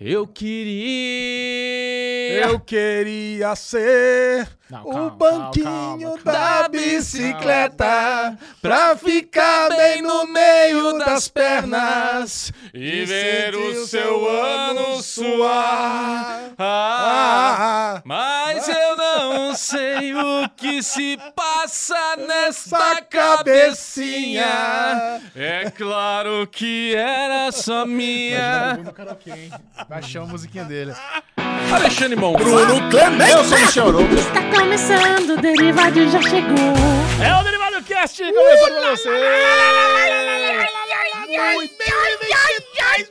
Eu queria. Eu queria ser Não, o calma, banquinho calma, calma, da bicicleta pra ficar bem no meio das pernas e ver o seu ano suar. Ah, Ah, mas eu não sei o que se passa nesta cabecinha. É claro que era só minha. achar a musiquinha dele. Alexandre Mon. Bruno Clemente. Eu sou o Michel Arouca. Está começando, o Derivado já chegou. É o Derivado Cast, começando com você.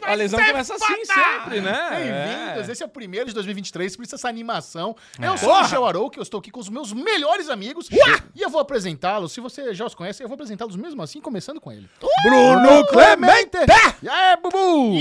A lesão começa assim sempre, né? Bem-vindos, É. esse é o primeiro de 2023, por isso essa animação. Eu sou o Michel Arouca, eu estou aqui com os meus melhores amigos e eu vou apresentá-los. Se você já os conhece, eu vou apresentá-los mesmo assim, começando com ele. Bruno Clemente. E aí, Bubu?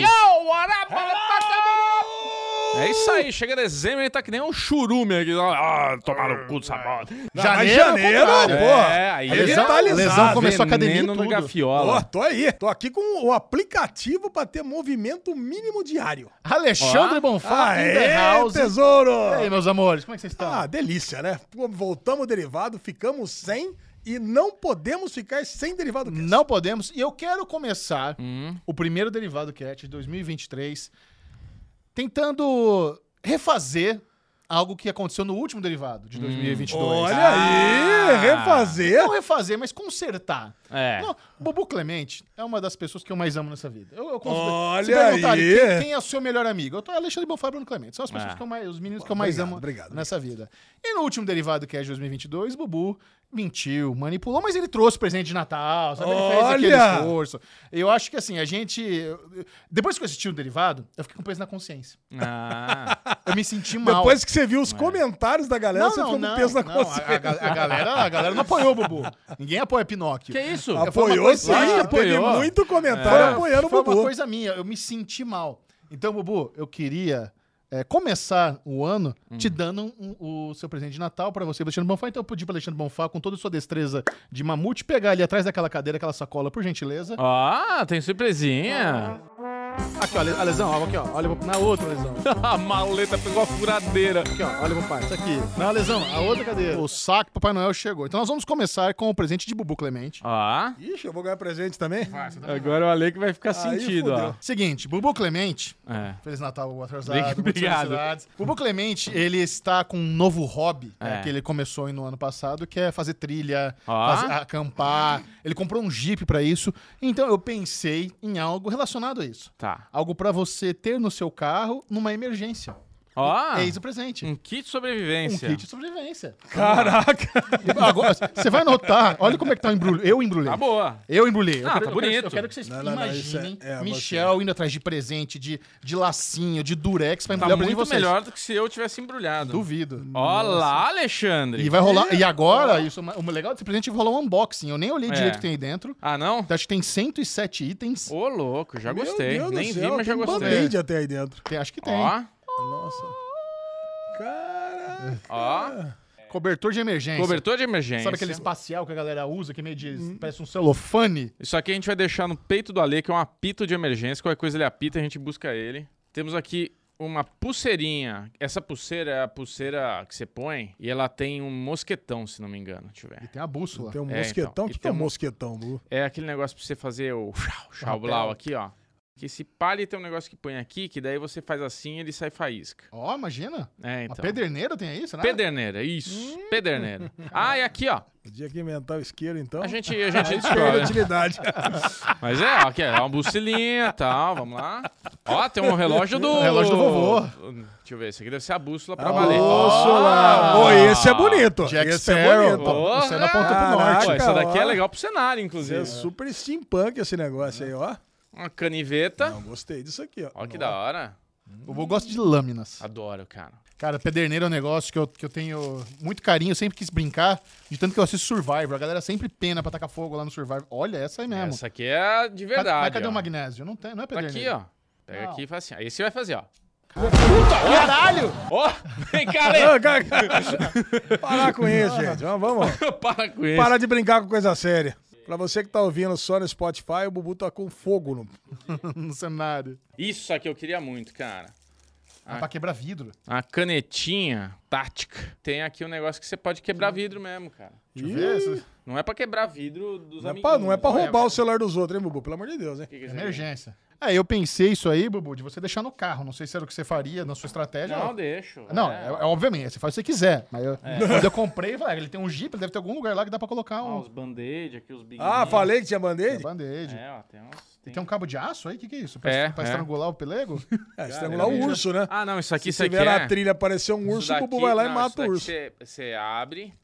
É isso aí, chega dezembro e tá que nem um churume aqui. Ah, tomar no cu dessa bola. Janeiro, Janeiro, janeiro, ao contrário. porra. É, aí Revitalizado. lesão começou a academia e tudo. gafiola. Ó, tô aí. Tô aqui com o aplicativo pra ter movimento mínimo diário. Alexandre. Bonfá, Aê, house. tesouro! E aí, meus amores, como é que vocês estão? Ah, delícia, né? Pô, Voltamos derivado, ficamos sem e não podemos ficar sem derivado cast. Não podemos. E eu quero começar Hum. o primeiro Derivado Cat de 2023 tentando refazer algo que aconteceu no último derivado de 2022. Olha Ah. aí, refazer. Não refazer, mas consertar. É. Não, Bubu Clemente é uma das pessoas que eu mais amo nessa vida. Eu, eu Olha aí. Quem, quem é o seu melhor amigo? Eu tô Alexandre Bonfá e Bruno Clemente. São as pessoas Ah. que eu mais, os meninos que eu mais Obrigado, amo obrigado, nessa vida. E no último derivado que é de 2022, Bubu mentiu, manipulou, mas ele trouxe presente de Natal, sabe? Ele fez aquele Olha! esforço. Eu acho que assim, a gente. Depois que eu assisti o derivado, eu fiquei com peso na consciência. Ah, Eu me senti mal. Depois que você viu os comentários da galera, não, você não, ficou não, com peso na não, consciência. a, a a galera, a galera não apoiou o Bubu. Ninguém apoia Pinóquio. que isso? foi Apoiou coisa- sim, Lógico que teve apoiou. muito comentário É. apoiando o Foi Bubu. uma coisa minha, eu me senti mal. Então, Bubu, eu queria é, começar o ano te dando um- o seu presente de Natal pra você, Alexandre Bonfá. Então eu pedi pra Alexandre Bonfá, com toda a sua destreza de mamute, pegar ali atrás daquela cadeira, aquela sacola, por gentileza. Ah, tem surpresinha. Aqui, ó, a lesão, ó, aqui, ó. Olha na outra lesão. A maleta pegou a furadeira. Aqui, ó, olha, papai, isso aqui. Na lesão, a outra cadeira. O saco Papai Noel chegou. Então nós vamos começar com o presente de Bubu Clemente. Ah, Ixi, eu vou ganhar presente também? agora o Ale que vai ficar Aí sentido, ó. fudeu. Seguinte, Bubu Clemente É. Feliz Natal atrasado. Obrigado. Bubu Clemente, ele está com um novo hobby né, É. que ele começou no ano passado, que é fazer trilha, Ó. fazer- acampar. Ele comprou um Jeep pra isso. Então eu pensei em algo relacionado a isso. Tá. Algo pra você ter no seu carro numa emergência. Ó, Eis o presente. um kit de Um sobrevivência. kit de sobrevivência. Caraca! Agora, você vai notar, olha como é que tá o embrulho. Eu embrulhei. Tá boa. Eu embrulhei. Eu Ah, quero- tá eu quero- bonito. Eu quero que vocês Não, não, não, é- imaginem é, você- Michel indo atrás de presente, de, de lacinho, de durex pra Tá embrulhar presente de muito vocês. melhor do que se eu tivesse embrulhado. Duvido. Olá, Alexandre. E vai rolar. E agora, isso, o legal desse presente é rolar um unboxing. Eu nem olhei É. direito o que tem aí dentro. Ah, não? Acho que tem 107 itens. Ô, louco, já gostei. Meu Deus do Nem vi, mas já tem um gostei. band-aid até aí dentro. Tem- acho que tem. Ó, Nossa. Cara. ó. Cobertor de emergência. Cobertor de emergência. Sabe aquele espacial que a galera usa, que é meio de. parece um celofane? Isso aqui a gente vai deixar no peito do Ale, que é um apito de emergência. Qualquer coisa ele apita, a gente busca ele. Temos aqui uma pulseirinha. Essa pulseira é a pulseira que você põe e ela tem um mosquetão, se não me engano. Deixa eu ver. E tem a bússola. Tem um É, mosquetão. então. O que, que tem é um um- mosquetão, Bu? É aquele negócio pra você fazer o chau, chau, blau aqui, ó. Que esse palha tem um negócio que põe aqui, que daí você faz assim e ele sai faísca. Ó, imagina. É, A então. pederneira tem isso, né? Pederneira, isso. Pederneira. Ah, e aqui, ó. O dia que inventar o isqueiro, então. A gente, a gente a descobre. utilidade. Mas é, ó, aqui é uma bucilinha e tal, vamos lá. Ó, tem um relógio do... O relógio do vovô. Deixa eu ver, esse aqui deve ser a bússola pra A valer. bússola. Ô, esse é bonito. Jack esse é Sparrow. bonito. Ô, Você não aponta pro Caraca. norte. Pô, essa daqui é legal pro cenário, Isso inclusive. é super steampunk esse negócio aí, ó. Uma caniveta. Não, gostei disso aqui, ó. Ó que da hora. O vovô gosta de lâminas. Adoro, cara. Cara, pederneira é um negócio que eu, que eu tenho muito carinho, eu sempre quis brincar, de tanto que eu assisto Survivor. A galera sempre pena pra tacar fogo lá no Survivor. Olha, essa aí mesmo. Essa aqui é de verdade. Mas cadê ó. o magnésio? Não tem, não é Tá aqui, ó. Pega Não. aqui e faz assim. Aí você vai fazer, ó. Caralho! Ó, vem cá, Lê. Cara, Parar com isso, gente. Vamos, vamos. Para com isso. Para de brincar com coisa séria. Pra você que tá ouvindo só no Spotify, o Bubu tá com fogo no. no cenário. Isso aqui eu queria muito, cara. Ah, pra quebrar vidro. A canetinha tática. Tem aqui um negócio que você pode quebrar vidro mesmo, cara. Deixa eu ver. essa- Não é pra quebrar vidro dos Não é, pra, não é pra né? roubar o celular dos outros, hein, Bubu? Pelo amor de Deus, hein? Que que é isso aqui? Emergência. É, eu pensei isso aí, Bubu, de você deixar no carro. Não sei se era o que você faria na sua estratégia. Não, deixo. Não, é. é, é obviamente, você faz o que você quiser. Mas eu, quando eu comprei, eu falei, ah, ele tem um Jeep, ele deve ter algum lugar lá que dá pra colocar Ó, um os band-aid aqui, os big Ah, falei que tinha band-aid? band-aid. É, ó, tem uns... E tem um cabo de aço aí? O que, que é isso? Pra, É, pra é. estrangular o pelego? É, estrangular o urso, né? Ah, não, isso aqui, Se isso aqui tiver é... na trilha aparecer um urso, o Bubu daqui- vai lá e não, mata isso o daqui urso. Você, você abre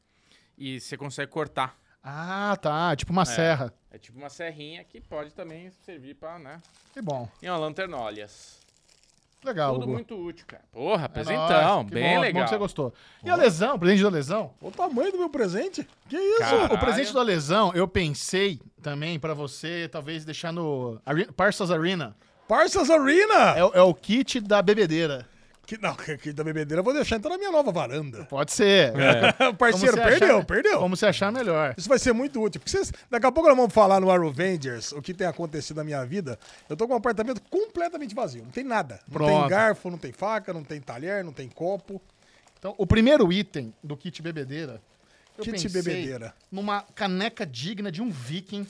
e você consegue cortar. ah, tá. Tipo uma serra. É tipo uma serrinha que pode também servir pra, né? Que bom. E uma lanternolhas. Legal, Tudo Bubu. muito útil, cara. Porra, É presentão, nóis, que bem bom, legal. Bom que você gostou. E a lesão, o presente da lesão? O tamanho do meu presente? Que isso? Cara. O presente da lesão, eu pensei também pra você, talvez deixar no Are- Parsons Arena. Parsons Arena! É, é o kit da bebedeira. Que, não, que, que da bebedeira eu vou deixar então na minha nova varanda. Pode ser. o parceiro perdeu, achar- perdeu. Como você achar melhor. Isso vai ser muito útil. Porque vocês, daqui a pouco nós vamos falar no Arrowvengers o que tem acontecido na minha vida. Eu tô com um apartamento completamente vazio. Não tem nada. Não tem garfo, não tem faca, não tem talher, não tem copo. Então, o primeiro item do kit bebedeira, eu Kit bebedeira. numa caneca digna de um viking,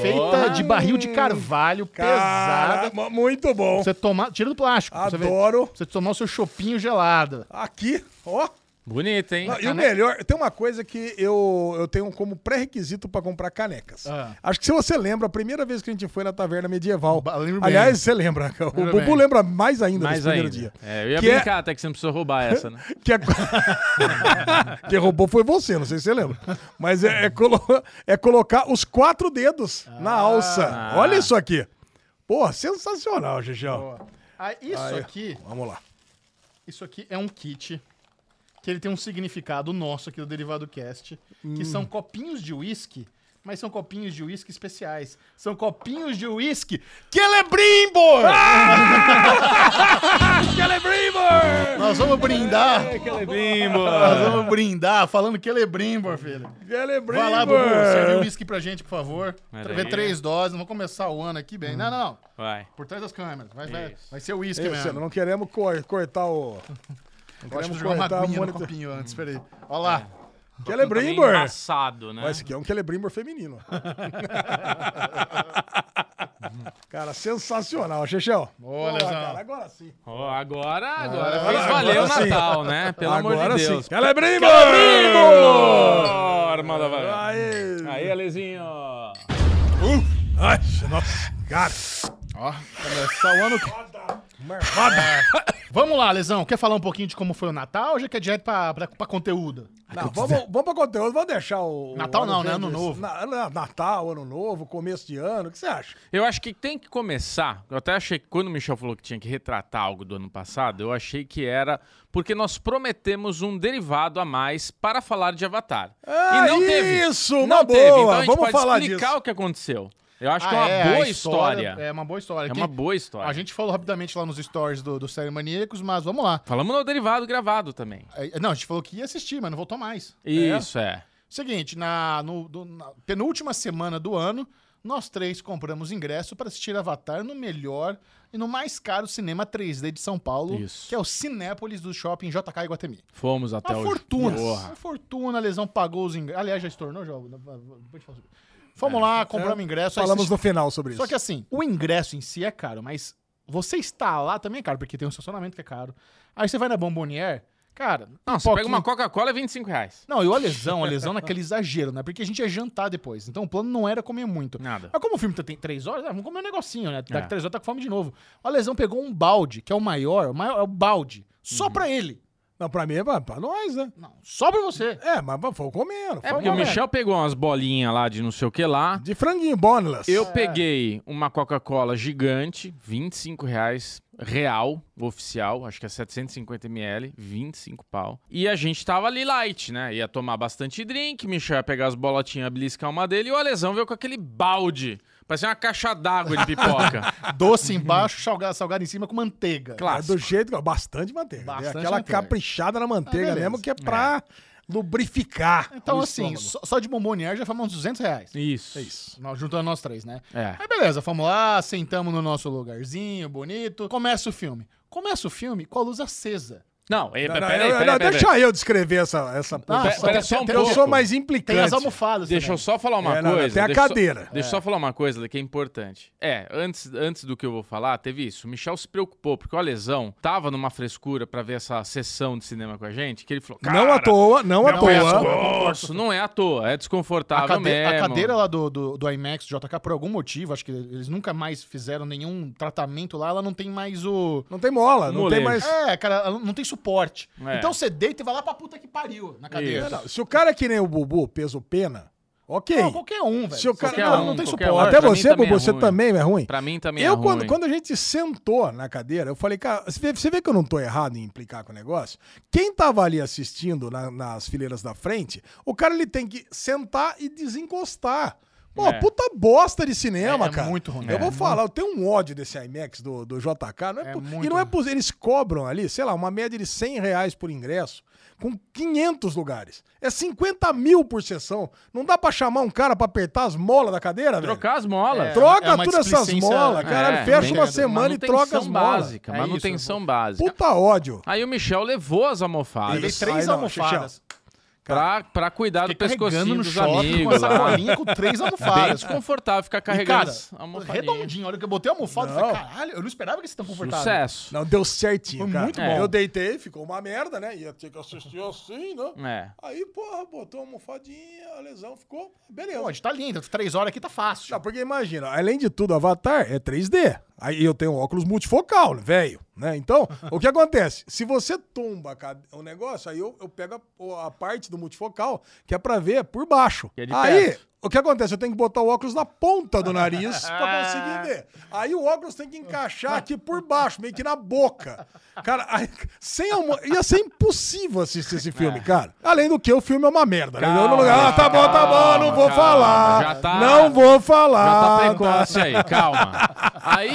feita de barril de carvalho, Cara, pesada. mu- muito bom. Você tomar, tira do plástico. pra Você, ver. Adoro. você tomar o seu chopinho gelado. Aqui, ó. Bonito, hein? Não, e o melhor, tem uma coisa que eu, eu tenho como pré-requisito pra comprar canecas. Ah. Acho que se você lembra, a primeira vez que a gente foi na taverna medieval. Lembro bem. Aliás, você lembra. O Lembro Bubu bem. lembra mais ainda Mais desse primeiro ainda. dia. É, eu ia Que é- brincar até que você não precisou roubar essa, né? Que é... Quem roubou foi você, não sei se você lembra. Mas é, é colo- é colocar os quatro dedos na alça. Ah. Olha isso aqui. Pô, sensacional, Gigião. Ah, isso Aí. aqui, Vamos lá. isso aqui é um kit que ele tem um significado nosso aqui do Derivado Cast, que são copinhos de uísque, mas são copinhos de uísque especiais. São copinhos de uísque Celebrimbor! Celebrimbor! Nós vamos brindar, Celebrimbo! nós vamos brindar falando Celebrimbor, filho. Celebrimbor! Vai lá, Bubu, serve um uísque pra gente, por favor. Vê três doses, vamos começar o ano aqui bem. Não, não, não. Vai. Por trás das câmeras. Vai, vai, vai ser uísque mesmo. não queremos cor- cortar o. Não queremos jogar uma o aguinha no copinho antes, peraí. Olha lá. Celebrimbor! Embaçado, né? Ó, Esse aqui é um Celebrimbor feminino. cara, sensacional, Chechel. Boa, Lesão. cara, agora sim. Ó, agora, agora Agora- fez valer agora o sim. Natal, né? Pelo amor agora de sim. Deus. Celebrimbor! Bora, manda valer. Aê! Aí, Alezinho. Ai, nossa, cara. Ó, começar o ano. Marvada. Vamos lá, Lesão. Quer falar um pouquinho de como foi o Natal ou já quer direto pra, pra, pra conteúdo? Não, vamos, vamos pra conteúdo, vamos deixar o. Natal o não, né? Ano novo. Na- na- Natal, ano novo, começo de ano, o que você acha? Eu acho que tem que começar. Eu até achei que quando o Michel falou que tinha que retratar algo do ano passado, eu achei que era porque nós prometemos um derivado a mais para falar de Avatar. Ah, e não teve. isso, não uma teve. boa. Então a gente Vamos pode falar explicar disso. o que aconteceu. Eu acho que é Ah, uma a boa história. É uma boa história. É uma boa história. A gente falou rapidamente lá nos stories do, do Série Maníacos, mas vamos lá. Falamos no derivado gravado também. É, Não, a gente falou que ia assistir, mas não voltou mais. Isso, é. Seguinte, na, no- do- na penúltima semana do ano, nós três compramos ingresso para assistir Avatar no melhor e no mais caro cinema 3D de São Paulo, Isso. que é o Cinépolis do Shopping JK Iguatemi. Fomos até Uma o... fortuna. Porra. Uma fortuna, a lesão pagou os ingressos. Aliás, já estornou o Fomos lá, compramos ingresso. Falamos no final sobre isso. Só que assim, o ingresso em si é caro, mas você está lá também é caro, porque tem um estacionamento que é caro. Aí você vai na Bombonier, cara. Não, você pega uma Coca-Cola é 25 reais. Não, e o lesão, a lesão naquele exagero, né? Porque a gente ia jantar depois. Então o plano não era comer muito. Nada. Mas como o filme tem três horas, ah, vamos comer um negocinho, né? Daqui É. três horas tá com fome de novo. O lesão pegou um balde, que é o maior, o maior é o balde. Só Uhum. pra ele. Não, pra mim é pra, pra nós, né? Não, só pra você. É, mas foi comendo. É porque o. Michel pegou umas bolinhas lá de não sei o que lá. De franguinho, boneless. Eu peguei uma Coca-Cola gigante, 25 reais, real, oficial, acho que é 750 ml, 25 pau. E a gente tava ali light, né? Ia tomar bastante drink, Michel ia pegar as bolotinhas, beliscar uma dele, e o Alesão veio com aquele balde, parecia uma caixa d'água de pipoca. Doce embaixo, salgado, salgado em cima com manteiga. É Clássico. do jeito que. Bastante manteiga. Bastante é aquela manteiga. caprichada na manteiga Ah, mesmo, que é pra lubrificar. Então, o assim, só, só de bombonier já fomos uns 200 reais. Isso. É isso. Nós, juntando nós três, né? É. Aí beleza, fomos lá, sentamos no nosso lugarzinho, bonito. Começa o filme. Começa o filme com a luz acesa. Não, é, Não, peraí, não, peraí, eu- peraí. Deixa eu descrever essa, essa Ah. Pera- só um tem- eu pouco. sou mais implicante. Tem as almofadas Deixa eu também. só falar uma É, não, não, coisa. tem a deixa eu só- cadeira. deixa eu É. só falar uma coisa que é importante. É, antes, antes do que eu vou falar, teve isso. O Michel se preocupou, porque o Lesão tava numa frescura pra ver essa sessão de cinema com a gente, que ele falou, Não à toa, não à não é à toa. Isso não é à toa, é A, desconfortável a mesmo. cadeira lá do, do, do IMAX JK, por algum motivo, acho que eles nunca mais fizeram nenhum tratamento lá, ela não tem mais o. Não tem mola, não tem mais. É, cara, não tem suporte. É. Então você deita e vai lá pra puta que pariu na cadeira. Não, se o cara é que nem o Bubu, peso pena, ok. Não, qualquer um, velho. Se o cara- Qualquer um, não tem suporte. um. Até pra você, também Bubu, é você ruim. também é ruim. Pra mim também Eu, é quando, ruim. quando a gente sentou na cadeira, eu falei, cara, você vê, você vê que eu não tô errado em implicar com o negócio? Quem tava ali assistindo na- nas fileiras da frente, o cara ele tem que sentar e desencostar. Pô, É. puta bosta de cinema, É, é cara. muito ruim. Eu É, vou muito. falar, eu tenho um ódio desse IMAX do, do JK. Não é É po- muito e não é possível. Eles cobram ali, sei lá, uma média de 100 reais por ingresso, com 500 lugares. É 50 mil por sessão. Não dá pra chamar um cara pra apertar as molas da cadeira, velho? Trocar as molas. É. Troca todas essas molas, caralho. É, fecha uma semana e troca as manutenção molas. básica, É isso, manutenção básica. Puta ódio. Aí o Michel levou as Levei almofadas Isso. três Aí não, almofadas. Pra, pra cuidar do Fiquei carregando pescocinho no dos shopping com amigos essa lá. sacolinha com três Bem almofadas. desconfortável ficar E, carregando cara, as almofadinhas. redondinho. A hora que eu botei a almofada, eu Não. falei, caralho, eu não esperava que ser tão confortável. Sucesso. Não, deu certinho, Foi cara. muito bom. Eu deitei, ficou uma merda, né? Ia ter que assistir assim, né? É. Aí, porra, botou uma almofadinha, a lesão ficou. Beleza. Pô, a gente tá lindo. Três horas aqui tá fácil. Não, porque imagina, além de tudo, Avatar é 3D. Aí eu tenho um óculos multifocal, né, velho. Né? Então, o que acontece? Se você tomba o negócio, aí eu, eu pego a, a parte do multifocal, que é pra ver por baixo. Que é de aí, perto. O que acontece? Eu tenho que botar o óculos na ponta do nariz pra conseguir ver. Aí o óculos tem que encaixar aqui por baixo, meio que na boca. Cara, aí, sem almo... ia ser impossível assistir esse filme, cara. Além do que o filme é uma merda. né? Não- ah, tá bom, tá bom, não vou calma, falar. já tá- não vou Já falar. tá precoce aí, calma. Aí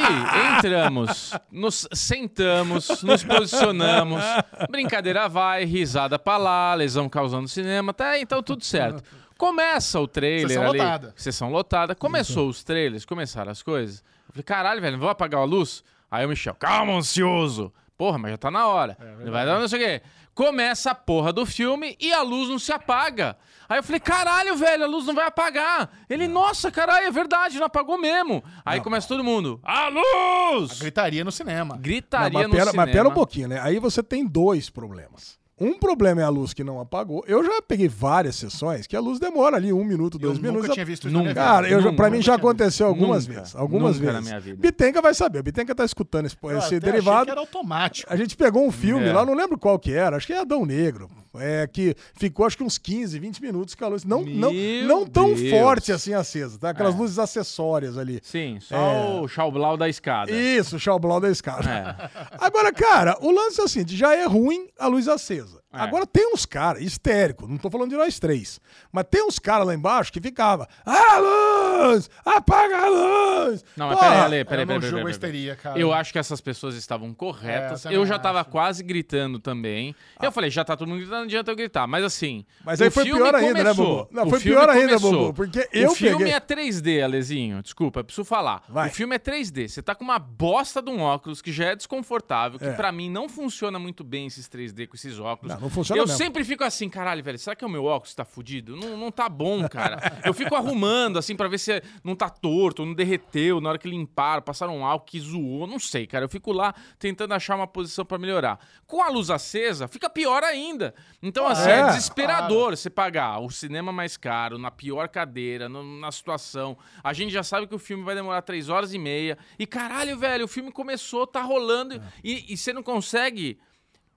entramos, nos sentamos, nos posicionamos, brincadeira vai, risada pra lá, lesão causando cinema, tá? Então tudo certo. Começa o trailer Sessão ali. lotada. Sessão lotada. Começou os trailers, começaram as coisas. Eu falei, caralho, velho, não vou apagar a luz? Aí o Michel, calma, ansioso. Porra, mas já tá na hora. vai dar não sei o quê. Começa a porra do filme e a luz não se apaga. Aí eu falei, caralho, velho, a luz não vai apagar. Ele, nossa, caralho, é verdade, não apagou mesmo. Aí começa todo mundo, a luz! Gritaria no cinema. Gritaria Não, mas, no pera, cinema. mas pera um pouquinho, né? Aí você tem dois problemas. Um problema é a luz que não apagou. Eu já peguei várias sessões que a luz demora ali um minuto, dois eu minutos. nunca tinha visto isso na Nunca. Cara, eu Nunca, pra mim já aconteceu algumas Nunca, vezes. Algumas nunca na vezes. minha vida. Bitenca vai saber. Bitenca tá escutando esse, Eu esse até achei derivado. que era automático. A gente pegou um filme É. lá, não lembro qual que era, acho que é Adão Negro. É que ficou acho que uns 15, 20 minutos luz. Não, não, não tão Deus. forte assim acesa, tá? Aquelas É. luzes acessórias ali. Sim, só É. o Schaublau da escada. Isso, o Xalblau da escada. É. Agora, cara, o lance é o seguinte: já é ruim a luz acesa. É. Agora tem uns caras, histérico, não tô falando de nós três, mas tem uns caras lá embaixo que ficava, ah, luz, apaga a luz. Não, mas peraí, Ale, peraí, peraí, peraí, histeria, cara. Eu acho que essas pessoas estavam corretas. É, eu eu já tava acho. quase gritando também. Eu falei, já tá todo mundo gritando, não adianta eu gritar. Mas assim. Mas o aí foi filme pior ainda, né, começou. Bubu? Não, O foi pior ainda, começou. Bubu, porque eu O filme peguei- é 3D, Alezinho. Desculpa, eu preciso falar. Vai. O filme é 3D. Você tá com uma bosta de um óculos que já é desconfortável, que É. pra mim não funciona muito bem esses 3D com esses óculos. Não, não funciona Eu mesmo. sempre fico assim, caralho, velho, será que o meu óculos tá fudido? Não, não tá bom, cara. Eu fico arrumando, assim, pra ver se não tá torto, não derreteu na hora que limparam, passaram um álcool que zoou, não sei, cara. Eu fico lá tentando achar uma posição pra melhorar. Com a luz acesa, fica pior ainda. Então, assim, é, É. desesperador você pagar o cinema mais caro, na pior cadeira, no- na situação. A gente já sabe que o filme vai demorar três horas e meia. E caralho, velho, o filme começou, tá rolando, e, e você não consegue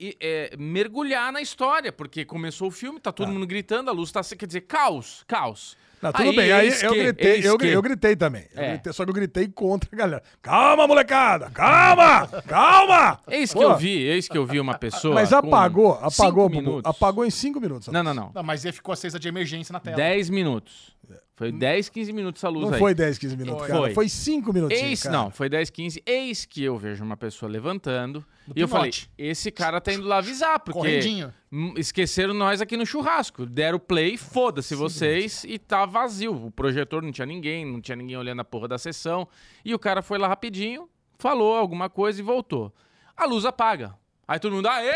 e, é, mergulhar na história, porque começou o filme, tá todo mundo gritando, a luz tá. Quer dizer, caos, caos. Não, tudo bem, aí eu que- gritei, eu, que- eu gritei também. Eu É. gritei, só que eu gritei contra a galera. Calma, molecada! Calma! Calma! Eis que Pô, eu vi, eis que eu vi uma pessoa. Mas apagou, apagou, minutos. apagou em cinco minutos. Não, não, não. Não, mas ele ficou acesa de emergência na tela. 10 minutos. Foi 10, 15 minutos a luz Não aí. foi 10, 15 minutos, Foi. cara. Foi. Foi 5 minutinhos, Eis, cara. não, foi 10, 15. Eis que eu vejo uma pessoa levantando. e eu falei: esse cara tá indo lá avisar, porque Correndinho. esqueceram nós aqui no churrasco. Deram play, foda-se vocês, e tá vazio. O projetor não tinha ninguém, não tinha ninguém olhando a porra da sessão. E o cara foi lá rapidinho, falou alguma coisa e voltou. a luz apaga. Aí todo mundo, aê,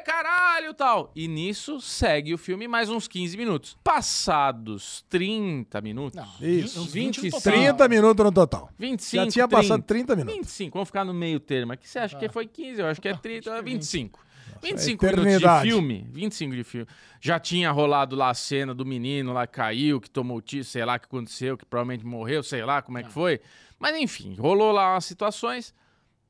caralho, tal. E nisso segue o filme mais uns 15 minutos. Passados 30 minutos, Isso. 20 no 25, total. 30 minutos no total. 25, Já tinha 30, passado 30 minutos. 25, vamos ficar no meio termo aqui. Você acha que foi 15? Eu acho que é 30, é 25. 25 é minutos de filme, 25 de filme. Já tinha rolado lá a cena do menino lá que caiu, que tomou tiro, sei lá o que aconteceu, que provavelmente morreu, sei lá como é que foi. Mas enfim, rolou lá umas situações.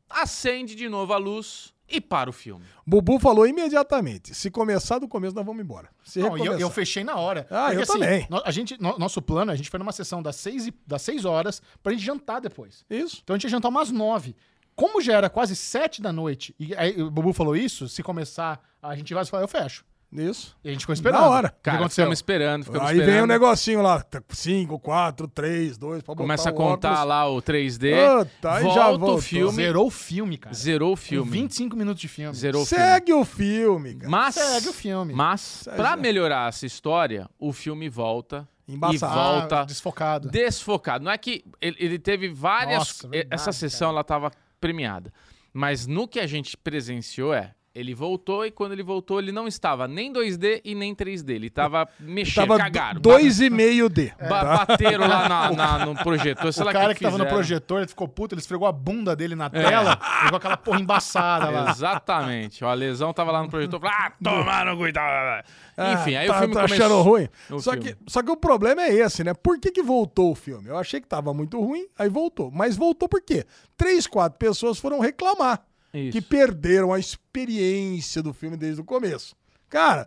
Acende de novo a luz e para o filme. Bubu falou imediatamente: se começar do começo, nós vamos embora. Se Não, e eu, eu fechei na hora. Ah, eu também. no- a gente, no- nosso plano, a gente foi numa sessão das 6, e, das seis horas pra gente jantar depois. Isso. Então a gente ia jantar umas 9. Como já era quase 7 da noite, e aí o Bubu falou isso, se começar, a gente vai falar, eu fecho. Isso. E a gente ficou esperando. Da hora. O que Cara, aconteceu? ficamos esperando, ficamos Aí vem esperando. o negocinho lá: 5, 4, 3, 2, pra botar Começa a o contar óculos. lá o 3D. Puta, volta já o voltou. filme. Zerou o filme, cara. Zerou o Com filme. 25 minutos de filme. Zerou o filme. Segue o filme, cara. Mas, Segue o filme. mas pra melhorar essa história, o filme volta Embaçado. e volta Ah, desfocado. desfocado. Não é que ele, ele teve várias. Nossa, verdade, essa sessão ela tava premiada. Mas no que a gente presenciou é. Ele voltou e quando ele voltou, ele não estava nem 2D e nem 3D. Ele tava mexendo, Tava cagaram. 2,5D. Ba- bateram lá na, na- no projetor. sei O lá cara que, tava no fizeram. projetor, ele ficou puto, ele esfregou a bunda dele na tela, ficou aquela porra embaçada lá. Exatamente. Ó, a lesão tava lá no projetor. falou, Ah, tomaram cuidado. Enfim, aí tá, o filme tá começou. achando ruim. O Só filme. que, só que o problema é esse, né? Por que, que voltou o filme? Eu achei que tava muito ruim, aí voltou. Mas voltou por quê? Três, quatro pessoas foram reclamar Isso. que perderam a experiência do filme desde o começo. Cara,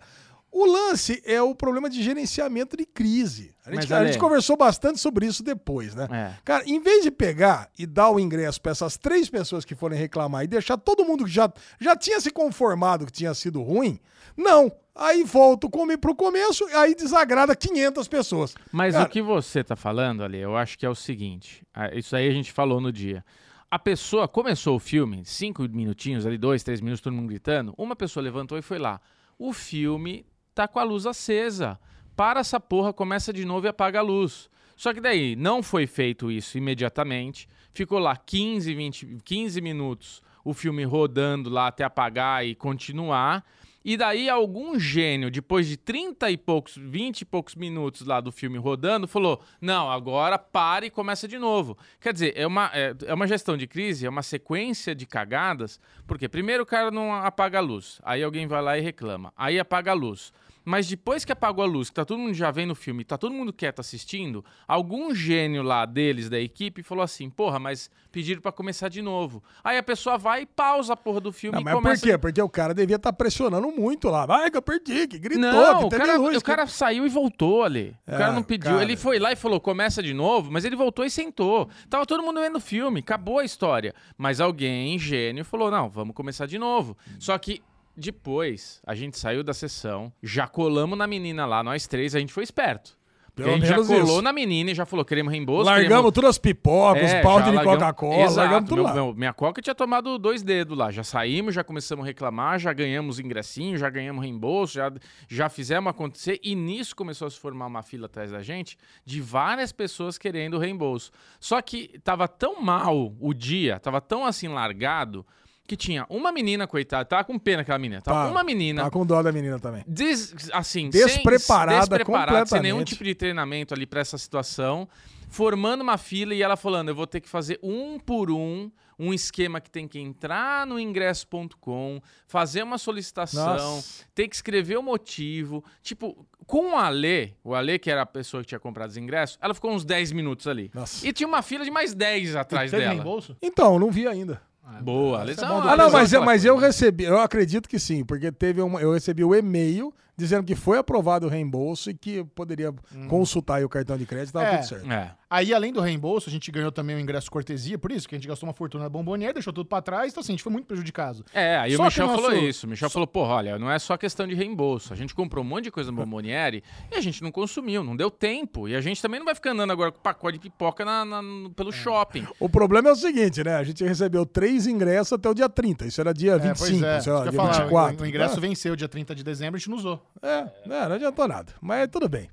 o lance é o problema de gerenciamento de crise. A gente, Mas, a Ale- gente conversou bastante sobre isso depois, né? É. Cara, em vez de pegar e dar o ingresso para essas três pessoas que forem reclamar e deixar todo mundo que já, já tinha se conformado que tinha sido ruim, não. Aí volta o come pro começo, aí desagrada 500 pessoas. Mas Cara, o que você tá falando ali, eu acho que é o seguinte. Isso aí a gente falou no dia. A pessoa começou o filme, cinco minutinhos ali, dois, três minutos, todo mundo gritando. Uma pessoa levantou e foi lá. O filme tá com a luz acesa. Para essa porra, começa de novo e apaga a luz. Só que daí não foi feito isso imediatamente. Ficou lá 15, 20, 15 minutos o filme rodando lá até apagar e continuar. E daí algum gênio, depois de 30 e poucos, 20 e poucos minutos lá do filme rodando, falou: "Não, agora para e começa de novo". Quer dizer, é uma, é, é uma gestão de crise, é uma sequência de cagadas, porque primeiro o cara não apaga a luz, aí alguém vai lá e reclama, aí apaga a luz. Mas depois que apagou a luz, que tá todo mundo já vendo o filme, tá todo mundo quieto assistindo, algum gênio lá deles, da equipe, falou assim: porra, mas pediram pra começar de novo. Aí a pessoa vai e pausa a porra do filme Não, mas começa. por quê? Porque o cara devia estar pressionando muito lá. Vai que eu perdi, que gritou, Não, que o cara, luz. o que- cara saiu e voltou ali. O É, cara não pediu. cara. Ele foi lá e falou: começa de novo, mas ele voltou e sentou. Tava todo mundo vendo o filme, acabou a história. Mas alguém, gênio, falou: não, vamos começar de novo. Só que. Depois, a gente saiu da sessão, já colamos na menina lá, nós três, a gente foi esperto. Pelo a gente já colou isso. na menina e já falou: queremos reembolso. Largamos queremos... todas as pipocas, É, os balde já de Coca-Cola, largamos tudo meu- lá. meu- minha Coca tinha tomado dois dedos lá. Já saímos, já começamos a reclamar, já ganhamos ingressinho, já ganhamos reembolso, já, já fizemos acontecer. E nisso começou a se formar uma fila atrás da gente de várias pessoas querendo reembolso. Só que tava tão mal o dia, tava tão assim largado, que tinha uma menina, coitada, tava com pena aquela menina. Tava Tá, uma menina Tá com dó da menina também. Des- assim, Despreparada sem, despreparada, sem nenhum tipo de treinamento ali pra essa situação, formando uma fila e ela falando: eu vou ter que fazer um por um um esquema que tem que entrar no ingresso.com, fazer uma solicitação, Nossa. ter que escrever o motivo. Tipo, com o Alê, o Alê, que era a pessoa que tinha comprado os ingressos, ela ficou uns 10 minutos ali. Nossa. E tinha uma fila de mais 10 atrás Teve dela. reembolso? Então, não vi ainda. Boa, Alê. Isso é bom do Ah, não, Mas mas, eu, mas eu recebi, eu acredito que sim, porque teve uma, eu recebi o e-mail dizendo que foi aprovado o reembolso e que eu poderia consultar aí o cartão de crédito, tava É. tudo certo. É. Aí, além do reembolso, a gente ganhou também o ingresso cortesia, por isso que a gente gastou uma fortuna na bombonier, deixou tudo pra trás, então assim, a gente foi muito prejudicado. É, aí Só o Michel nosso- falou isso. O Michel falou, porra, olha, não é só questão de reembolso. A gente comprou um monte de coisa no Bomboniere e a gente não consumiu, não deu tempo. E a gente também não vai ficar andando agora com pacote de pipoca na- na- pelo shopping. O problema é o seguinte, né? A gente recebeu três ingressos até o dia 30. Isso era dia É, 25, pois é, sei lá, isso que dia falar, 24. O, ingresso Ah, venceu dia 30 de dezembro, a gente não usou. É, é, não adiantou nada. Mas tudo bem.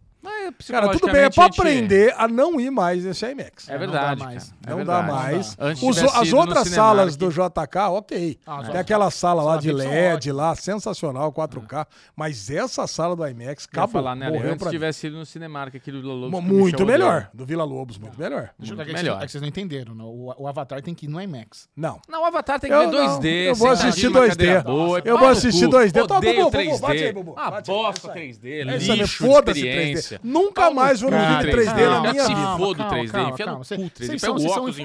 Cara, tudo bem, é pra gente- aprender a não ir mais nesse IMAX. É não verdade, dá mais. é Não verdade. dá mais. Os- as outras salas do JK, ok. Ah, Tem aquela sala lá de LED lá, sensacional, 4K. Mas essa sala do IMAX, acabou. falar, né, morreu Antes pra mim. tivesse ido no Cinemark aqui do Vila Lobos. Muito melhor. Do Vila Lobos, muito melhor. É que melhor. vocês- É que vocês não entenderam, não. O, Avatar tem que ir no IMAX. Não. Não, o Avatar tem que ver não, 2D. eu vou assistir numa 2D. cadeira Boa, Eu vou assistir cu. 2D. Tá, Bubu, Bubu, 3D. bate aí, Bubu. Ah, bosta isso aí. 3D, É lixo foda-se experiência. 3D. Nunca no mais vou no de vídeo 3D na minha Calma, vida. Se for do 3D, calma, enfia no calma. cu 3D. Vocês são, o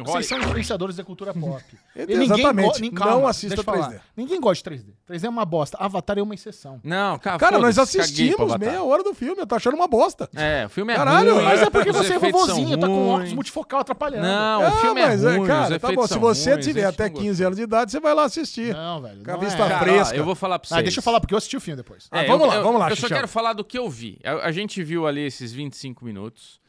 vocês são, influenciadores da cultura pop. Exatamente. nem- Não assista deixa eu falar. 3D. Ninguém gosta de 3D. 3D é uma bosta. Avatar é uma exceção. Não, cara, Cara, nós assistimos meia hora do filme. Eu tô achando uma bosta. É, o filme é Caralho, ruim. Mas é porque você é vovozinho, tá com óculos multifocal atrapalhando. Não, o Ah, filme é mas ruim, cara, tá bom. Se você tiver até não gosta. 15 anos de idade, você vai lá assistir. Não, velho. Com a não vista é. Ó, fresca. eu vou falar pra vocês. Deixa eu falar, porque eu assisti o filme depois. Ah, É, vamos lá, vamos lá, Eu só quero falar do que eu vi. A, a gente viu ali esses 25 minutos.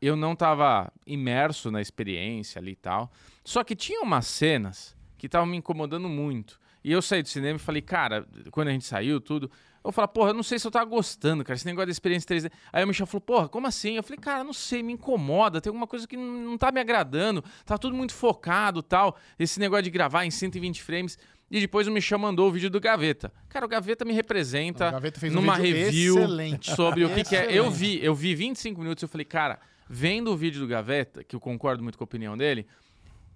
Eu não tava imerso na experiência ali e tal. Só que tinha umas cenas que estavam me incomodando muito. E eu saí do cinema e falei, cara, quando a gente saiu, tudo. Eu falei, porra, eu não sei se eu tava gostando, cara, esse negócio da experiência 3D. Aí o Michel falou, porra, como assim? Eu falei, cara, não sei, me incomoda, tem alguma coisa que não, não tá me agradando, tá tudo muito focado tal. Esse negócio de gravar em 120 frames. E depois o Michel mandou o vídeo do Gaveta. Cara, o Gaveta me representa O Gaveta fez um numa vídeo review excelente. sobre o que, que é. Eu vi, eu vi 25 minutos e eu falei, cara, vendo o vídeo do Gaveta, que eu concordo muito com a opinião dele,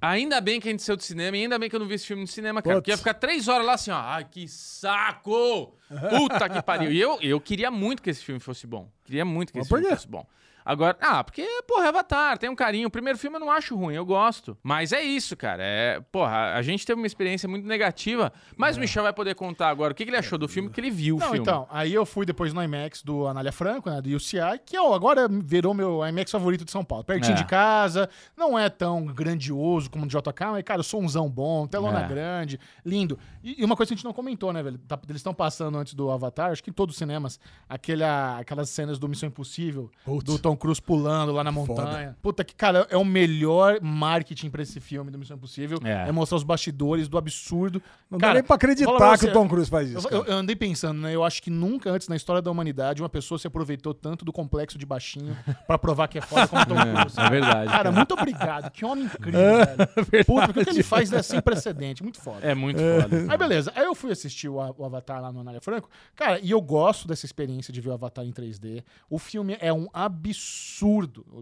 ainda bem que a gente saiu do cinema e ainda bem que eu não vi esse filme no cinema, cara. Putz. Porque ia ficar três horas lá assim, ó. Ai, que saco! Puta que pariu. E eu, eu queria muito que esse filme fosse bom. Queria muito que Mas esse filme quê? fosse bom. Agora, ah, porque, porra, é Avatar, tem um carinho. O primeiro filme eu não acho ruim, eu gosto. Mas é isso, cara. É, porra, a gente teve uma experiência muito negativa. Mas o Michel vai poder contar agora o que, que ele achou do filme, porque ele viu o Não, filme. então, aí eu fui depois no IMAX do Anália Franco, né, do UCI, que ó, agora virou meu IMAX favorito de São Paulo. Pertinho É. de casa, não é tão grandioso como o do JK, mas, cara, somzão bom, telona É. grande, lindo. E, e uma coisa que a gente não comentou, né, velho? Tá- eles estão passando antes do Avatar, acho que em todos os cinemas, aquela, aquelas cenas do Missão Impossível, Putz. do Tom Cruise pulando lá na montanha. Puta que, cara, é o melhor marketing pra esse filme do Missão Impossível. É. É, mostrar os bastidores do absurdo. Não cara, dá nem pra acreditar pra que você, o Tom Cruise faz isso. eu- cara. eu andei pensando, né? Eu acho que nunca antes na história da humanidade uma pessoa se aproveitou tanto do complexo de baixinho pra provar que é foda como Tom Cruise. É verdade. Cara, muito obrigado. Que homem incrível, velho. Puta, porque o que ele faz é sem precedente. Muito foda. É muito foda. Aí beleza, aí eu fui assistir o, o Avatar lá no Anália Franco. Cara, e eu gosto dessa experiência de ver o Avatar em 3D. O filme é um absurdo,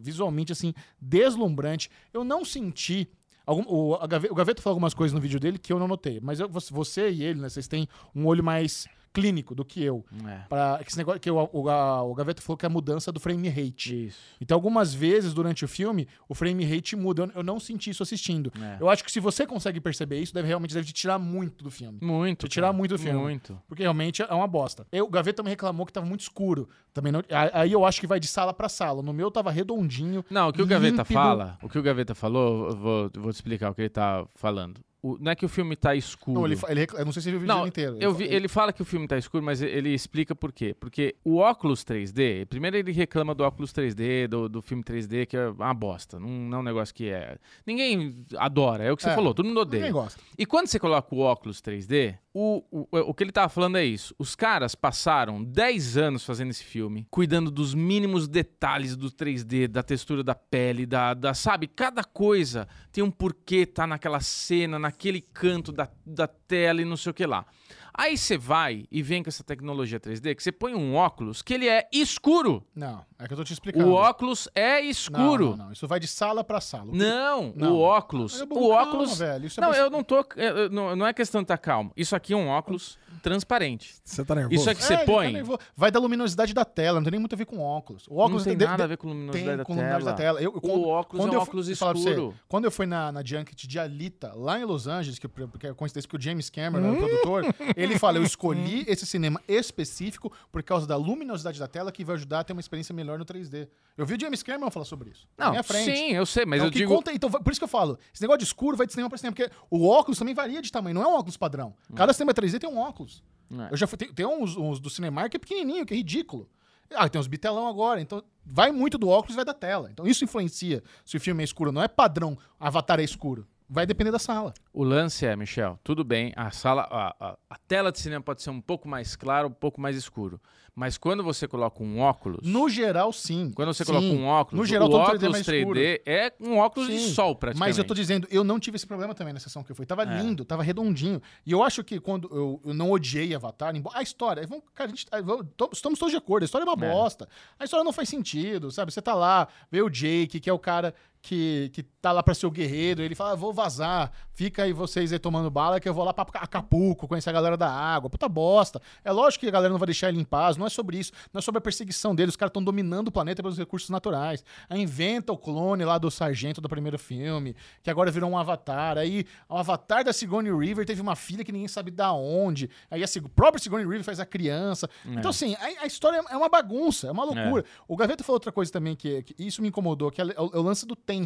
visualmente assim, deslumbrante. Eu não senti. Algum, o, a o Gaveta falou algumas coisas no vídeo dele que eu não notei. Mas eu- você- e ele, né? Vocês têm um olho mais clínico do que eu. É. Pra, esse negócio que o, o, a- o Gaveta falou que é a mudança do frame rate. Isso. Então, algumas vezes durante o filme, o frame rate muda. Eu, eu não senti isso assistindo. É. Eu acho que se você consegue perceber isso, deve realmente deve te tirar muito do filme. Muito. Te tirar muito do filme. Muito. Porque realmente é uma bosta. Eu, o Gaveta também reclamou que tava muito escuro. Também não- aí eu acho que vai de sala pra sala. No meu tava redondinho. Não, o que o Gaveta límpido. fala, o que o Gaveta falou, eu vou, eu vou te explicar o que ele tá falando. O- não é que o filme tá escuro. Não, ele, ele eu não sei se você viu o vídeo Não, inteiro. eu fa- vi, ele fala que o filme tá escuro, mas ele explica por quê. Porque o óculos 3D, primeiro ele reclama do óculos 3D, do, do filme 3D, que é uma bosta. Não, não é um negócio que é. Ninguém adora, é o que você É, falou, todo mundo odeia. Ninguém gosta. E quando você coloca o óculos 3D, o, o, o que ele tava falando é isso. Os caras passaram 10 anos fazendo esse filme, cuidando dos mínimos detalhes do 3D, da textura da pele, da, da sabe? Cada coisa tem um porquê tá naquela cena, naquele canto da, da tela e não sei o que lá. Aí você vai e vem com essa tecnologia 3D que você põe um óculos que ele é escuro. Não, é que eu tô te explicando. O óculos é Não, escuro. Não, não, Isso vai de sala pra sala. O que- Não, Não. o óculos. É bom, o calma, óculos. velho, é não, eu não tô. é, Não, não é questão de estar calmo. Isso aqui é um óculos transparente. Você tá nervoso? Isso aqui você É, tá põe. nervoso. Vai da luminosidade da tela, não tem nem muito a ver com óculos. O óculos não tem de- nada de- a ver com luminosidade tem da com tela. luminosidade da tela. Eu, eu- O óculos é um eu- óculos pra você, escuro. quando eu fui na, na Junket de Alita, lá em Los Angeles, que, porque é coincidência que o James Cameron era o produtor, ele fala, eu escolhi esse cinema específico por causa da luminosidade da tela que vai ajudar a ter uma experiência melhor no 3D. Eu vi o James Cameron falar sobre isso. na Não, minha frente. sim, eu sei, mas Então, eu que digo. conta- então, por isso que eu falo, esse negócio de escuro vai de cinema pra cinema, porque o óculos também varia de tamanho, não é um óculos padrão. Cada cinema 3D tem um óculos. É. Eu já fui, tem, tem uns, uns do Cinemark que é pequenininho, que é ridículo. Ah, tem uns bitelão agora, então vai muito do óculos e vai da tela. Então isso influencia se o filme é escuro. Não é padrão, Avatar é escuro. vai depender da sala. O lance é, Michel, tudo bem, a sala, a, a- a tela de cinema pode ser um pouco mais clara, um pouco mais escuro. Mas quando você coloca um óculos, No geral, sim. quando você Sim. coloca um óculos, No geral, o 3D óculos mais 3D é um óculos de Sim, sol praticamente. Mas eu tô dizendo, eu não tive esse problema também na sessão que eu fui. Tava É. lindo, tava redondinho. E eu acho que quando eu, eu não odiei Avatar, a história, vamos, cara, a gente, vamos- estamos todos de acordo, a história é uma É. bosta. A história não faz sentido, sabe? Você tá lá, vê o Jake, que é o cara que, que tá lá pra ser o guerreiro, ele fala, ah, vou vazar, fica aí vocês aí tomando bala, que eu vou lá pra Acapulco, conhecer a galera da água. Puta bosta. É lógico que a galera não vai deixar ele em paz, não é sobre isso, não é sobre a perseguição dele, os caras estão dominando o planeta pelos recursos naturais. Aí inventa o clone lá do sargento do primeiro filme, que agora virou um avatar. Aí o avatar da Sigourney River teve uma filha que ninguém sabe da onde. Aí a Sig- próprio Sigourney River faz a criança. Então, assim, a, a história é uma bagunça, é uma loucura. O Gaveta falou outra coisa também que, que isso me incomodou, que é, o, é o lance do tempo.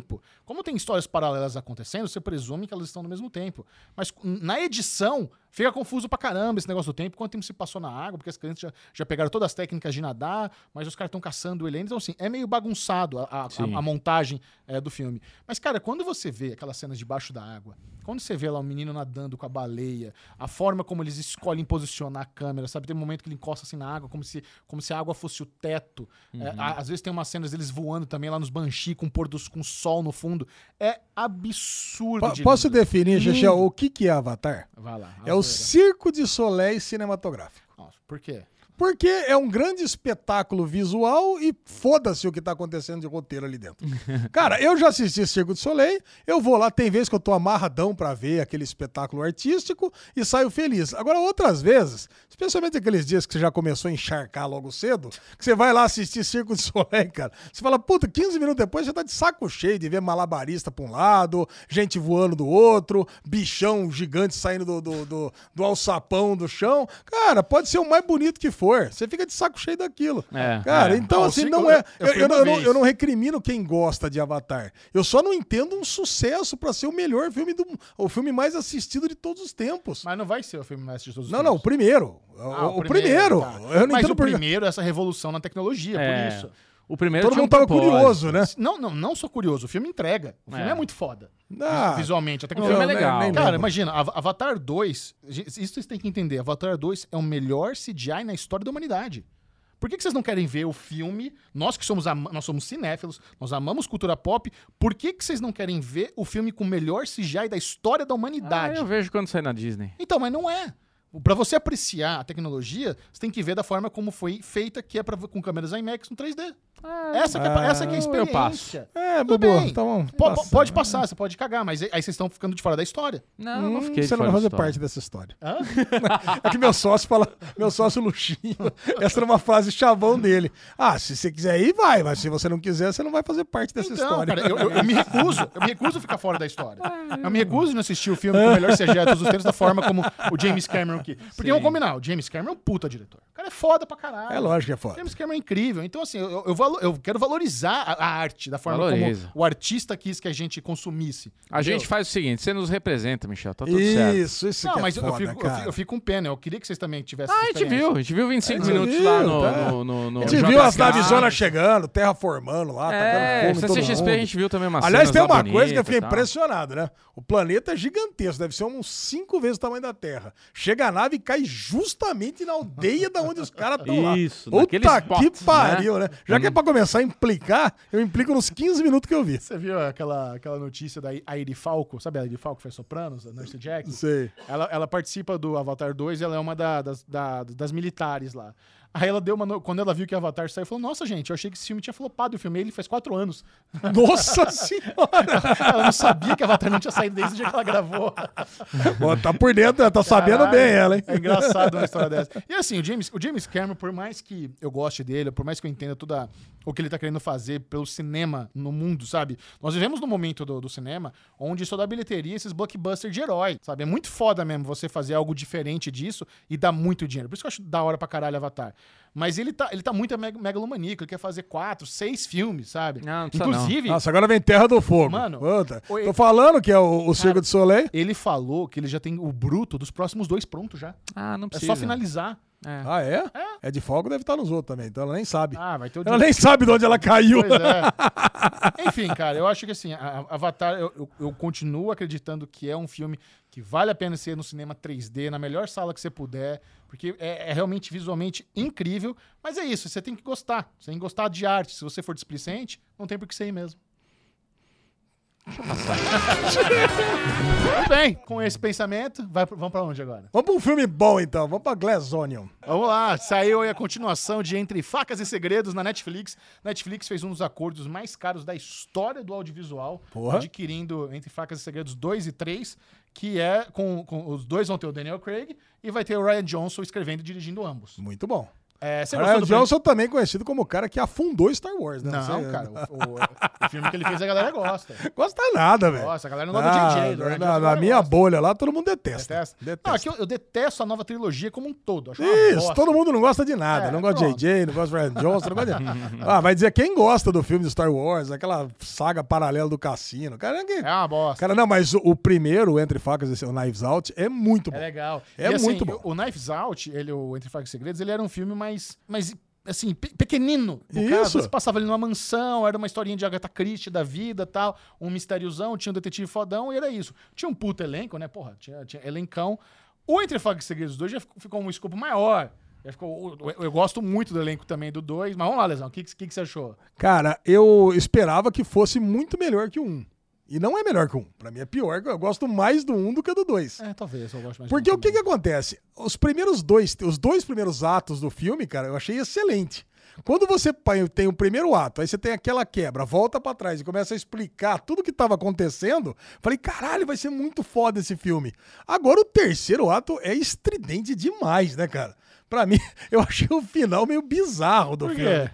Como tem histórias paralelas acontecendo, você presume que elas estão no mesmo tempo. Mas na edição, fica confuso pra caramba esse negócio do tempo, quanto tempo se passou na água, porque as crianças já, já pegaram todas as técnicas de nadar, mas os caras estão caçando ele ainda. Então, assim, é meio bagunçado a, a- a- a montagem é, do filme. Mas, cara, quando você vê aquelas cenas debaixo da água, quando você vê lá o menino nadando com a baleia, a forma como eles escolhem posicionar a câmera, sabe? Tem um momento que ele encosta assim na água, como se, como se a água fosse o teto. É, a- às vezes tem umas cenas deles voando também lá nos Banshee, com pôr dos, com sol no fundo. É absurdo. Po- de Posso lindo. definir, Lindo. o que, que é Avatar? Vai lá. É o Razoeira. Circo de Soleil cinematográfico. Nossa, por quê? Porque é um grande espetáculo visual e foda-se o que tá acontecendo de roteiro ali dentro. Cara, eu já assisti Circo de Soleil, eu vou lá, tem vezes que eu tô amarradão pra ver aquele espetáculo artístico e saio feliz. Agora, outras vezes, especialmente aqueles dias que você já começou a encharcar logo cedo, que você vai lá assistir Circo de Soleil, cara, você fala, puta, 15 minutos depois você tá de saco cheio de ver malabarista pra um lado, gente voando do outro, bichão gigante saindo do, do, do, do alçapão do chão. Cara, pode ser o mais bonito que for. Você fica de saco cheio daquilo. É, Cara, é. então Não, assim, não é. eu Eu, eu não, eu não- não recrimino quem gosta de Avatar. Eu só não entendo um sucesso pra ser o melhor filme do. O filme mais assistido de todos os tempos. Mas não vai ser o filme mais de todos os Não, não, o tempos. primeiro. O, Ah, o primeiro. tá. Eu não Mas entendo o primeiro é essa revolução na tecnologia, É, por isso. O primeiro Todo tinha mundo um tava curioso, né? Não, não, não sou curioso. O filme entrega. O filme é, É. muito foda. Ah, Visualmente. A filme tecnologia é legal. nem Cara, lembro. imagina, Av- Avatar 2, gente, isso vocês têm que entender. Avatar 2 é o melhor CGI na história da humanidade. Por que, que vocês não querem ver o filme? Nós que somos, nós somos cinéfilos, nós amamos cultura pop. Por que, que vocês não querem ver o filme com o melhor CGI da história da Ah, humanidade? eu vejo quando sai na Disney. Então, mas não é. Pra você apreciar a tecnologia, você tem que ver da forma como foi feita, que é pra, com câmeras IMAX no 3D. Essa, que é, pa- essa que é a eu experiência. passo. É, Tudo bem. tá bom. Passa. pode passar, você pode cagar, mas aí vocês estão ficando de fora da história. Não, eu não Hum, fiquei de você não vai fazer parte dessa história. Hã? É que meu sócio fala, meu sócio Luxinho, essa era uma frase chavão dele. Ah, se você quiser ir, vai, mas se você não quiser, você não vai fazer parte dessa Então, história. cara, eu, eu- eu me recuso. Eu me recuso a ficar fora da história. Eu me recuso de não assistir o filme com o melhor CGI de todos os tempos da forma como o James Cameron quis. Porque vamos combinar, o James Cameron é um puta diretor. O cara é foda pra caralho. É lógico que é O foda. James Cameron é incrível. Então, assim, eu, eu, valo- eu quero valorizar a, a arte da forma Valoriza. como o artista quis que a gente consumisse. A entendeu? gente faz o seguinte, você nos representa, Michel, tá tudo certo. Isso, isso Não, que é mas eu- foda, eu, fico, eu, cara. fico, eu fico com pena. Eu queria que vocês também tivessem Ah, a gente viu, a gente viu 25 A gente minutos viu, lá no, tá. no, no, no A gente viu as navizonas chegando, terra formando lá, É, tacando fogo CCXP a gente viu também uma Aliás, tem uma coisa que eu fiquei impressionado, né? O planeta é gigantesco, deve ser uns cinco vezes o tamanho da Terra. Chega a nave e cai justamente na aldeia da onde os caras estão lá. Isso, Puta naquele spot, que pariu, né? né? Já que é pra começar a implicar, eu implico nos 15 minutos que eu vi. Você viu aquela, aquela notícia da Airi Falco? Sabe a Airi Falco que faz Sopranos, a Nurse Jack? Sei. Ela, ela participa do Avatar 2 e ela é uma da- das, da- das militares lá. Aí ela deu uma. no- Quando ela viu que o Avatar saiu, falou: Nossa, gente, eu achei que esse filme tinha flopado. Eu filmei ele faz quatro anos. Nossa senhora! ela não sabia que Avatar não tinha saído desde o dia que ela gravou. Tá por dentro, tá sabendo Caralho, bem ela, hein? É engraçado uma história dessa. E assim, o James, o James Cameron, por mais que eu goste dele, por mais que eu entenda tudo a- o que ele tá querendo fazer pelo cinema no mundo, sabe? Nós vivemos num momento do, do cinema onde só dá bilheteria esses blockbusters de herói, sabe? É muito foda mesmo você fazer algo diferente disso e dar muito dinheiro. Por isso que eu acho da hora pra caralho Avatar. Mas ele tá, ele tá muito meg- megalomaníaco, ele quer fazer quatro, seis filmes, sabe? Não, não precisa não. Inclusive, Nossa, agora vem Terra do Fogo. Mano, Puta. oi- Tô falando que é o, o Circo de Soleil. ele falou que ele já tem o bruto dos próximos dois pronto já. Ah, não É precisa. só finalizar. É. Ah, é? é? de fogo, deve estar nos outros também. Então ela nem sabe. Ah, vai ter o ela nem sabe de onde ela caiu. Pois é. Enfim, cara, eu acho que assim, a- a- Avatar, eu, eu- eu continuo acreditando que é um filme que vale a pena ser no cinema 3D, na melhor sala que você puder, porque é, é realmente visualmente incrível. Mas é isso, você tem que gostar. Você tem que gostar de arte. Se você for displicente, não tem por que ser ir mesmo. Muito bem, com esse pensamento, vai, vamos pra onde agora? Vamos pra um filme bom, então. Vamos pra Glass Onion. Vamos lá, saiu aí a continuação de Entre Facas e Segredos na Netflix. Netflix fez um dos acordos mais caros da história do audiovisual, Porra. adquirindo Entre Facas e Segredos 2 e 3, que é com, com- os dois vão ter o Daniel Craig e vai ter o Ryan Johnson escrevendo e dirigindo ambos. Muito bom. É, você Ryan Johnson também conhecido como o cara que afundou Star Wars, né? Não, sei- cara, o, o- o filme que ele fez a galera gosta. Gosta nada, velho. Gosta, a galera não gosta do JJ, Ryan na, na galera minha gosta. bolha lá, todo mundo detesta. Detesta? Detesta. Não, aqui eu, eu detesto a nova trilogia como um todo. Isso, todo mundo não gosta de nada. É, não gosta pronto. de JJ, não gosta de Ryan Johnson, não gosta de... Ah, vai dizer quem gosta do filme de Star Wars, aquela saga paralela do cassino. Cara, que... É uma bosta. cara não, mas o, o primeiro, Entre Facas e o Knives Out, é muito bom. É legal. É E, assim, muito bom. O Knives Out, ele, o Entre Facas e Segredos, ele era um filme mais, mais assim, pe- pequenino. No Isso. caso, você passava ali numa mansão, era uma historinha de Agatha Christie da vida tal, um mistériozão, tinha um detetive fodão e era isso. Tinha um puto elenco, né? Porra, tinha, tinha elencão. O Entre Facas e Segredos 2 já ficou, ficou um escopo maior. Já ficou, eu, eu gosto muito do elenco também do 2, mas vamos lá, Lesão, o que, que, que você achou? Cara, eu esperava que fosse muito melhor que o 1. E não é melhor que 1. Pra mim é pior, eu gosto mais do 1 do que do 2. É, talvez, eu gosto mais Porque do o que que acontece? Os primeiros dois, os dois primeiros atos do filme, cara, eu achei excelente. Quando você tem o primeiro ato, aí você tem aquela quebra, volta pra trás e começa a explicar tudo que tava acontecendo, falei, caralho, vai ser muito foda esse filme. Agora o terceiro ato é estridente demais, né, cara? Pra mim, eu achei o final meio bizarro do Por quê?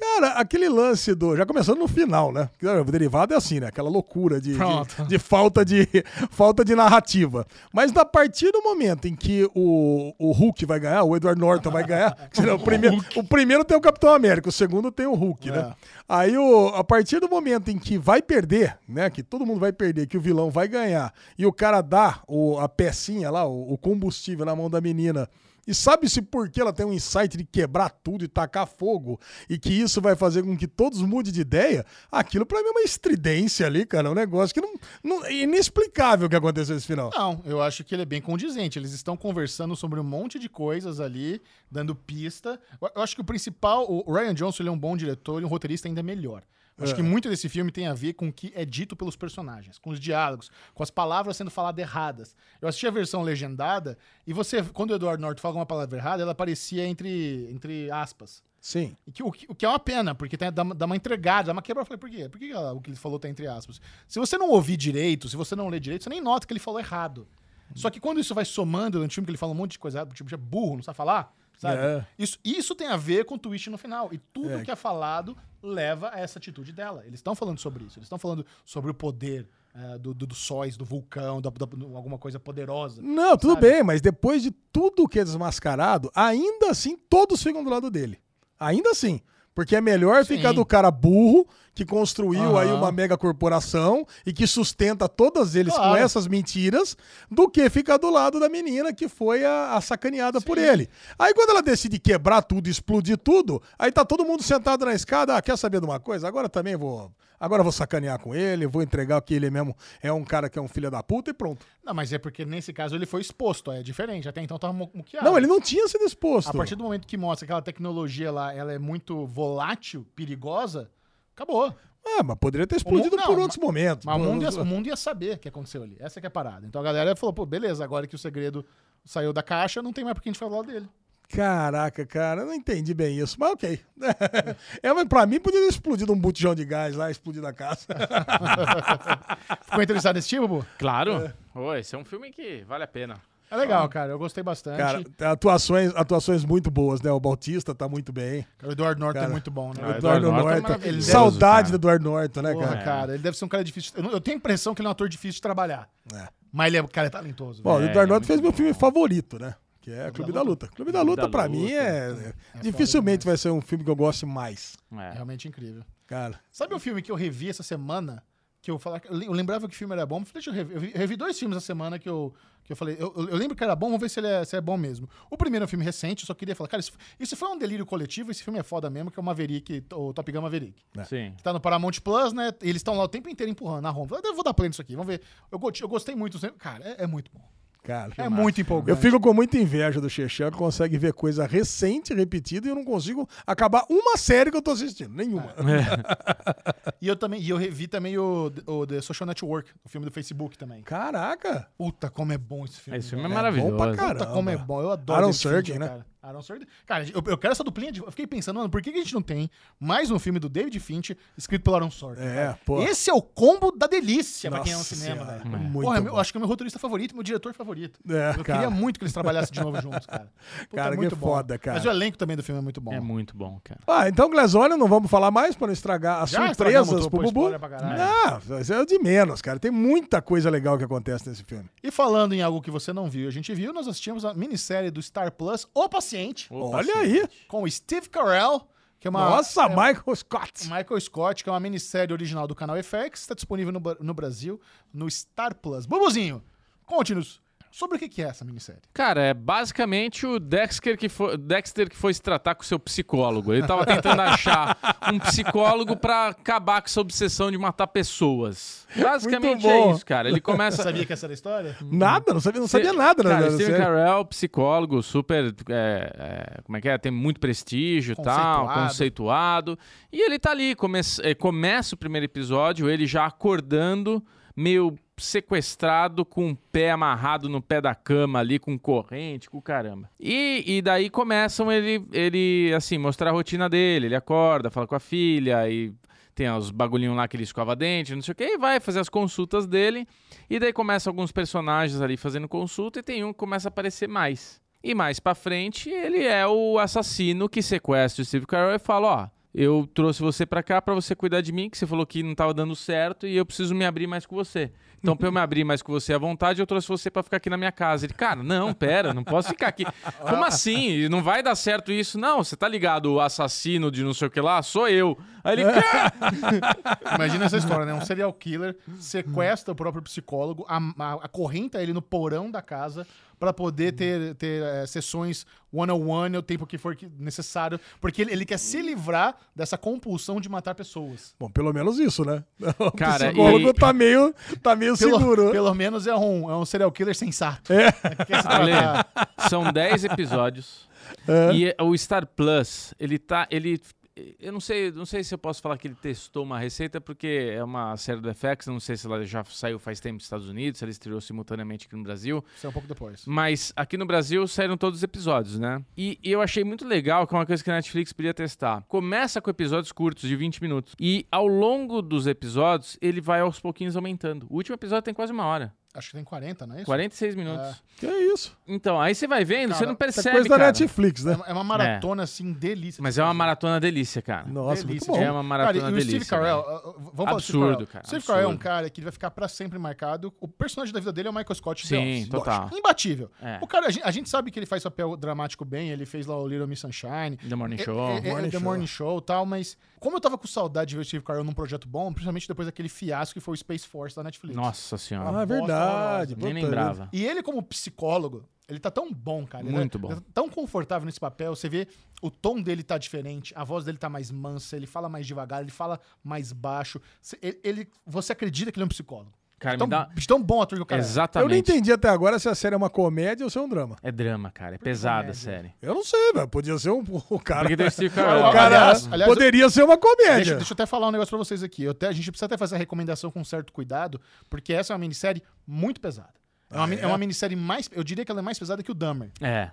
Cara, aquele lance do. Já começando no final, né? O derivado é assim, né? Aquela loucura de, de, de falta, de falta de narrativa. Mas a partir do momento em que o, o Hulk vai ganhar, o Edward Norton vai ganhar, o, primeiro, o primeiro tem o Capitão América, o segundo tem o Hulk, né? Aí, o, a partir do momento em que vai perder, né? Que todo mundo vai perder, que o vilão vai ganhar, e o cara dá o, a pecinha lá, o, o combustível na mão da menina. E sabe-se por que ela tem um insight de quebrar tudo e tacar fogo e que isso vai fazer com que todos mudem de ideia? Aquilo pra mim é uma estridência ali, cara. Um negócio que não, não é inexplicável o que aconteceu nesse final. Não, eu acho que ele é bem condizente. Eles estão conversando sobre um monte de coisas ali, dando pista. Eu acho que o principal, o Ryan Johnson, ele é um bom diretor e um roteirista ainda melhor. Acho que muito desse filme tem a ver com o que é dito pelos personagens, com os diálogos, com as palavras sendo faladas erradas. Eu assisti a versão legendada e você, quando o Edward Norton fala uma palavra errada, ela aparecia entre, entre aspas. Sim. Que- o, que, o que é uma pena, porque tem, dá, uma- dá uma entregada, dá uma quebra. Eu falei, por quê? Por que ela- o que ele falou tá entre aspas? Se você não ouvir direito, se você não ler direito, você nem nota que ele falou errado. Só que quando isso vai somando no time que ele fala um monte de coisa tipo, é burro, não sabe falar, sabe? É. Isso, isso tem a ver com o twist no final. E tudo É. que é falado leva a essa atitude dela. Eles estão falando sobre isso. Eles estão falando sobre o poder é, do, do, dos sóis, do vulcão, da, da- alguma coisa poderosa. Não, tudo Sabe? bem, mas depois de tudo que é desmascarado, ainda assim todos ficam do lado dele. Ainda assim. Porque é melhor Sim. ficar do cara burro que construiu aí Aham. uma mega corporação e que sustenta todos eles com Claro. essas mentiras do que ficar do lado da menina que foi a, a sacaneada por ele. Aí quando ela decide quebrar tudo, explodir tudo, aí tá todo mundo sentado na escada, ah, quer saber de uma coisa? Agora também vou, agora eu vou sacanear com ele, vou entregar que ele mesmo é um cara que é um filho da puta e pronto. Não, mas é porque nesse caso ele foi exposto, é diferente. Até então tava mu- muqueado. Não, ele não tinha sido exposto. A partir do momento que mostra que aquela tecnologia lá, ela é muito volátil, perigosa, acabou. Ah, mas poderia ter explodido não, por mas- outros momentos. Mas o mundo, ia, o mundo ia saber o que aconteceu ali. Essa que é a parada. Então a galera falou, pô, beleza, agora que o segredo saiu da caixa, não tem mais por que a gente falar dele. Caraca, cara, eu não entendi bem isso, mas ok. é, mas pra mim podia ter explodido um botijão de gás lá, explodir a casa. Ficou interessado nesse tipo, Bu? Claro. Ô, esse é um filme que vale a pena. É legal, cara. Eu gostei bastante. Cara, atuações, atuações muito boas, né? O Bautista tá muito bem. o Eduardo Norton cara, é muito bom, né? Ah, O Eduardo Eduardo Norton é Norton. Saudade cara. do Eduardo Norton, né, Porra, cara? cara. ele deve ser um cara difícil. Eu, tenho a impressão que ele é um ator difícil de trabalhar. É. Mas ele é um cara talentoso. Bom, o É, Eduardo é Norton fez meu bom. filme favorito, né? Que é Clube da Luta. Clube da Luta, da pra Luta. mim, é. É dificilmente foda vai ser um filme que eu goste mais. É. Realmente incrível. Cara. Sabe o filme que eu revi essa semana? Que eu falava, eu lembrava que o filme era bom. Deixa eu rever. Eu vi- eu revi dois filmes essa semana que eu, que eu falei. Eu, eu- lembro que era bom, vamos ver se ele é, se é bom mesmo. O primeiro é um filme recente, eu só queria falar, cara, isso, isso foi um delírio coletivo. Esse filme é foda mesmo, que é o Maverick, o Top Gun Maverick. Sim. Que tá no Paramount Plus, né? E eles estão lá o tempo inteiro empurrando na Roma. Eu vou dar play nisso aqui, vamos ver. Eu, eu gostei muito. Cara, é, é muito bom. Cara. É muito empolgante. Eu fico com muita inveja do Chechel que consegue ver coisa recente, repetida, e eu não consigo acabar uma série que eu tô assistindo. Nenhuma. E eu também, e eu revi também o, o The Social Network, o filme do Facebook também. Caraca. Puta, como é bom esse filme. Esse filme é velho. maravilhoso. bom pra Puta, caramba. como é bom. Eu adoro Aaron Fincher, Sorkin, né? Cara. Aaron Sorkin. Cara, eu, eu quero essa duplinha de... Eu fiquei pensando, mano, por que, que a gente não tem mais um filme do David Fincher escrito pelo Aaron Sorkin? É, cara? pô. Esse é o combo da delícia pra quem é Nossa cinema, velho. Muito Porra, bom. eu acho que é o meu roteirista favorito e meu diretor favorito. É, eu cara. queria muito que eles trabalhassem de novo juntos, cara. Puta, Cara, é que muito bom. foda, cara. Mas o elenco também do filme é muito bom. É muito bom, cara. Ah, então, Glazolio, não vamos falar mais pra não estragar as Já surpresas pro Bubu. Não, isso é o de menos, cara. Tem muita coisa legal que acontece nesse filme. E falando em algo que você não viu, a gente viu, nós assistimos a minissérie do Star Plus, O Paciente, Opa, Olha sim. aí. com o Steve Carell, que é uma... Nossa, é, Michael Scott. Michael Scott, que é uma minissérie original do canal FX, está disponível no, no Brasil, no Star Plus. Bubuzinho, conte-nos sobre o que é essa minissérie. Cara, é basicamente o Dexter que foi, Dexter que foi se tratar com o seu psicólogo. Ele tava tentando achar um psicólogo pra acabar com essa obsessão de matar pessoas. Basicamente Muito é isso, cara. Ele Você começa. sabia que essa era a história? Nada, não sabia, não sabia nada, né? Cara. Carell, psicólogo, super. é, é, como é que é? Tem muito prestígio e tal, Conceituado. conceituado. E ele tá ali, come, é, começa o primeiro episódio, ele já acordando, meio sequestrado, com o pé amarrado no pé da cama ali, com corrente, com caramba. E, e daí começam ele, ele, assim, mostrar a rotina dele. Ele acorda, fala com a filha e tem os bagulhinhos lá que ele escova dente, não sei o que, e vai fazer as consultas dele. E daí começam alguns personagens ali fazendo consulta e tem um que começa a aparecer mais. E mais pra frente, ele é o assassino que sequestra o Steve Carell e fala, ó, eu trouxe você pra cá pra você cuidar de mim, que você falou que não tava dando certo e eu preciso me abrir mais com você. Então, pra eu me abrir mais com você à vontade, eu trouxe você pra ficar aqui na minha casa. Ele, cara, não, pera, não posso ficar aqui. Como assim? Não vai dar certo isso? Não, você tá ligado, o assassino de não sei o que lá, sou eu. Aí ele, "Cá!" Imagina essa história, né? Um serial killer sequestra o próprio psicólogo, am- a- acorrenta ele no porão da casa pra poder ter, ter eh, sessões one-on-one o tempo que for que- necessário, porque ele, ele quer se livrar dessa compulsão de matar pessoas. Bom, pelo menos isso, né? O Cara, psicólogo e- tá meio, tá meio seguro. Pelo, pelo menos é um, é um serial killer sensato. É. Ale, são 10 episódios. É. E o Star Plus, ele tá. Ele, eu não sei, não sei se eu posso falar que ele testou uma receita, porque é uma série do FX, não sei se ela já saiu faz tempo nos Estados Unidos, se ela estreou simultaneamente aqui no Brasil. Isso é um pouco depois. Mas aqui no Brasil saíram todos os episódios, né? E, e eu achei muito legal, que é uma coisa que a Netflix podia testar. Começa com episódios curtos, de 20 minutos. E ao longo dos episódios, ele vai aos pouquinhos aumentando. O último episódio tem quase uma hora. Acho que tem 40, não é isso? 46 minutos. É. Que é isso? Então, aí você vai vendo, você Cara, não Isso é percebe, coisa da cara. Netflix, né? É uma- É uma maratona, assim, delícia. Mas é uma maratona delícia, cara. Nossa, Delícia. muito bom. É uma maratona cara, e o delícia. Steve Carell, uh, vamos Steve Absurdo, Carell. cara, Steve Carell é um cara que vai ficar pra sempre marcado. O personagem da vida dele é o Michael Scott. The Sim, total. Lógico. Imbatível. É. O cara, a gente, a gente sabe que ele faz papel dramático bem, ele fez lá o Little Miss Sunshine. The Morning É- Show. é- é- Morning The Show. Morning Show e tal, mas como eu tava com saudade de ver o Steve Carell num projeto bom, principalmente depois daquele fiasco que foi o Space Force da Netflix. Nossa senhora. Ah, bosta verdade. Nem lembrava. E ele, como psicólogo, ele tá tão bom, cara. Ele Muito é- bom. ele tá tão confortável nesse papel. Você vê o tom dele tá diferente, a voz dele tá mais mansa, ele fala mais devagar, ele fala mais baixo. Você, ele, ele- você acredita que ele é um psicólogo. Cara, tão, me dá. tão bom ator que o cara é. Eu não Exatamente. entendi até agora se a série é uma comédia ou se é um drama. É drama, cara. É pesada a série. Eu não sei, velho. Podia ser um. O cara. Porque tem o cara Aliás- aliás, poderia ser uma comédia. Deixa, deixa eu até falar um negócio pra vocês aqui. Eu até- a gente precisa até fazer a recomendação com certo cuidado, porque essa é uma minissérie muito pesada. É uma, Ah, é? é uma minissérie mais. Eu diria que ela é mais pesada que o Dahmer. É.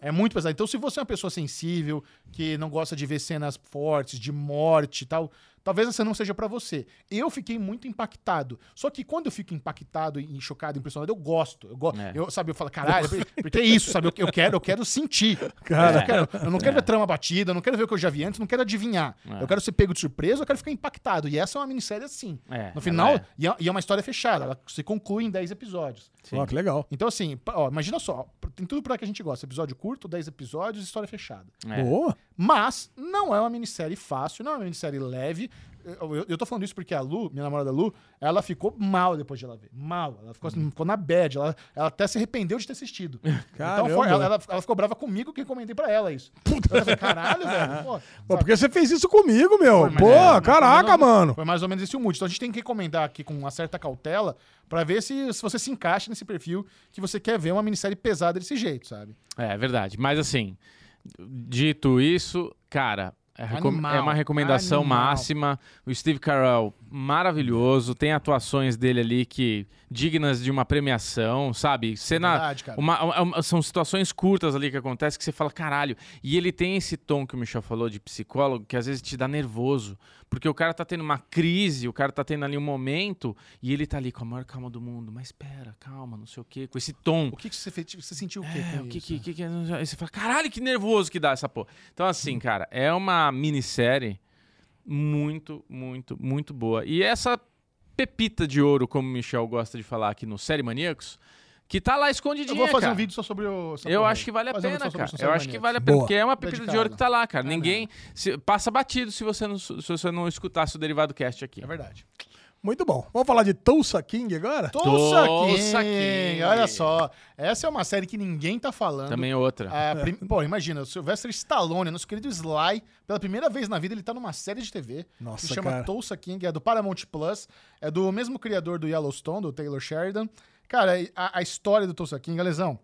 É muito pesada. Então, se você é uma pessoa sensível, que não gosta de ver cenas fortes, de morte e tal, talvez essa não seja pra você. Eu fiquei muito impactado. Só que quando eu fico impactado e chocado, impressionado, eu gosto. Eu, go É. eu sabe, eu falo, caralho, porque é isso, sabe? Eu, eu quero, eu quero sentir. Cara. eu, quero- eu não quero ver trama batida, eu não quero ver o que eu já vi antes, não quero adivinhar. É. Eu quero ser pego de surpresa, eu quero ficar impactado. E essa é uma minissérie assim. É, no final, é. e, é, é uma história fechada, ela se conclui em 10 episódios. Ó, que legal. Então, assim, ó, imagina só, tem tudo pra que a gente gosta. Episódio curto, 10 episódios, história fechada. É. Boa. Mas não é uma minissérie fácil, não é uma minissérie leve. Eu, eu- eu tô falando isso porque a Lu, minha namorada Lu, ela ficou mal depois de ela ver. Mal. Ela ficou, assim, ficou na bad. Ela, ela até se arrependeu de ter assistido. Caramba. Então foi- ela, ela- ela ficou brava comigo que eu comentei pra ela isso. Eu falei, caralho, velho. Pô, Pô, porque você fez isso comigo, meu? Foi, Pô, é, caraca, mano. Foi mais ou menos esse o mood. Então a gente tem que recomendar aqui com uma certa cautela pra ver se, se você se encaixa nesse perfil que você quer ver uma minissérie pesada desse jeito, sabe? É verdade. Mas assim, dito isso, cara, é, é uma recomendação animal. máxima. O Steve Carell, maravilhoso. Tem atuações dele ali que dignas de uma premiação, sabe? Cena. Verdade, cara. uma- uma- são situações curtas ali que acontecem que você fala, caralho. E ele tem esse tom que o Michel falou de psicólogo que às vezes te dá nervoso. Porque o cara tá tendo uma crise, o cara tá tendo ali um momento e ele tá ali com a maior calma do mundo. Mas espera, calma, não sei o quê. Com esse tom. O que, que você, fez, você sentiu o quê? É, o que, que, que, que- Aí você fala, caralho, que nervoso que dá essa porra. Então, assim, cara, é uma minissérie muito, muito, muito boa. E essa pepita de ouro, como o Michel gosta de falar aqui no Série Maníacos, que tá lá Eu escondidinha, vou fazer cara. um vídeo só sobre o. Eu acho que vale a Fazer um pena, só cara. Eu acho que vale a pena, Boa. porque é uma pepita de Dedicado. ouro que tá lá, cara. É Ninguém... se- passa batido se você, não, se você não escutasse o Derivado Cast aqui. É verdade. Muito bom. Vamos falar de Tulsa King agora? Tulsa King. King. Olha só. Essa é uma série que ninguém tá falando. Também outra. Ah, prim- Pô, imagina, o Sylvester Stallone, nosso querido Sly, pela primeira vez na vida ele tá numa série de TV Nossa, que se chama cara. Tulsa King, é do Paramount Plus, é do mesmo criador do Yellowstone, do Taylor Sheridan. Cara, a, a história do Tulsa King, Alesão,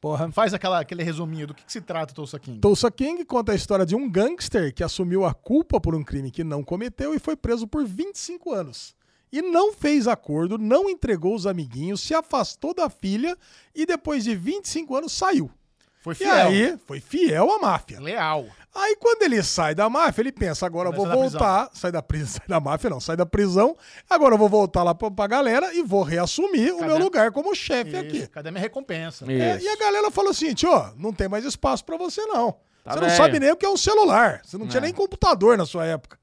Porra. faz aquela, aquele resuminho do que, que se trata o Tulsa King. Tulsa King conta a história de um gangster que assumiu a culpa por um crime que não cometeu e foi preso por 25 anos. E não fez acordo, não entregou os amiguinhos, se afastou da filha e depois de 25 anos saiu. Foi E fiel. aí, foi fiel à máfia. Leal. Aí quando ele sai da máfia, ele pensa, agora eu vou sair da prisão. voltar, sai da prisão, sai da máfia não, sai da prisão, agora eu vou voltar lá pra, pra galera e vou reassumir o Cadê? meu lugar como chefe Isso, aqui. Cadê minha recompensa? É, e a galera falou assim, tio, não tem mais espaço pra você não. Tá você não velho. sabe nem o que é um celular, você não tinha É. nem computador na sua época.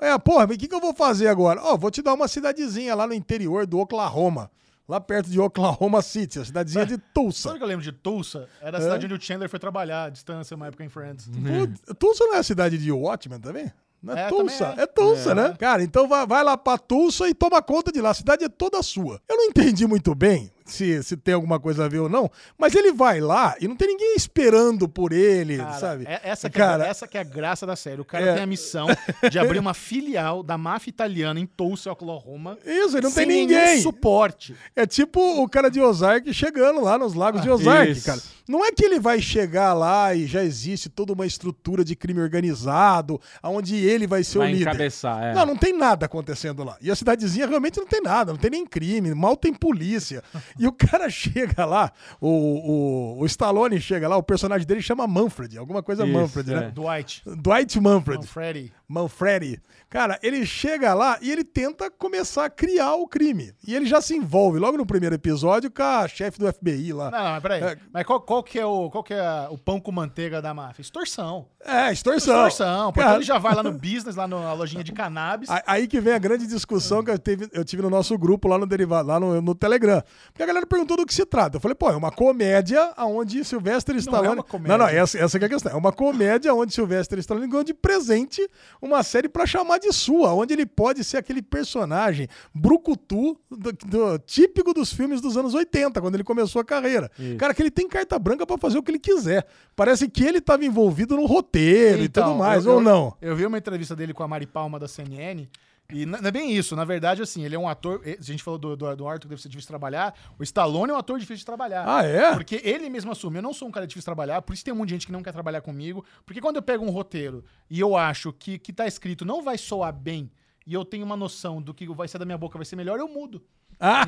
É, porra, mas o que, que eu vou fazer agora? Ó, vou te dar uma cidadezinha lá no interior do Oklahoma, lá perto de Oklahoma City, a cidadezinha de Sabe o Tulsa. que eu lembro de Tulsa? Era a cidade onde o Chandler foi trabalhar à distância, uma época em Friends. Pô, Tulsa não é a cidade de Watchmen também? Não é, É, Tulsa, é. é, Tulsa, É. né? Cara, então vai, vai lá pra Tulsa e toma conta de lá. A cidade é toda sua. Eu não entendi muito bem se, se tem alguma coisa a ver ou não, mas ele vai lá e não tem ninguém esperando por ele, Cara, sabe? é- essa, que Cara, é, essa que é a graça da série. O cara É. tem a missão de abrir uma filial da máfia italiana em Tulsa, Oklahoma. Isso, ele não sem tem ninguém. suporte. É tipo o cara de Ozark chegando lá nos lagos de Ozark, isso. cara. Não é que ele vai chegar lá e já existe toda uma estrutura de crime organizado, onde ele vai ser Vai o líder. encabeçar, é. Não, não tem nada acontecendo lá. E a cidadezinha realmente não tem nada, não tem nem crime, mal tem polícia. E o cara chega lá, o, o, o Stallone chega lá, o personagem dele chama Manfred, alguma coisa Isso, Manfred, é. né? Dwight. Dwight Manfred. Manfredi. Manfredi. Cara, ele chega lá e ele tenta começar a criar o crime. E ele já se envolve logo no primeiro episódio com a chefe do FBI lá. Não, não, mas peraí. É. Mas qual, qual que é, o, qual que é o pão com manteiga da máfia? Extorsão. É, extorsão. Extorsão. Porque Cara, ele já vai lá no business, lá na lojinha de cannabis. Aí que vem a grande discussão que eu, teve, eu tive no nosso grupo lá no Derivado, lá no, no Telegram. Porque a galera perguntou do que se trata. Eu falei, pô, é uma comédia onde Sylvester Stallone. uma comédia. Não, não, essa, essa que é a questão. É uma comédia onde Sylvester Stallone ganhou de presente uma série pra chamar de sua, onde ele pode ser aquele personagem brucutu do, do- típico dos filmes dos anos 80, quando ele começou a carreira. Cara, que ele tem carta branca pra fazer o que ele quiser. Parece que ele tava envolvido no roteiro e Então, tudo mais, eu- ou eu- não. Eu vi uma entrevista dele com a Mari Palma da CNN. E não é bem isso, na verdade, assim, ele é um ator. eh, A gente falou do, do, do Arthur que deve ser difícil de trabalhar. O Stallone é um ator difícil de trabalhar. Ah, é? Porque ele mesmo assume, eu não sou um cara difícil de trabalhar, por isso tem um monte de gente que não quer trabalhar comigo. Porque quando eu pego um roteiro e eu acho que que tá escrito não vai soar bem, e eu tenho uma noção do que vai ser da minha boca vai ser melhor, eu mudo. Ah,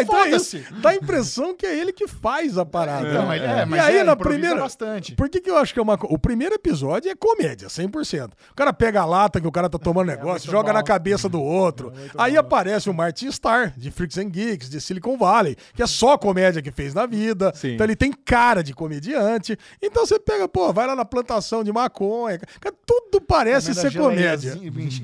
então é isso. Dá a impressão que é ele que faz a parada. Ele- é, e mas aí, é, na primeira. bastante. Por que, que eu acho que é uma. O primeiro episódio é comédia, 100%. O cara pega a lata que o cara tá tomando negócio, muito joga bom. na cabeça do outro. aí aparece o Martin Starr, de Freaks and Geeks, de Silicon Valley, que é só comédia que fez na vida. Sim. Então ele tem cara de comediante. Então você pega, pô, vai lá na plantação de maconha. Cara, tudo parece Comendo ser comédia.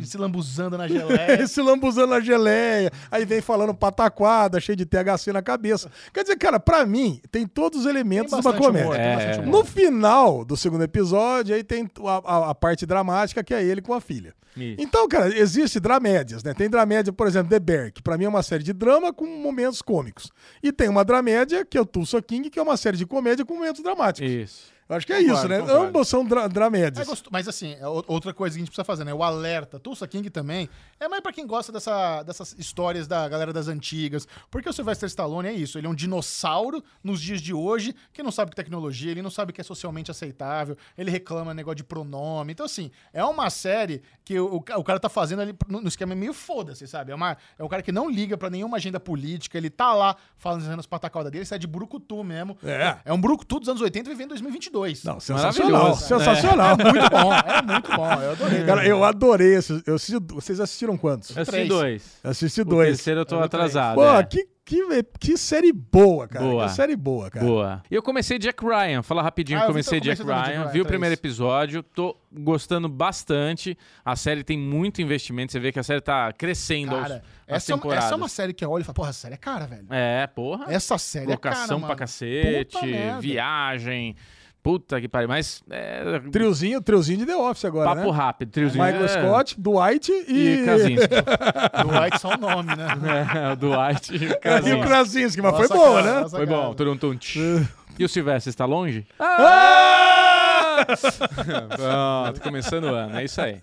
Se lambuzando na geleia. Esse lambuzando a geleia, aí vem falando pataquada, cheio de THC na cabeça. Quer dizer, cara, pra mim, tem todos os elementos de uma comédia. humor, É. humor. No final do segundo episódio, aí tem a, a- a parte dramática, que é ele com a filha. Isso. Então, cara, existe dramédias, né? Tem dramédia, por exemplo, The Bear, que pra mim é uma série de drama com momentos cômicos. E tem uma dramédia, que é o Tulsa King, que é uma série de comédia com momentos dramáticos. Isso. Acho que é Concordo, isso, né? concordo. Ambos são dra É dramédias. gosto- Mas assim, é outra coisa que a gente precisa fazer, né? O alerta. Tulsa King também. É mais pra quem gosta dessa- dessas histórias da galera das antigas. Porque o Sylvester Stallone é isso. Ele é um dinossauro nos dias de hoje que não sabe que tecnologia, ele não sabe que é socialmente aceitável, ele reclama negócio de pronome. Então, assim, é uma série que o, o ca- o cara tá fazendo ali no, esquema meio foda-se, sabe? É, uma, é um cara que não liga pra nenhuma agenda política, ele tá lá falando as patacadas dele, é de brucutu mesmo. É. É um brucutu dos anos 80 vivendo em 2022. Não, sensacional. Maravilhoso. Sensacional. É muito bom, é muito bom. Eu adorei. Cara, eu adorei esse. Eu assisti, vocês assistiram quantos? Eu assisti Três. dois. Eu assisti O dois. terceiro eu tô Eu atrasado. Pô, é. que, que, que série boa, cara. Boa. Que série boa, cara. Boa. E eu comecei Jack Ryan. Fala rapidinho, Ah, vi- comecei Jack Ryan. Jack Ryan, vi o primeiro episódio, tô gostando bastante. A série tem muito investimento, você vê que a série tá crescendo Cara, essa, é uma- temporadas. essa é uma série que eu olho e falo, porra, essa série é cara, velho. É, porra. Essa série é cara, Locação mano. pra cacete, Puta merda. Puta que pariu. Mas é, Triozinho, triozinho de The Office agora, papo né? rápido. Triozinho Michael é- Scott, Dwight e... e Krasinski. Do White só o nome, né? é, o Dwight e o E o Krasinski. Krasinski, mas foi Nossa, boa, cara, né? Foi cara. bom, tch. E o Silvestre está longe? Ah! Pronto, começando o ano, é isso aí.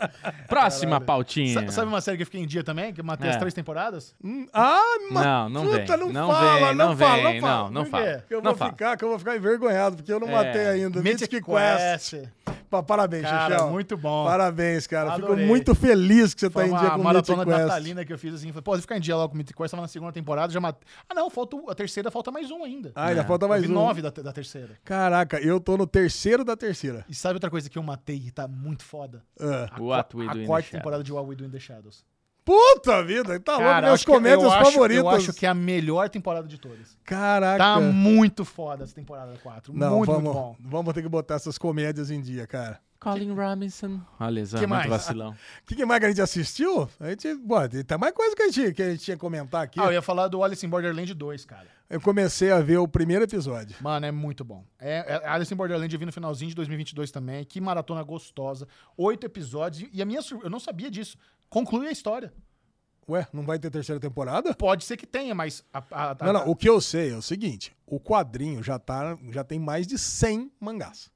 Próxima pautinha. Sa- Sabe uma série que eu fiquei em dia também? Que eu matei É. as três temporadas? Ah, mas Não, não puta, vem. não, Não fala, vem, não, não fala, vem, não fala. não, não Por fala. quê? Eu Não vou fala. ficar, que eu vou ficar envergonhado, porque eu não É. matei ainda. Mythic, Quest. Pa- Parabéns, Cara, Xixel. muito bom. Parabéns, cara. Fico Adorei. muito feliz que você tá Foi em uma dia com Mythic maratona Quest. natalina que eu fiz assim. Falei, pô, vou ficar em dia logo com o Mythic Quest. Tava na segunda temporada, já matei. Ah, não, falta o- a terceira, falta mais um ainda. Ah, ainda É. falta eu mais vi um. nove da, da terceira. Caraca, eu tô no terceiro da terceira. E sabe outra coisa que eu matei e tá muito foda? Ah. A, What a the quarta temporada de What We Do in the Shadows. Puta vida, tá louco, Cara, que- eu comédias acho- favoritas. Eu acho que é a melhor temporada de todas. Caraca. Tá muito foda essa temporada 4. Não, muito, vamos, muito bom. vamos ter que botar essas comédias em dia, cara. Colin Robinson. Olha, Zé, Que muito mais? vacilão. O que, que mais que a gente assistiu? A gente, bom, tem mais coisa que a gente, que a gente tinha que comentar aqui. Ah, eu ia falar do Alice in Borderland 2, cara. Eu comecei a ver o primeiro episódio. Mano, é muito bom. É, é Alice in Borderland eu vi no finalzinho de 2022 também. Que maratona gostosa. Oito episódios. E a minha sur- eu não sabia disso. Conclui a história. Ué, não vai ter terceira temporada? Pode ser que tenha, mas... A, a- a- Não, não, o que eu sei é o seguinte: o quadrinho já, tá, já tem mais de 100 mangás.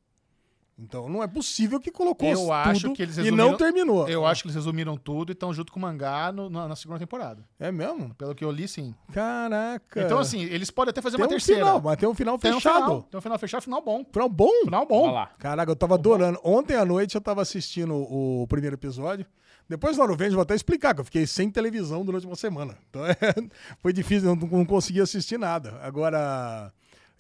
Então não é possível que colocou Eu tudo acho que eles e não terminou. Eu acho que eles resumiram tudo e estão junto com o mangá no- na, na segunda temporada. É mesmo? Pelo que eu li, sim. Caraca. Então, assim, eles podem até fazer tem uma um terceira. final, mas tem um final Tem um fechado. final. Tem um final fechado, final bom. Final bom? Final bom. Olha lá. Caraca, eu tava adorando. Ontem à noite eu tava assistindo o primeiro episódio. Depois lá no Vende eu vou até explicar, que eu fiquei sem televisão durante uma semana. Então é, foi difícil, eu não, não consegui assistir nada. Agora,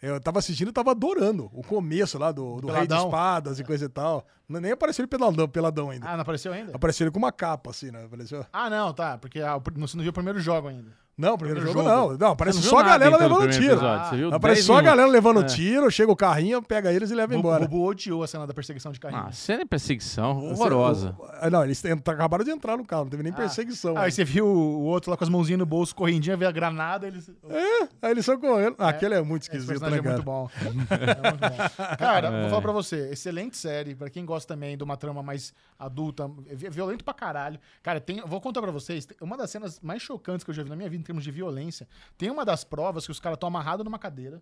eu tava assistindo e tava adorando o começo lá do, do Rei de. Espadas e coisa e tal. Nem apareceu ele peladão, peladão ainda. Ah, não apareceu ainda? Apareceu ele com uma capa, assim, né? Apareceu... Ah, não, tá. Porque ah, você não viu o primeiro jogo ainda. Não, o primeiro Primeiro jogo, jogo. não. Não, aparece Você não só a galera então, do levando tiro. episódio, Você viu Aparece 10 só a minutos. galera levando É. tiro, chega o carrinho, pega eles e leva O embora. Bubu odiou a cena da perseguição de carrinho. Ah, cena de perseguição horrorosa. Ah, Não, eles acabaram de entrar no carro, não teve nem perseguição. Ah, aí você viu o outro lá com as mãozinhas no bolso, correndinha, veio a granada, eles... É, aí eles estão correndo. Ah, aquele é muito Esse esquisito, personagem né, é cara? muito bom. É muito bom. Cara, vou falar pra você. Excelente série. Pra quem gosta também de uma trama mais adulta, vi- violento pra caralho. Cara, tem, vou contar pra vocês. Uma das cenas mais chocantes que eu já vi na minha vida termos de violência. Tem uma das provas que os caras estão amarrados numa cadeira.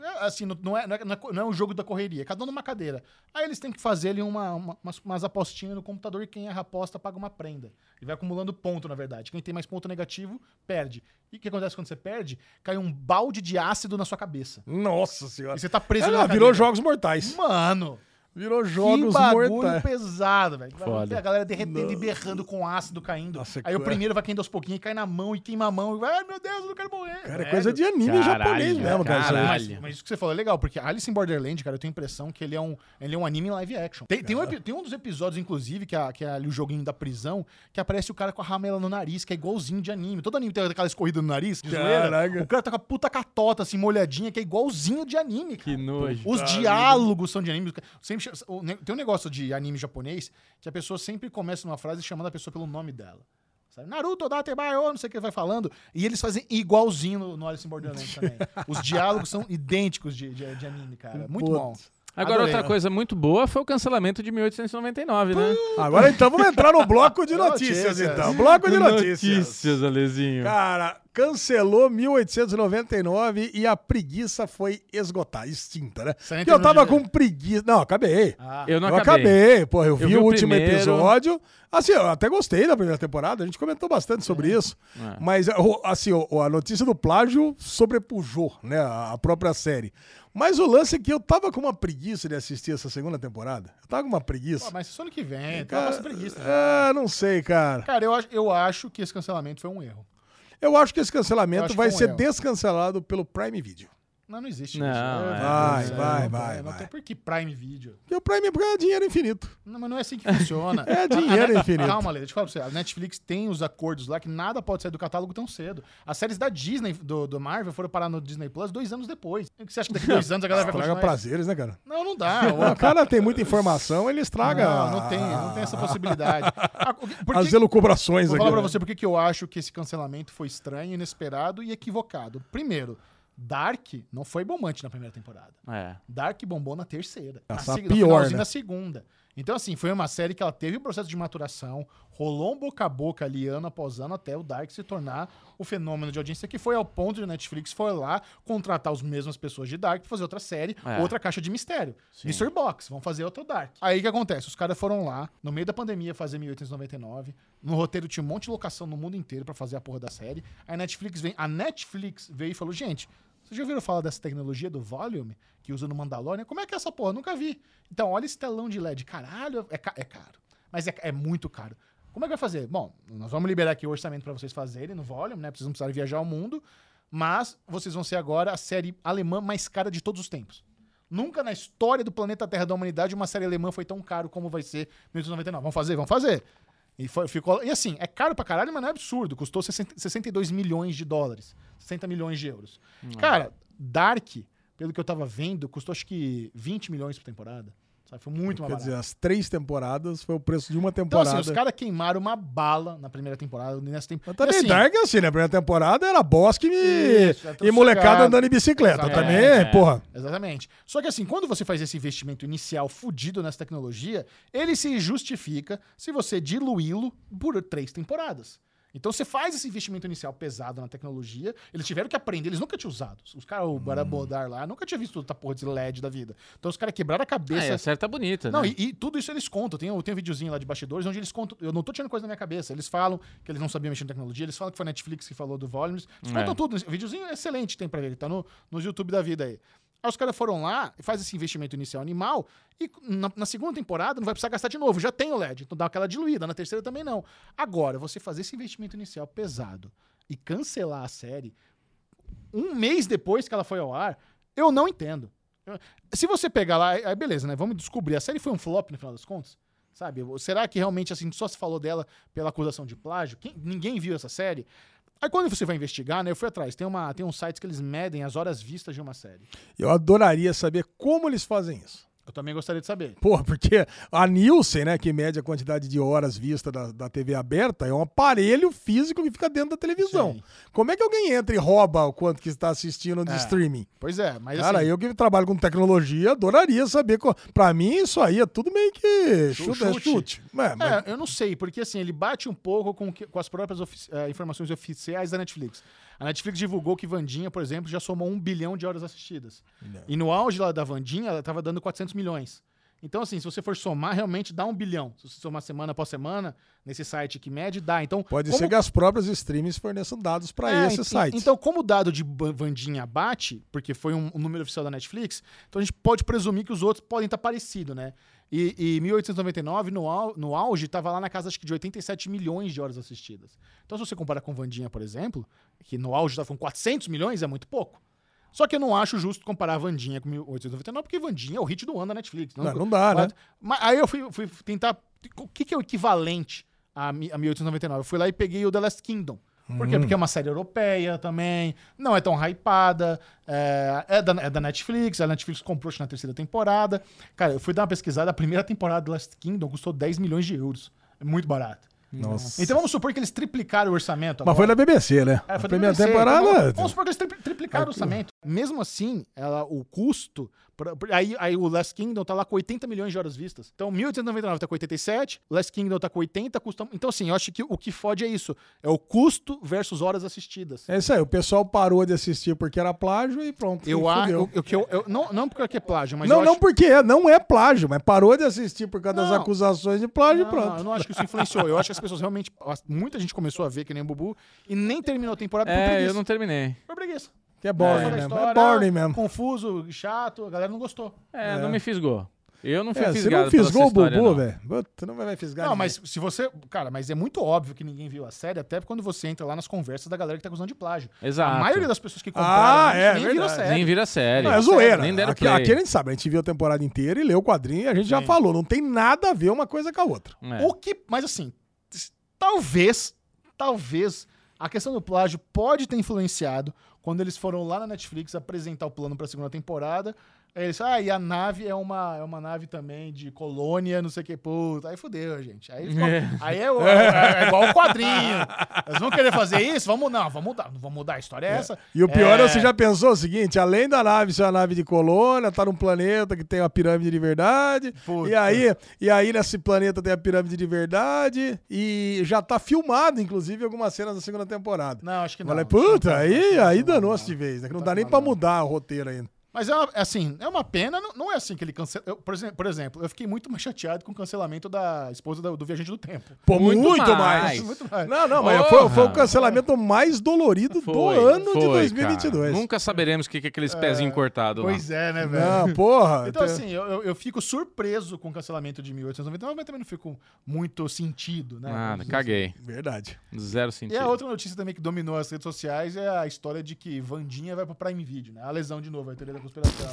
É, Assim, não é, não, é, não é- não é um jogo da correria, é cada um numa cadeira. Aí eles têm que fazer ali uma, uma- umas, umas apostinhas no computador e quem erra a aposta paga uma prenda. E vai acumulando ponto, na verdade. Quem tem mais ponto negativo, perde. E o que acontece quando você perde? Cai um balde de ácido na sua cabeça. Nossa senhora. E você tá preso ali não, na virou cadeira. Jogos Mortais. Mano, Virou Que jogos bagulho mortais. pesado, velho. A galera derretendo e berrando com ácido caindo. Nossa, Aí o é- primeiro vai caindo aos pouquinhos e cai na mão e queima a mão. E vai, ai meu Deus, eu não quero morrer. Cara, é coisa de anime Caralho, japonês mesmo, cara. caralho. Mas, mas isso que você falou é legal, porque Alice in Borderland, cara, eu tenho a impressão que ele é um, ele é um anime em live action. Tem, tem, um, tem um dos episódios, inclusive, que é, que é ali o joguinho da prisão, que aparece o cara com a ramela no nariz, que é igualzinho de anime. Todo anime tem aquela escorrida no nariz, de zoeira. Caraca. O cara tá com a puta catota, assim, molhadinha, que é igualzinho de anime, cara. Que nojo. Os diálogos são de anime. Sempre, ne- tem um negócio de anime japonês que a pessoa sempre começa numa frase chamando a pessoa pelo nome dela. Sabe? Naruto, Datebayo, não sei o que vai falando. E eles fazem igualzinho no, no Alice in Borderland também. Os diálogos são idênticos de, de, de anime, cara. Muito Putz. bom. Agora, Adorei. outra coisa muito boa foi o cancelamento de 1899, né? Agora então vamos entrar no bloco de notícias, Notícias. então. Bloco de notícias. Notícias, Alezinho. Cara, cancelou 1899 e a preguiça foi esgotada, extinta, né? Porque eu tava com preguiça. Não, acabei. Ah, Eu não eu acabei. acabei, porra, eu vi, vi o último primeiro. episódio. Assim, eu até gostei da primeira temporada, a gente comentou bastante sobre isso. É. Mas, assim, a notícia do plágio sobrepujou, né, a própria série. Mas o lance é que eu tava com uma preguiça de assistir essa segunda temporada. Eu tava com uma preguiça. pô, mas só ano que vem, tá Cara, nossa preguiça. é, não sei, cara. Cara, eu acho, eu acho que esse cancelamento foi um erro. Eu acho que esse cancelamento vai ser descancelado pelo Prime Video. Não, não existe Não, isso. é, Vai, Deus, vai, não, vai, vai. tem por que Prime Video. Porque o Prime é dinheiro infinito. Não, mas não é assim que funciona. É dinheiro A- a- infinito. Calma, Lê, deixa eu falar pra você. A Netflix tem os acordos lá que nada pode sair do catálogo tão cedo. As séries da Disney, do, do Marvel, foram parar no Disney Plus dois anos depois. O que você acha que daqui a dois anos a galera vai Estraga continuar? prazeres, né, cara? Não, não dá. O cara tem muita informação, ele estraga Não, não tem, não tem essa possibilidade. A- o que- por as elucubrações Vou aqui. falar pra né? você por que que eu acho que esse cancelamento foi estranho, inesperado e equivocado. Primeiro, Dark não foi bombante na primeira temporada. É. Dark bombou na terceira. Na Essa seg- no pior, né? da segunda. Então, assim, foi uma série que ela teve um processo de maturação, rolou um boca a boca ali, ano após ano, até o Dark se tornar o fenômeno de audiência que foi ao ponto de a Netflix foi lá contratar as mesmas pessoas de Dark pra fazer outra série, É. outra caixa de mistério. Mystery Box, vão fazer outro Dark. Aí o que acontece? Os caras foram lá, no meio da pandemia, fazer 1899. No roteiro tinha um monte de locação no mundo inteiro pra fazer a porra da série. Aí a Netflix vem, a Netflix veio e falou: gente, vocês já ouviram falar dessa tecnologia do Volume que usa no Mandalorian? Como é que é essa porra? Nunca vi. Então, olha esse telão de LED. Caralho, é, ca- é caro. Mas é, é muito caro. Como é que vai fazer? Bom, nós vamos liberar aqui o orçamento pra vocês fazerem no Volume, né? Vocês não precisarem viajar ao mundo. Mas vocês vão ser agora a série alemã mais cara de todos os tempos. Nunca na história do planeta Terra da humanidade uma série alemã foi tão caro como vai ser 1999. Vamos fazer? Vamos fazer. E, foi- ficou, e assim, é caro pra caralho, mas não é absurdo. Custou 60 62 milhões de dólares. 60 milhões de euros. Cara, Dark, pelo que eu tava vendo, custou acho que 20 milhões por temporada. Sabe? Foi muito mais Quer dizer, as três temporadas foi o preço de uma Então, temporada. assim, os caras queimaram uma bala na primeira temporada. Nessa temp... Mas também e, assim, Dark assim, né? A primeira temporada era bosque e, Isso, e molecada andando em bicicleta. Exatamente, Também, é. porra. Exatamente. Só que assim, quando você faz esse investimento inicial fudido nessa tecnologia, ele se justifica se você diluí-lo por três temporadas. Então você faz esse investimento inicial pesado na tecnologia, eles tiveram que aprender, eles nunca tinham usado. Os caras, o Barabodar lá, nunca tinha visto outra porra de LED da vida. Então os caras quebraram a Ah, cabeça. e a série tá bonita, Não, né? e, e tudo isso eles contam. Tem, um- tem um videozinho lá de bastidores onde eles contam. Eu não tô tirando coisa da minha cabeça. Eles falam que eles não sabiam mexer em tecnologia, eles falam que foi a Netflix que falou do Volumes. Eles É. contam tudo. O videozinho é excelente, tem pra ver. Tá no, no YouTube da vida aí. Aí os caras foram lá faz esse investimento inicial animal e na, na segunda temporada não vai precisar gastar de novo. Já tem o LED, então dá aquela diluída. Na terceira também não. Agora, você fazer esse investimento inicial pesado e cancelar a série um mês depois que ela foi ao ar, eu não entendo. Se você pegar lá, aí beleza, né? Vamos descobrir. A série foi um flop no final das contas? Sabe? Será que realmente assim só se falou dela pela acusação de plágio? Quem- ninguém viu essa série? Aí quando você vai investigar, né? Eu fui atrás. Tem, uma, tem uns sites que eles medem as horas vistas de uma série. Eu adoraria saber como eles fazem isso. Eu também gostaria de saber. Porra, porque a Nielsen, né, que mede a quantidade de horas vistas da, da TV aberta, é um aparelho físico que fica dentro da televisão. Sim. Como é que alguém entra e rouba o quanto que está assistindo de É. streaming? Pois é, mas Cara, assim, eu que trabalho com tecnologia, adoraria saber. co- Pra mim, isso aí é tudo meio que Chu- chute. É, chute. chute. É, mas- É, eu não sei, porque assim, ele bate um pouco com, que- com as próprias ofici- eh, informações oficiais da Netflix. A Netflix divulgou que Vandinha, por exemplo, já somou um bilhão de horas assistidas. E no auge lá da Vandinha, ela tava dando 400 milhões. Então, assim, se você for somar, realmente dá um bilhão. Se você somar semana após semana, nesse site que mede, dá. Então, Pode como- ser que as próprias streams forneçam dados para É, esse ent- site. Então, como o dado de Vandinha bate, porque foi um, um número oficial da Netflix, então a gente pode presumir que os outros podem estar parecidos, né? E, e 1899, no, au- no auge, estava lá na casa acho que de 87 milhões de horas assistidas. Então, se você comparar com Vandinha, por exemplo, que no auge estava com 400 milhões, é muito pouco. Só que eu não acho justo comparar a Vandinha com 1899, porque Vandinha é o hit do ano da Netflix. Não, não dá, né? Mas aí eu fui, fui tentar. O que, que é o equivalente a, a 1899? Eu fui lá e peguei o The Last Kingdom. Por Hum. quê? Porque é uma série europeia também, não é tão hypada, é, é da, é da Netflix, a Netflix comprou na terceira temporada. Cara, eu fui dar uma pesquisada, a primeira temporada do Last Kingdom custou 10 milhões de euros. É muito barato. Nossa. Então vamos supor que eles triplicaram o orçamento. Mas foi agora. na BBC, né? É, a foi primeira BBC, temporada. então vamos, supor que eles tri- triplicaram o orçamento. Mesmo assim, ela, o custo. Pra- aí, aí o Last Kingdom tá lá com 80 milhões de horas vistas. Então, 1899 tá com 87, o Last Kingdom tá com 80, custa. Então, assim, eu acho que o que fode é isso: é o custo versus horas assistidas. É isso aí, o pessoal parou de assistir porque era plágio e pronto. Eu e acho. eu- que eu- eu- não, não porque é plágio, mas. não, eu não acho... porque é, não é plágio, mas parou de assistir por causa das Não. acusações de plágio e Não, pronto. eu não acho que isso influenciou. Eu acho que as pessoas realmente. Muita gente começou a ver que nem o Bubu e nem terminou a temporada por É, preguiça. eu não terminei. Por preguiça. Que é boring da mesmo. É boring mesmo. Confuso, chato, a galera não gostou. É, não me fisgou. Eu não fui É, você não fisgou o Bubu, velho. Puta, não vai fisgar Não, ninguém. mas se você. Cara, mas é muito óbvio que ninguém viu a série, até quando você entra lá nas conversas da galera que tá acusando de plágio. Exato. A maioria das pessoas que Ah, compraram é, nem viram a verdade. série. Nem vira série. Não, é zoeira. Nem deram aqui, play. aqui a gente sabe, a gente viu a temporada inteira e leu o quadrinho e a gente já Sim. falou. Não tem nada a ver uma coisa com a outra. É. O que. Mas assim, talvez, talvez, a questão do plágio pode ter influenciado quando eles foram lá na Netflix apresentar o plano pra segunda temporada. Aí eles, ah, e a nave é uma, é uma nave também de colônia, não sei o que, puta. Aí fudeu, gente. Aí, ficou- aí é, o- é- é igual o quadrinho. Eles vão querer fazer isso? Vamos, não, vamos mudar. Não vamos mudar, a história é, essa. E o pior é, É. você já pensou o seguinte: além da nave ser uma nave de colônia, tá num planeta que tem uma pirâmide de verdade. Puta. E aí, e aí, nesse planeta tem a pirâmide de verdade. E já tá filmado, inclusive, algumas cenas da segunda temporada. Não, acho que não. Falei, não puta, tá- aí, não aí tá danou-se de vez, né? Que não Tá dá nem filmado, pra mudar o roteiro ainda. Mas é uma, assim, é uma pena, não, não é assim que ele cancela. eu, por, exemplo, por exemplo, eu fiquei muito mais chateado com o cancelamento da esposa do, do Viajante do Tempo. Pô, muito, Muito mais. mais. Muito mais. Não, não, mas foi, foi o cancelamento mais dolorido do Foi, ano de foi, 2022. cara. Nunca saberemos o que que é aqueles pezinhos cortados lá. Pois é, né, velho? Não, porra. Então, tem- assim, eu, eu, eu fico surpreso com o cancelamento de 1899, mas também não fico muito sentido, né? Nada, dizer caguei. Verdade. Zero assim. sentido. E a outra notícia também que dominou as redes sociais é a história de que Vandinha vai pro Prime Video, né? A lesão de novo, a teoria da conspiração.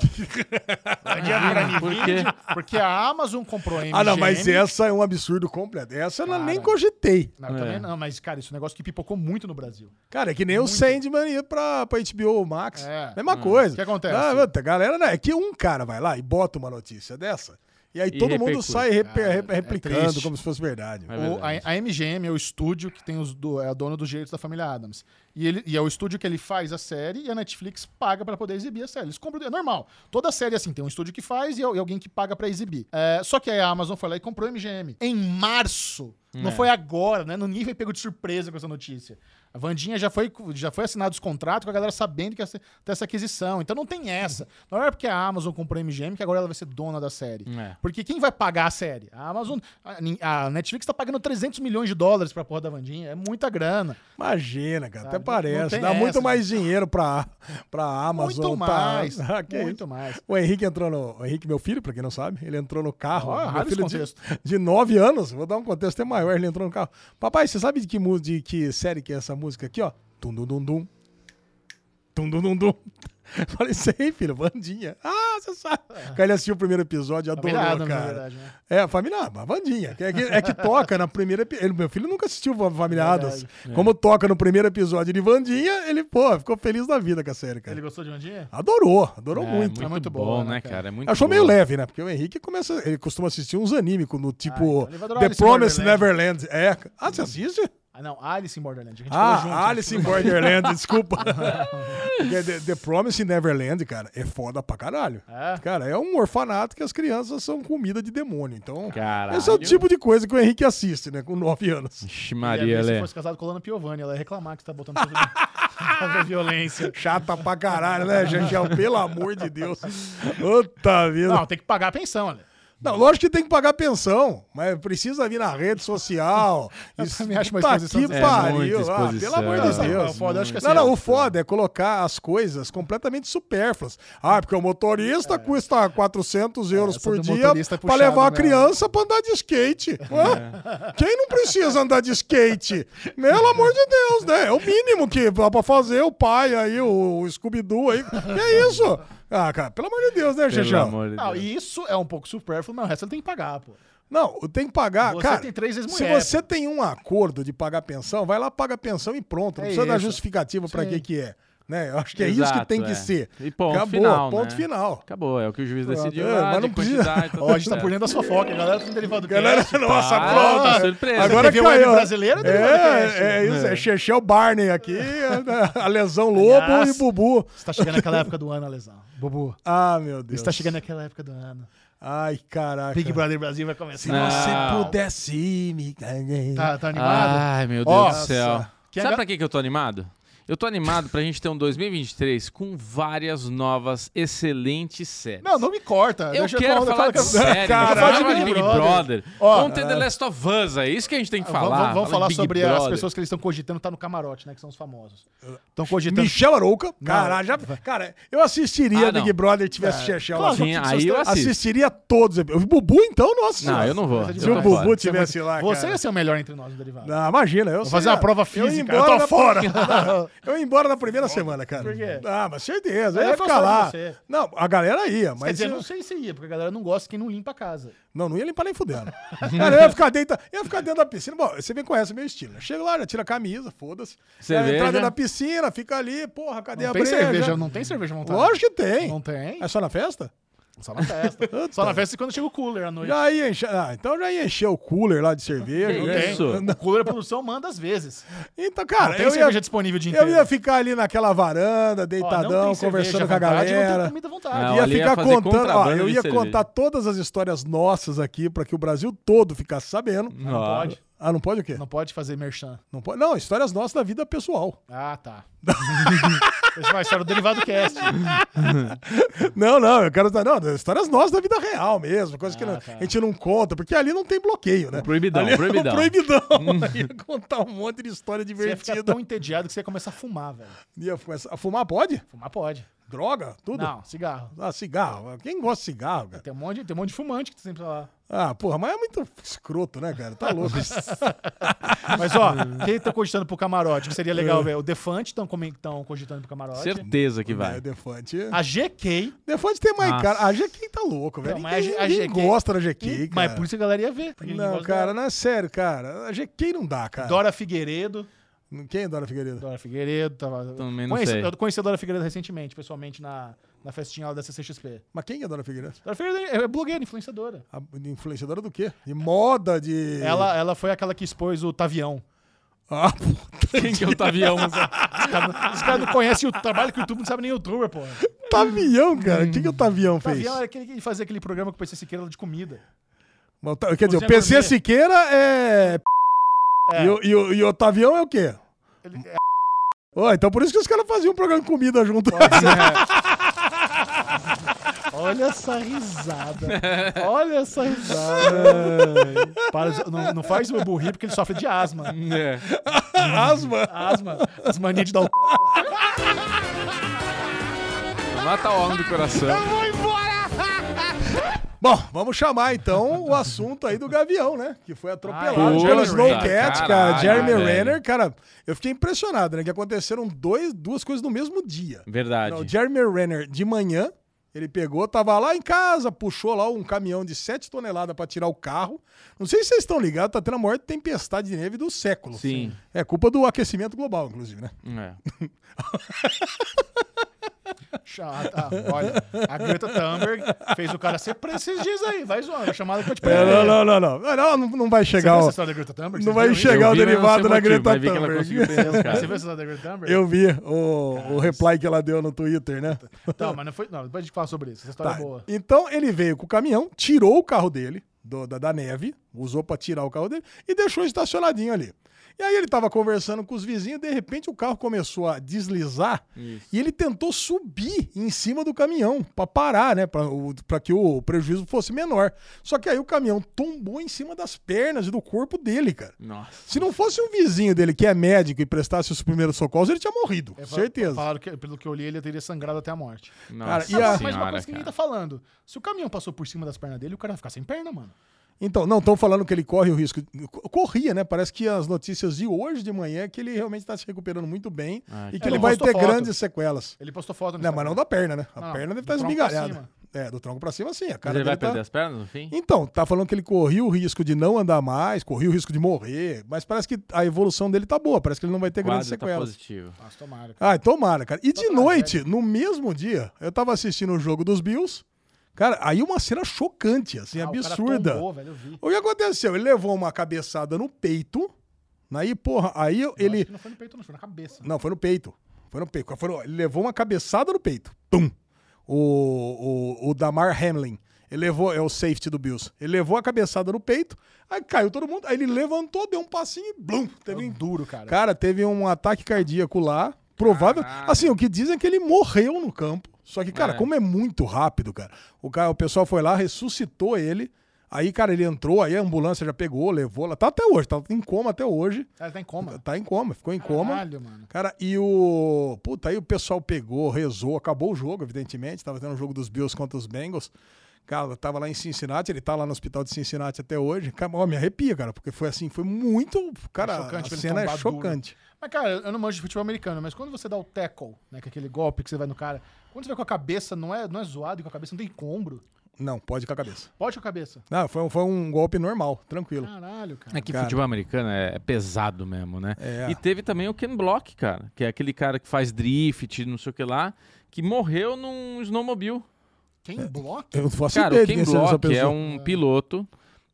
Vandinha pro Prime Por quê? Video, porque a Amazon comprou a MGM. Ah, não, mas essa é um absurdo completo. Essa eu Cara. nem cogitei. Não, eu É. também não, mas, cara, isso é um negócio que pipocou muito no Brasil. Cara, é que nem o Sandman ia pra, pra HBO Max. É. Mesma coisa. O que acontece? Ah, galera, né? É que um cara vai lá e bota uma notícia dessa, e aí E todo mundo repercute. sai repe- Cara, rep- é replicando triste. como se fosse verdade. É O- a, a MGM é o estúdio que tem os do, é a dona dos direitos da família Adams. E, ele, e é o estúdio que ele faz a série e a Netflix paga pra poder exibir a série. Eles compram. É normal. Toda série é assim, tem um estúdio que faz e, e alguém que paga pra exibir. É, só que aí a Amazon foi lá e comprou a MGM. Em março. Não É. foi agora, né? Ninguém foi pego de surpresa com essa notícia. A Vandinha já foi, já foi assinado os contratos com a galera sabendo que ia ter essa aquisição. Então não tem essa. Não é porque a Amazon comprou a MGM que agora ela vai ser dona da série. É. Porque quem vai pagar a série? A Amazon. A, a Netflix tá pagando 300 milhões de dólares pra porra da Vandinha. É muita grana. Imagina, cara, Sabe, até parece. Dá muito essa, mais dinheiro pra, pra Amazon. muito pra- mais. Ah, que muito isso. mais. O Henrique entrou no. O Henrique, meu filho, pra quem não sabe, ele entrou no carro. Ó, meu filho de, de 9 anos. Vou dar um contexto até maior. Ele entrou no carro. Papai, você sabe de que, de que série que é essa música aqui, ó? Tum dum dum dum. Tum dum dum dum. Falei, sei, filho, Vandinha. Ah, você sabe. Aí ele assistiu o primeiro episódio, adorou, na cara. verdade, né? É, a Vandinha. Que é, que, é que toca na primeira. Ele, meu filho nunca assistiu Família Verdade. Adams. Como toca no primeiro episódio de Vandinha, ele, pô, ficou feliz da vida com a série, cara. Ele gostou de Vandinha? Adorou, adorou É, muito. muito, muito bom, né, né, cara? É muito Achou boa. meio leve, né? Porque o Henrique começa, ele costuma assistir uns animes no tipo então vai adorar The Promised Borderland. Neverland. É. Ah, você assiste? Ah, não, Alice in Borderland. A gente falou junto, Ah, né? Alice in Borderland, desculpa. Porque The, The Promised Neverland, cara, é foda pra caralho. É? Cara, é um orfanato que as crianças são comida de demônio. Então, Caralho. esse é o tipo de coisa que o Henrique assiste, né? Com 9 anos. Ixi, Ia Maria, se fosse casado com a Lana Piovani, ela ia reclamar que você tá botando coisa de violência. Chata pra caralho, né, Jangel? Pelo amor de Deus. Puta vida. Não, tem que pagar a pensão, olha. Não, lógico que tem que pagar pensão, mas precisa vir na rede social. Eu Isso, acho uma puta exposição que É, pariu. ah, pelo amor de Deus. o foda, acho que assim, não, não, o foda é colocar as coisas completamente supérfluas. Ah, porque o motorista custa 400 euros É. essa por dia é puxado levar a mesmo. criança pra andar de skate. Ué? Quem não precisa andar de skate? Pelo amor de Deus, né? É o mínimo que dá pra fazer o pai aí, o, o Scooby-Doo aí. Que é isso? Ah, cara, pelo amor de Deus, né, Pelo Xexão? amor de Não, Deus. e isso é um pouco supérfluo, mas o resto ele tem que pagar, pô. Não, tem que pagar. Você cara, tem três se ex-mulher, você tem um acordo de pagar pensão, vai lá, paga a pensão e pronto. Não É precisa dar isso. justificativa pra Sim. que que é. Né? Eu acho que é isso que Exato, tem que é. ser. E ponto Acabou, final, ponto né? final. Acabou, é o que o juiz decidiu. É, ah, mas de não precisa- tá Ó, a gente tá por dentro das fofocas, a galera tá no derivado Galera, cast. nossa, Ah, pronto. surpresa. Agora web caiu. brasileira do é, Derivado é isso, é Chechel Barney aqui, a lesão Lobo Aliás, e Bubu. Você tá chegando naquela época do ano, Lesão. Bubu. Ah, meu Deus. Você tá chegando naquela época do ano. Ai, caraca. Big Brother Brasil vai começar. Se Não. você pudesse me... Tá, tá animado? Ai, meu Deus Ó, do céu. Sabe é- pra que, que eu tô animado? Eu tô animado pra gente ter um 2023 com várias novas excelentes séries. Não, não me corta. Eu Deixa quero falar falo de série, Cara, falar de Big Big Brother. Ó, Vamos ter The Last of Us, é isso que a gente tem que Vamos- falar. Vamos, Fala falar Big sobre as Brother. pessoas que eles estão cogitando tá no camarote, né? Que são os famosos. Estão cogitando. Michel Arouca. Caralho, já... Cara, eu assistiria Ah. Big Brother tivesse É, Chechel claro, lá. Sim, aí eu assisto. Assistiria todos. O Bubu, então, nossa. Não, eu não vou. Se Se o Bubu tivesse lá, Você ia ser o melhor entre nós derivado. Não, imagina, eu Vou fazer uma prova física, Eu, tô fora. Eu ia embora na primeira semana, cara. Por quê? Ah, mas certeza. Eu ia ia ficar lá. Não, a galera ia, mas. Quer dizer, eu- não sei se ia, porque a galera não gosta quem não limpa a casa. Não, não ia limpar nem fudendo. Cara, eu ia ficar dentro, eu ia ficar dentro da piscina. Bom, você bem conhece o meu estilo. né? Chega lá, já tira a camisa, foda-se. Cerveja. Entra dentro da piscina, fica ali, porra, cadê Não a tem breja? cerveja, não tem cerveja montada. Lógico que tem. Não tem. É só na festa? Só na festa. Só na festa e quando chega o cooler à noite. Já ia encher. Ah, então já ia encher o cooler lá de cerveja. Que né? isso? O cooler a produção manda às vezes. Então, cara, não tem eu cerveja ia, disponível o dia eu inteiro. ia ficar ali naquela varanda, Ó, deitadão, cerveja conversando com a vontade, galera. tem comida à vontade. Não, ia ficar contando, ó, eu de ia contar todas as histórias nossas aqui pra que o Brasil todo ficasse sabendo. Não Ah. pode. Ah, não pode o quê? Não pode fazer merchan. Não pode. Não, histórias nossas da vida pessoal. Ah, tá. Esse vai ser o Derivado Cast. Não, não, eu quero não, histórias nossas da vida real mesmo, coisas que Ah, não- tá. a gente não conta, porque ali não tem bloqueio, né? Proibidão, ali é proibidão. proibidão. ia contar um monte de história Você ia ficar divertida. tão entediado que você ia começar a fumar, velho. Ia começar a fumar pode? Fumar pode. Droga? Tudo? Não, cigarro. Ah, cigarro. Quem gosta de cigarro, cara? Tem um monte, tem um monte de fumante que sempre tá lá. Ah, porra, mas é muito escroto, né, cara? Tá louco. Mas, ó, quem tá cogitando pro camarote, que seria legal, velho? O Defante estão cogitando pro camarote. Certeza que É, vai. Defante. A GK. Defante tem mais Nossa. cara. A GQ tá louco, velho. Não, mas Ninguém, a ninguém gosta da GQ, cara. Mas por isso a galera ia ver. Não, cara, dela. não é sério, cara. A GQ não dá, cara. Dora Figueiredo. Quem é Dora Figueiredo? Dora Figueiredo. Tava... Também não Conheci- sei. Eu conheci a Dora Figueiredo recentemente, pessoalmente, na, na festinha lá da CCXP. Mas quem é Dora Figueiredo? Dora Figueiredo é blogueira, influenciadora. A influenciadora do quê? De moda, de. Ela, ela foi aquela que expôs o Tavião. Ah, puta. Quem que é o Tavião? Os caras cara não conhecem o trabalho que o YouTube não sabe nem youtuber, pô. Tavião, cara. O que, que o Tavião fez? Tavião é aquele que fazia aquele programa com o PC Siqueira de comida. Mas o Quer dizer, o PC. Siqueira é. É. E, o, e, o, e o Tavião é o quê? Ele- é, Ó, então por isso que os caras faziam um programa de comida junto. Olha essa risada. Olha essa risada. Para, não, não faz o burri porque ele sofre de asma. É. Asma. Asma. As manias de dar o. Mata o homem do coração. Bom, vamos chamar então o assunto aí do Gavião, né? Que foi atropelado Ah, pelo Snowcat, cara. Caralho, Jeremy velho. Renner, cara. Eu fiquei impressionado, né? Que aconteceram dois, duas coisas no mesmo dia. Verdade. Não, o Jeremy Renner, de manhã, ele pegou, tava lá em casa, puxou lá um caminhão de 7 toneladas pra tirar o carro. Não sei se vocês estão ligados, tá tendo a maior tempestade de neve do século. Sim. É culpa do aquecimento global, inclusive, né? É. Chata. Olha, a Greta Thunberg fez o cara ser preso esses dias aí. Vai zoando. A chamada que eu te É, prender. não, não, não, não. Não, não, não vai Você viu chegar. essa o- história da Greta Thunberg? Não vai chegar o derivado da Greta Thunberg. Você viu essa história da Greta Thunberg? Eu vi o, o reply que ela deu no Twitter, né? Não, mas não foi. Não, depois a gente fala sobre isso. Essa história Tá. é boa. Então ele veio com o caminhão, tirou o carro dele do- da, da neve, usou pra tirar o carro dele e deixou estacionadinho ali. E aí ele tava conversando com os vizinhos, de repente o carro começou a deslizar Isso. e ele tentou subir em cima do caminhão pra parar, né, pra que o prejuízo fosse menor. Só que aí o caminhão tombou em cima das pernas e do corpo dele, cara. Nossa. Se não fosse um vizinho dele que é médico e prestasse os primeiros socorros, ele tinha morrido, É, certeza. Falaram que, pelo que eu li, ele teria sangrado até a morte. Nossa Cara, e a- mas uma senhora, coisa que ninguém tá falando. Se o caminhão passou por cima das pernas dele, o cara vai ficar sem perna, mano. Então, não, estão falando que ele corre o risco. Corria, né? Parece que as notícias de hoje de manhã é que ele realmente está se recuperando muito bem Ah, e que que ele bom. vai ter foto. grandes sequelas. Ele postou foto no Não, mas não da perna, né? A Não, perna deve estar pra esmigalhada. É, do tronco pra cima, sim. A Mas cara ele vai tá- perder as pernas no fim? Então, tá falando que ele corria o risco de não andar mais, corria o risco de morrer, mas parece que a evolução dele tá boa, parece que ele não vai ter grandes tá sequelas. positivo. Nossa, tomara. cara. Ai, tomara, cara. E de Tá noite, no mesmo dia, eu tava assistindo o jogo dos Bills. Cara, aí uma cena chocante, assim, Ah, o absurda. tombou, velho. O que aconteceu? Ele levou uma cabeçada no peito. Aí, porra, aí Eu ele. acho que não foi no peito, não, foi na cabeça. Não, foi no peito. Foi no peito. Foi no- Ele levou uma cabeçada no peito. Pum! O, o, o Damar Hamlin. Ele levou, é o safety do Bills. Ele levou a cabeçada no peito, aí caiu todo mundo. Aí ele levantou, deu um passinho e blum! Teve um duro, cara. Cara, teve um ataque cardíaco lá. Provável. Caralho. Assim, o que dizem é que ele morreu no campo. Só que, cara, É. como é muito rápido, cara. O, cara, o pessoal foi lá, ressuscitou ele. Aí, cara, ele entrou, aí a ambulância já pegou, levou lá. Tá até hoje, tá em coma até hoje. Ele tá em coma. Tá em coma, ficou em coma. Caralho, mano. Cara, e o. Puta, aí o pessoal pegou, rezou, acabou o jogo, evidentemente. Tava tendo o jogo dos Bills contra os Bengals. Cara, tava lá em Cincinnati, ele tá lá no hospital de Cincinnati até hoje. Cara, ó, me arrepia, cara, porque foi assim, foi muito. Cara, chocante a cena é tombar duro. chocante. Mas, cara, eu não manjo de futebol americano, mas quando você dá o tackle, né, que é aquele golpe que você vai no cara, quando você vai com a cabeça, não é, não é zoado e com a cabeça não tem combro. Não, pode ir com a cabeça. Pode com a cabeça. Não, foi, um- foi um golpe normal, tranquilo. Caralho, cara. É que Cara. futebol americano é, é pesado mesmo, né? É. E teve também o Ken Block, cara, que é aquele cara que faz drift, não sei o que lá, que morreu num snowmobile. Quem bloca? Eu não faço Cara, ideia o Ken essa Block é um piloto,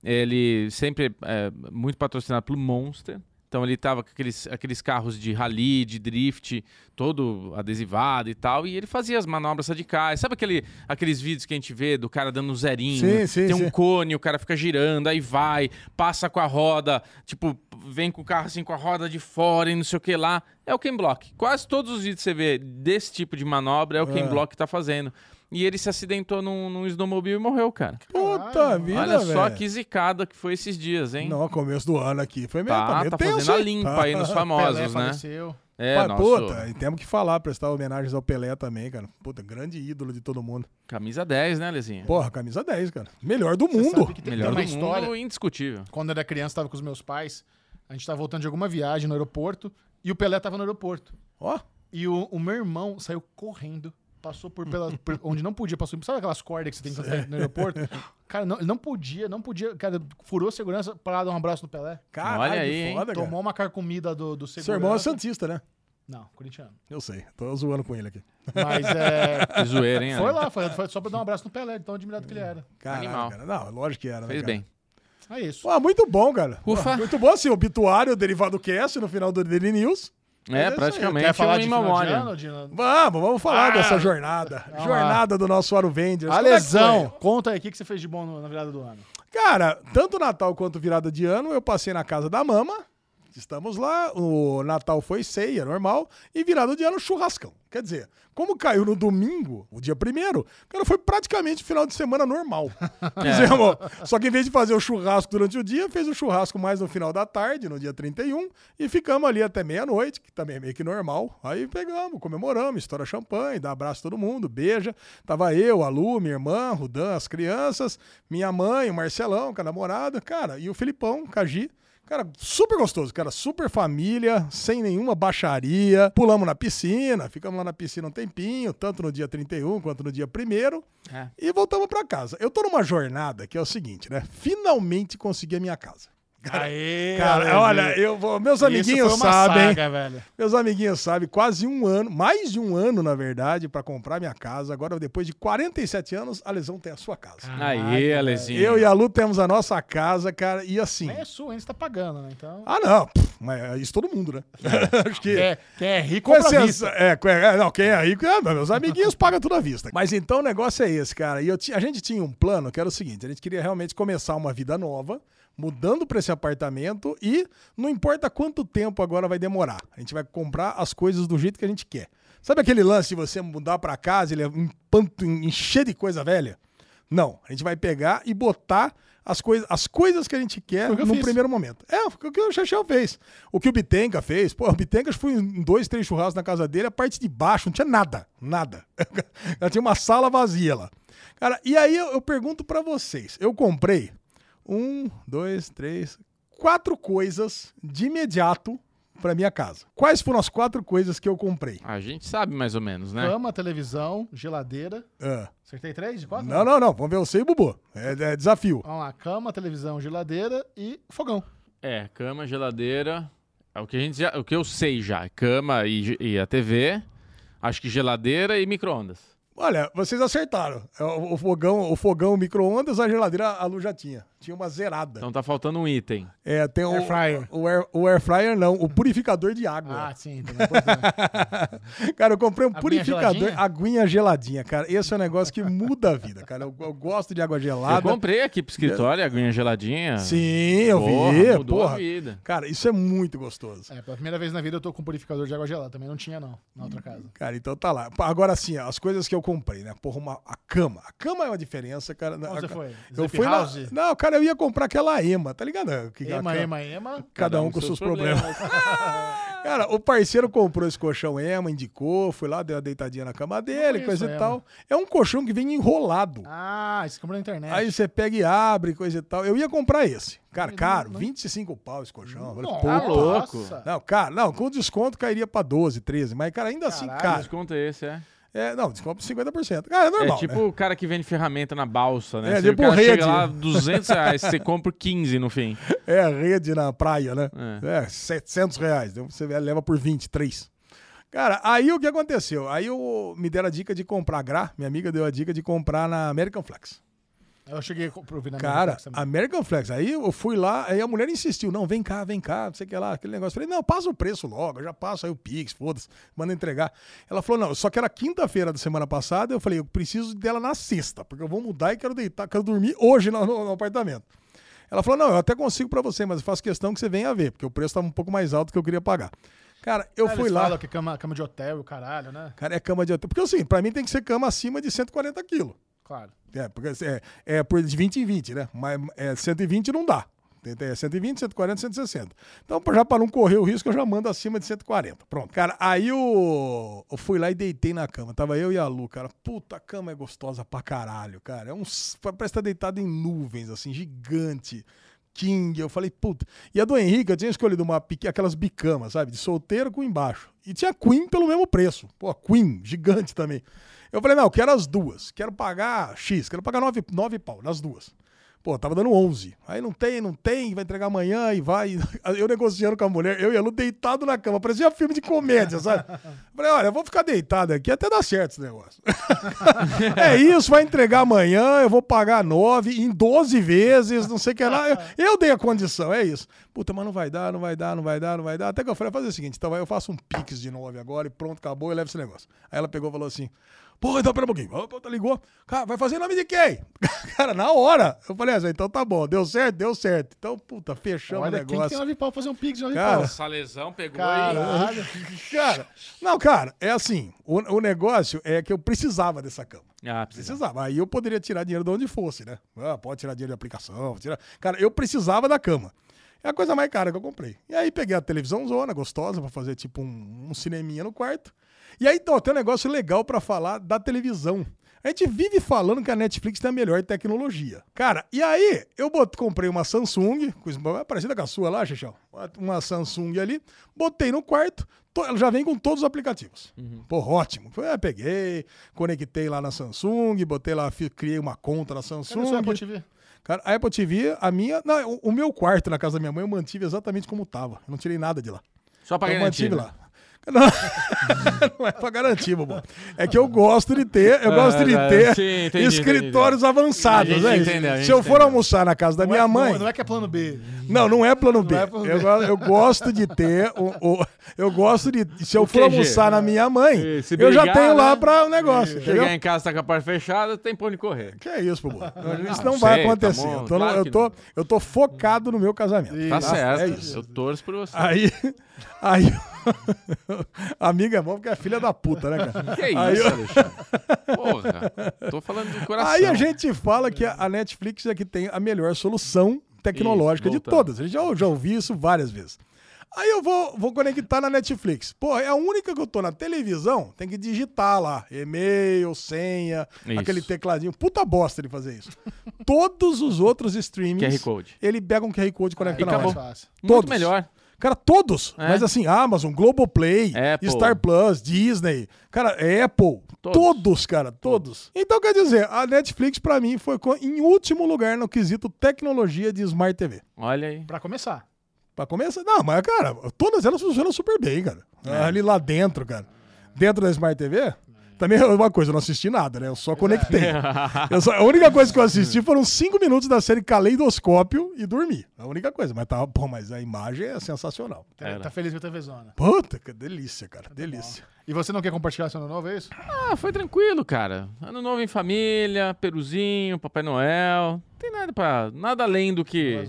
ele sempre é muito patrocinado pelo Monster. Então ele tava com aqueles, aqueles carros de rally, de drift, todo adesivado e tal, e ele fazia as manobras radicais. Sabe aquele, aqueles vídeos que a gente vê do cara dando um zerinho? Sim, sim, Tem um sim. cone, o cara fica girando, aí vai, passa com a roda, tipo, vem com o carro assim com a roda de fora e não sei o que lá. É o Ken Block. Quase todos os vídeos que você vê desse tipo de manobra é o Ken É. Block que tá fazendo. E ele se acidentou num, num snowmobile e morreu, cara. Puta Caralho, vida, Olha só velho. que zicada que foi esses dias, hein? Não, começo do ano aqui. Foi meio, Tá, tá tenso, fazendo a hein? limpa aí nos Pelé famosos, né? faleceu. É, Pai, nosso Puta, e temos que falar, prestar homenagens ao Pelé também, cara. Puta, grande ídolo de todo mundo. camisa 10, né, Lezinha? Porra, camisa 10, cara. Melhor do Você mundo. sabe que tem, Melhor tem do uma mundo, história. indiscutível. Quando eu era criança, tava com os meus pais. A gente tava voltando de alguma viagem no aeroporto e o Pelé tava no aeroporto. Ó, E o, o meu irmão saiu correndo, passou por, pela, por onde não podia, passou. Sabe aquelas cordas que você tem tá no aeroporto? Cara, não, ele não podia, não podia. Cara, furou a segurança pra dar um abraço no Pelé. caralho, Olha que aí, foda, cara. Tomou uma carcomida do, do segurança. Seu irmão é santista, né? Não, corintiano. Eu sei, tô zoando com ele aqui. Mas é. Que zoeira, hein? foi lá, foi, foi só pra dar um abraço no Pelé, de tão admirado que ele era. Caralho, Animal. cara. Não, lógico que era, né, Fez cara? bem. É isso. Pô, muito bom, cara. Ufa. Pô, Muito bom, assim, obituário, derivado cast no final do Daily News. É, aí. praticamente Quer falar um de in final de memória. ano? Vamos, vamos falar Ah, dessa jornada. jornada do nosso Aro Vendors. A Como é lesão. foi? Conta aí, o que, você fez de bom na virada do ano? Cara, tanto Natal quanto virada de ano, eu passei na casa da mama. Estamos lá, o Natal foi ceia, normal, e virada de ano, churrascão. Quer dizer, como caiu no domingo, o dia primeiro, cara, foi praticamente final de semana normal. Fizemos, só que em vez de fazer o churrasco durante o dia, fez o churrasco mais no final da tarde, no dia 31, e ficamos ali até meia-noite, que também é meio que normal. Aí pegamos, comemoramos, estoura champanhe, dá abraço a todo mundo, beija. Tava eu, a Lu, minha irmã, Rudan, as crianças, minha mãe, o Marcelão, com a namorada, cara, e o Filipão, Cagi. Cara, super gostoso, cara, super família, sem nenhuma baixaria. Pulamos na piscina, ficamos lá na piscina um tempinho, tanto no dia 31 quanto no dia 1 É. e voltamos pra casa. Eu tô numa jornada que é o seguinte, né? Finalmente consegui a minha casa. Cara, Aê, cara, olha, eu vou, meus amiguinhos Isso foi uma sabem, saga, velho. meus amiguinhos sabem, quase um ano, mais de um ano, na verdade, pra comprar minha casa. Agora, depois de 47 anos, a Lesão tem a sua casa. Aí, Alezinho. Eu e a Lu temos a nossa casa, cara, e assim. Nem é sua, ainda você tá pagando, né? Então. Ah, não. pff, mas é isso todo mundo, né? Acho que. Quem é, quem é rico, Com compra à vista. é, com- é, não, quem é rico, é, meus amiguinhos pagam tudo à vista. Mas então o negócio é esse, cara. E eu a gente tinha um plano que era o seguinte: a gente queria realmente começar uma vida nova, mudando para esse apartamento e não importa quanto tempo agora vai demorar. A gente vai comprar as coisas do jeito que a gente quer. Sabe aquele lance de você mudar para casa ele é um panto, encher de coisa velha? Não, a gente vai pegar e botar as, coisas as coisas que a gente quer Foi que no fiz. primeiro momento. É, foi o que o Chechel fez. O que o Bitenca fez. Pô, o que fui em dois, três churrascos na casa dele, a parte de baixo não tinha nada, nada. Ela tinha uma sala vazia lá. Cara, e aí eu, eu pergunto pra vocês. Eu comprei um, dois, três, quatro coisas de imediato pra minha casa. Quais foram as quatro coisas que eu comprei? A gente sabe mais ou menos, né? Cama, televisão, geladeira. Ah, Acertei três de quatro? não, não, não. Vamos ver você e o Bubu. É, é desafio. Vamos lá, cama, televisão, geladeira e fogão. É, cama, geladeira. É o que a gente já, o que eu sei já, cama e, e a TV. Acho que geladeira e micro-ondas. Olha, vocês acertaram. É, O, o fogão, o fogão micro-ondas, a geladeira, a luz já tinha. Tinha uma zerada. Então tá faltando um item. é, tem o Air fryer. O air, o air fryer não, o purificador de água. Ah, sim, é cara, eu comprei um Aguinha purificador, geladinha? aguinha geladinha, cara. Esse é um negócio que muda a vida, cara. Eu, eu gosto de água Eu gelada. comprei aqui pro escritório, aguinha geladinha. Sim, eu Porra, vi, mudou porra. a vida. Cara, isso é muito gostoso. É, pela primeira vez na vida eu tô com um purificador de água gelada. Também não tinha, não, na outra casa. Cara, então tá lá. Agora sim, as coisas que eu comprei, né? Porra, uma, a cama. A cama é uma diferença, cara. Onde A- você foi? Eu Zip fui na... House? Não, cara, eu ia comprar aquela ema, tá ligado? Que, Ema, a- ema, ema. Cada um com seus problemas. Cara, o parceiro comprou esse colchão Ema, indicou, fui lá, deu uma deitadinha na cama dele, coisa e tal. É um colchão que vem enrolado. Ah, isso comprou na internet. Aí você pega e abre, coisa e tal. Eu ia comprar esse. Cara, caro, não- 25 pau esse colchão. Pô, Tá louco. Não, cara, não, com desconto cairia pra 12, 13. Mas, cara, ainda assim, Caralho, cara. Desconto é esse, é? É, não, desconto 50%. Cara, é normal. é tipo né? o cara que vende ferramenta na balsa, né? É, Você- tipo o rede. chega lá, 200 reais, você compra por 15 no fim. É rede na praia, né? É. É, 700 reais. Então você leva por 23. Cara, aí o que aconteceu? Aí eu me deram a dica de comprar a Gra, minha amiga deu a dica de comprar na American Flex. Eu cheguei a ouvir na Cara, Netflix também. American Flex. Aí eu fui lá, aí a mulher insistiu: não, vem cá, vem cá, não sei o que lá, aquele negócio. Eu falei: não, passa o preço logo, eu já passo aí o Pix, foda-se, manda entregar. Ela falou: não, só que era quinta-feira da semana passada. Eu falei: eu preciso dela na sexta, porque eu vou mudar e quero deitar, quero dormir hoje no, no- no apartamento. Ela falou: não, eu até consigo pra você, mas eu faço questão que você venha ver, porque o preço tava um pouco mais alto do que eu queria pagar. Cara, eu Ah, fui lá. falam que cama, cama de hotel o caralho, né? Cara, é cama de hotel. Porque assim, pra mim tem que ser cama acima de 140 quilos. Claro. É, porque é, é por de 20 em 20, né? Mas é, 120 não dá. Tem 120, 140, 160. Então, já para não correr o risco, eu já mando acima de 140. Pronto. Cara, aí eu, eu fui lá e deitei na cama. Tava eu e a Lu, cara. Puta, a cama é gostosa pra caralho, cara. É um, parece estar deitado em nuvens, assim, gigante. King, eu falei, puta. E a do Henrique, eu tinha escolhido uma, aquelas bicamas, sabe? De solteiro com embaixo. E tinha Queen pelo mesmo preço. Pô, Queen, gigante também. Eu falei, não, eu quero as duas. Quero pagar X, quero pagar 9, nove pau nas duas. Pô, tava dando 11. Aí não tem, não tem, vai entregar amanhã e vai. Eu negociando com a mulher, eu e a Lu deitado na cama. Parecia filme de comédia, sabe? Falei, olha, eu vou ficar deitado aqui até dar certo esse negócio. é isso, vai entregar amanhã, eu vou pagar 9 em 12 vezes, não sei o que lá. Eu, eu dei a condição, é isso. Puta, mas não vai dar, não vai dar, não vai dar, não vai dar. Até que eu falei, fazer o seguinte, então eu faço um pix de 9 agora e pronto, acabou, eu levo esse negócio. Aí ela pegou e falou assim. Pô, então pera um pouquinho. Opa, tá ligou. Cara, vai fazer em nome de quem? Cara, na hora. Eu falei assim, então tá bom. Deu certo? Deu certo. Então, puta, fechamos Olha, o quem que tem negócio. nove pau fazer um pix de nove Cara, pau? Salesão pegou Caralho. Cara, não, cara, é assim. O, o negócio é que eu precisava dessa cama. Ah, precisa. Precisava. Aí eu poderia tirar dinheiro de onde fosse, né? Ah, pode tirar dinheiro de aplicação. Tirar... Cara, eu precisava da cama. É a coisa mais cara que eu comprei. E aí peguei a televisão zona, gostosa, pra fazer tipo um, um cineminha no quarto. E aí, então, tem um negócio legal pra falar da televisão. A gente vive falando que a Netflix tem a melhor tecnologia. Cara, e aí eu bot- comprei uma Samsung, coisa parecida com a sua lá, Xixão. Uma Samsung ali, botei no quarto, to- ela já vem com todos os aplicativos. Pô, ótimo. Foi, ah, peguei, conectei lá na Samsung, botei lá, criei uma conta na Cadê Samsung. Apple TV? Cara, a Apple TV, a minha. Não, o, o meu quarto na casa da minha mãe eu mantive exatamente como tava. Eu não tirei nada de lá. Só pra eu mantive garantir. lá. Não, não é pra garantir, bobo. É que eu gosto de ter, eu gosto de Ah, ter sim, entendi, escritórios avançados, A gente né? entendeu, Se eu for entendeu. almoçar na casa da Não minha é- mãe, Não, não é que é plano B. não, não é plano B. é plano eu, B. go- eu gosto de ter o, o- eu gosto de se eu O for QG. almoçar na minha mãe, se eu já brigar, tenho lá né? para o negócio, entendeu? Chegar em casa, tá com a porta fechada, tem pra onde correr. Que é isso, Bubu? Isso não não vai sei, tá acontecer. bom, eu, tô, claro eu, tô, não. eu tô focado no meu casamento. Tá tá? certo. É isso. Eu torço por você. Aí, aí, amiga é bom porque é filha da puta, né, cara? Que isso, Aí eu- Alexandre? Porra. Tô falando de coração. Aí a gente fala que a Netflix é que tem a melhor solução tecnológica Isso, de todas. A gente já, já ouvi isso várias vezes. Aí eu vou, vou conectar na Netflix. Pô, é a única que eu tô na televisão, tem que digitar lá. E-mail, senha, Isso. aquele tecladinho. Puta bosta de fazer isso. Todos os outros streamings. QR Code. Ele pega um QR Code e conecta e na acabou. Fácil. Muito Todos. melhor. Cara, todos. É. Mas assim, Amazon, Globoplay, Apple. Star Plus, Disney, cara, Apple. Todos. Todos, cara, todos. Então, quer dizer, a Netflix, pra mim, foi em último lugar no quesito tecnologia de Smart TV. Olha aí. Pra começar. Pra começar, não, mas, cara, todas elas funcionam super bem, cara. É. Ali lá dentro, cara. Dentro da Smart TV, também é uma coisa, eu não assisti nada, né? Eu só conectei. Eu só- a única coisa que eu assisti foram cinco minutos da série Caleidoscópio e dormi. A única coisa. Mas tá, pô, mas a imagem é sensacional. Tá, Era. tá feliz com a TV Zona. Puta, que delícia, cara. Delícia. E você não quer compartilhar seu ano novo, é isso? Ah, foi tranquilo, cara. Ano novo em família, peruzinho, Papai Noel. Não tem nada pra. Nada além do que.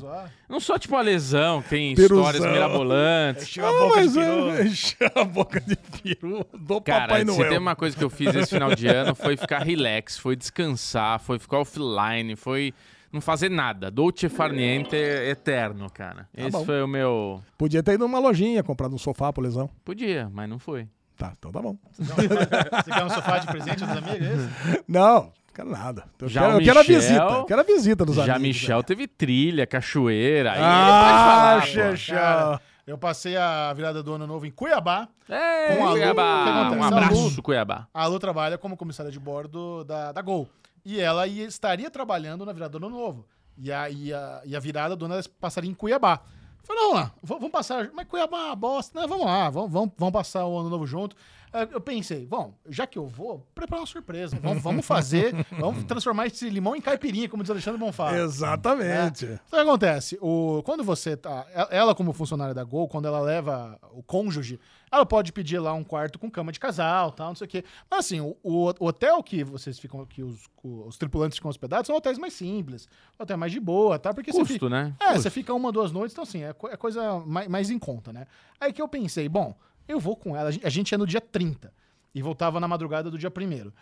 Não só tipo a lesão, que tem Peruzão. histórias mirabolantes. Encheu a boca de peru. é, encher a boca de peru do Cara, Papai se Noel. tem uma coisa que eu fiz esse final de ano foi ficar relax, foi descansar, foi ficar offline, foi não fazer nada. Dolce far niente eterno, cara. Esse bom. foi o meu. Podia ter ido numa lojinha, comprado um sofá pro lesão. Podia, mas não foi. Tá, então tá bom. Você quer um sofá de presente dos amigos, é isso? Não, quero nada. Eu, Já quero, o eu quero a Michel- visita. Eu quero a visita dos Já amigos. Michel né? teve trilha, cachoeira. Ah. Cara, eu passei a virada do ano novo em Cuiabá. É, Com a Lu, Cuiabá. Um A abraço, Lu- Cuiabá. A Lu trabalha como comissária de bordo da, da Gol. E ela ia- estaria trabalhando na virada do ano novo. E a, e a, e a virada do ano ela passaria em Cuiabá. Falei, vamos lá, vamos passar. Mas Cuiabá, é bosta. Não, vamos lá, vamos, vamos, vamos passar o ano novo junto. Eh, Eu pensei, bom, já que eu vou, preparar uma surpresa. Vamos, vamos fazer, vamos transformar esse limão em caipirinha, como diz Alexandre Bonfá. Exatamente. Então, o que acontece? O, quando você tá. Ela, como funcionária da Gol, quando ela leva o cônjuge, ela pode pedir lá um quarto com cama de casal, tal, não sei o quê. Mas assim, o, o hotel que vocês ficam, que os, os tripulantes ficam hospedados, são hotéis mais simples, hotel mais de boa, tá? Porque você Custo, fica, né? é, você fica uma, duas noites, então assim, é, é coisa mais, mais em conta, né? Aí que eu pensei, bom, eu vou com ela, a gente, a gente é no dia 30 e voltava na madrugada do dia 1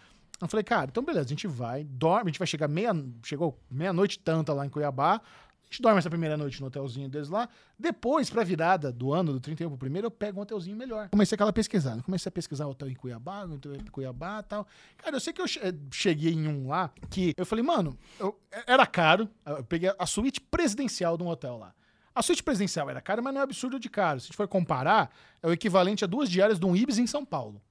Eu falei, cara, então beleza, a gente vai, dorme, a gente vai chegar meia, chegou meia-noite tanta lá em Cuiabá, a gente dorme essa primeira noite no hotelzinho deles lá, depois, pra virada do ano, do 31 pro primeiro, eu pego um hotelzinho melhor. Comecei aquela pesquisada, comecei a pesquisar hotel em Cuiabá, hotel em Cuiabá e tal. Cara, eu sei que eu che- cheguei em um lá que eu falei, mano, eu- era caro, eu peguei a suíte presidencial de um hotel lá. A suíte presidencial era cara, mas não é absurdo de caro. Se a gente for comparar, é o equivalente a duas diárias de um Ibis em São Paulo.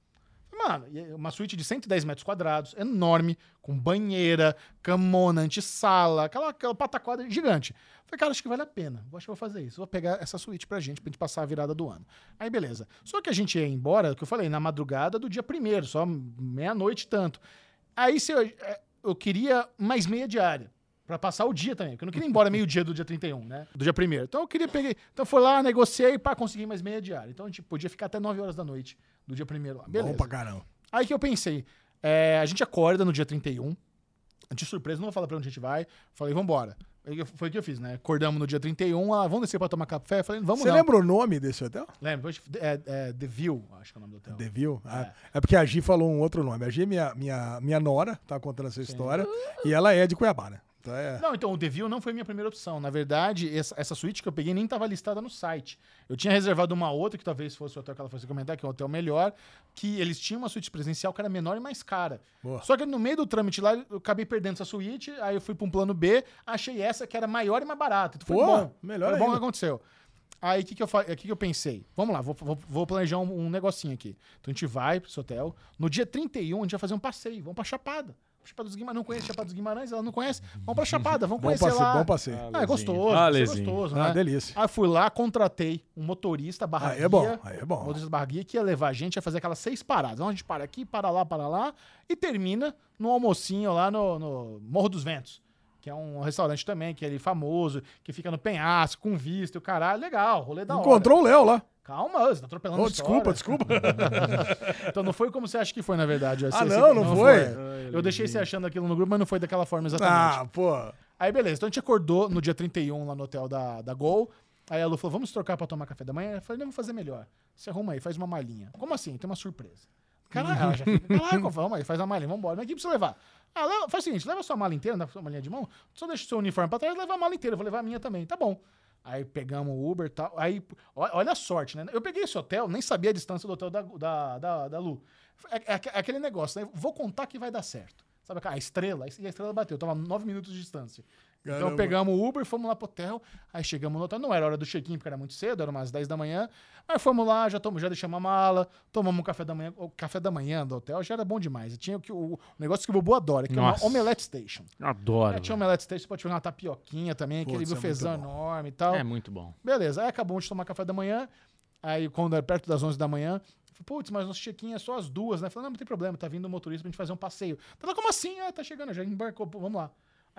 Mano, é uma suíte de 110 metros quadrados, enorme, com banheira, camona, antessala, aquela, aquela pataquada gigante. Falei, cara, acho que vale a pena. Acho que vou fazer isso. Vou pegar essa suíte pra gente, pra gente passar a virada do ano. Aí, beleza. Só que a gente ia embora, que eu falei, na madrugada do dia primeiro, só meia-noite tanto. Aí se eu, é, eu queria mais meia diária. Pra passar o dia também, porque eu não queria ir embora meio-dia do dia 31, né? Do dia primeiro. Então eu queria pegar. Então foi lá, negociei para conseguir mais meia diária. Então a gente podia ficar até 9 horas da noite do dia primeiro lá. Beleza. Bom pra caramba. Aí que eu pensei, é, a gente acorda no dia 31, de surpresa, não vou falar pra onde a gente vai. Falei, vambora. Foi o que eu fiz, né? Acordamos no dia 31, ah, vamos descer pra tomar café? Falei, vamos Você não. lembra o nome desse hotel? Lembra? É, é The View, acho que é o nome do hotel. The View? Ah, é. porque a Gi falou um outro nome. A Gi é minha, minha, minha nora, tá contando essa história. E ela é de Cuiabá, né? Então é. Não, então o The View não foi minha primeira opção. Na verdade, essa, essa suíte que eu peguei nem estava listada no site. Eu tinha reservado uma outra, que talvez fosse o hotel que ela fosse comentar, que é um hotel melhor, que eles tinham uma suíte presencial que era menor e mais cara. Boa. Só que no meio do trâmite lá, eu acabei perdendo essa suíte, aí eu fui para um plano B, achei essa que era maior e mais barata. Então foi Pô, bom. melhor foi bom o que aconteceu. Aí o que, que, eu que, que eu pensei? Vamos lá, vou, vou, vou planejar um, um negocinho aqui. Então a gente vai para esse hotel. No dia 31, a gente vai fazer um passeio, vamos pra Chapada. Chapada dos Guimarães, não conhece Chapada dos Guimarães, ela não conhece. Vamos pra Chapada, vamos Bom conhecer passeio, lá. bom passeio. Ah, é gostoso, Ah, é gostoso, Ah, né? delícia. Aí fui lá, contratei um motorista barra Aí é bom, aí é um bom. motorista barra guia que ia levar a gente a fazer aquelas seis paradas. Então a gente para aqui, para lá, para lá e termina no almocinho lá no, no Morro dos Ventos. Que é um restaurante também, que é ali famoso, que fica no penhasco, com vista, e o caralho, legal, rolê da hora. Encontrou o Léo lá. Calma, você tá atropelando Oh, desculpa, desculpa. Então não foi como você acha que foi, na verdade. Ah, Esse- não, não foi? Eu deixei você achando aquilo no grupo, mas não foi daquela forma exatamente. Ah, pô. Aí beleza, então a gente acordou no dia 31 lá no hotel da, da Gol. Aí a Lu falou, vamos trocar pra tomar café da manhã? Eu falei, não, vou fazer melhor. Você arruma aí, faz uma malinha. Como assim? Tem uma surpresa. Caralho, ela já fica, caraca, vamos aí, faz uma malinha, vambora. Mas o que precisa levar? Ah, leva- faz o seguinte, leva a sua mala inteira, dá sua malinha de mão, só deixa o seu uniforme pra trás, leva a mala inteira, eu vou levar a minha também, tá bom. Aí pegamos o Uber e tal. Aí, olha a sorte, né? Eu peguei esse hotel, nem sabia a distância do hotel da, da, da, da Lu. É, é- é aquele negócio, né? Vou contar que vai dar certo. Sabe, a estrela, e a estrela bateu, tava nove minutos de distância. Então Caramba. pegamos o Uber, fomos lá pro hotel, aí chegamos no hotel, não era hora do check-in, porque era muito cedo, era umas 10 da manhã. Aí fomos lá, já, tom, já deixamos a mala, tomamos um café da manhã. O café da manhã do hotel já era bom demais. Tinha o, o, o negócio que o Bobo adora, que é Nossa. uma omelette station. Adoro. É, tinha omelette station, você pode pegar uma tapioquinha também, aquele Putz, é bufezão bom. enorme e tal. É muito bom. Beleza, aí acabamos de tomar café da manhã. Aí, quando era perto das 11 da manhã, eu falei, putz, mas nosso check-in é só as duas, né? Falei, não, não tem problema, tá vindo o motorista pra gente fazer um passeio. Tá, como assim? É, tá chegando, já embarcou, pô, vamos lá.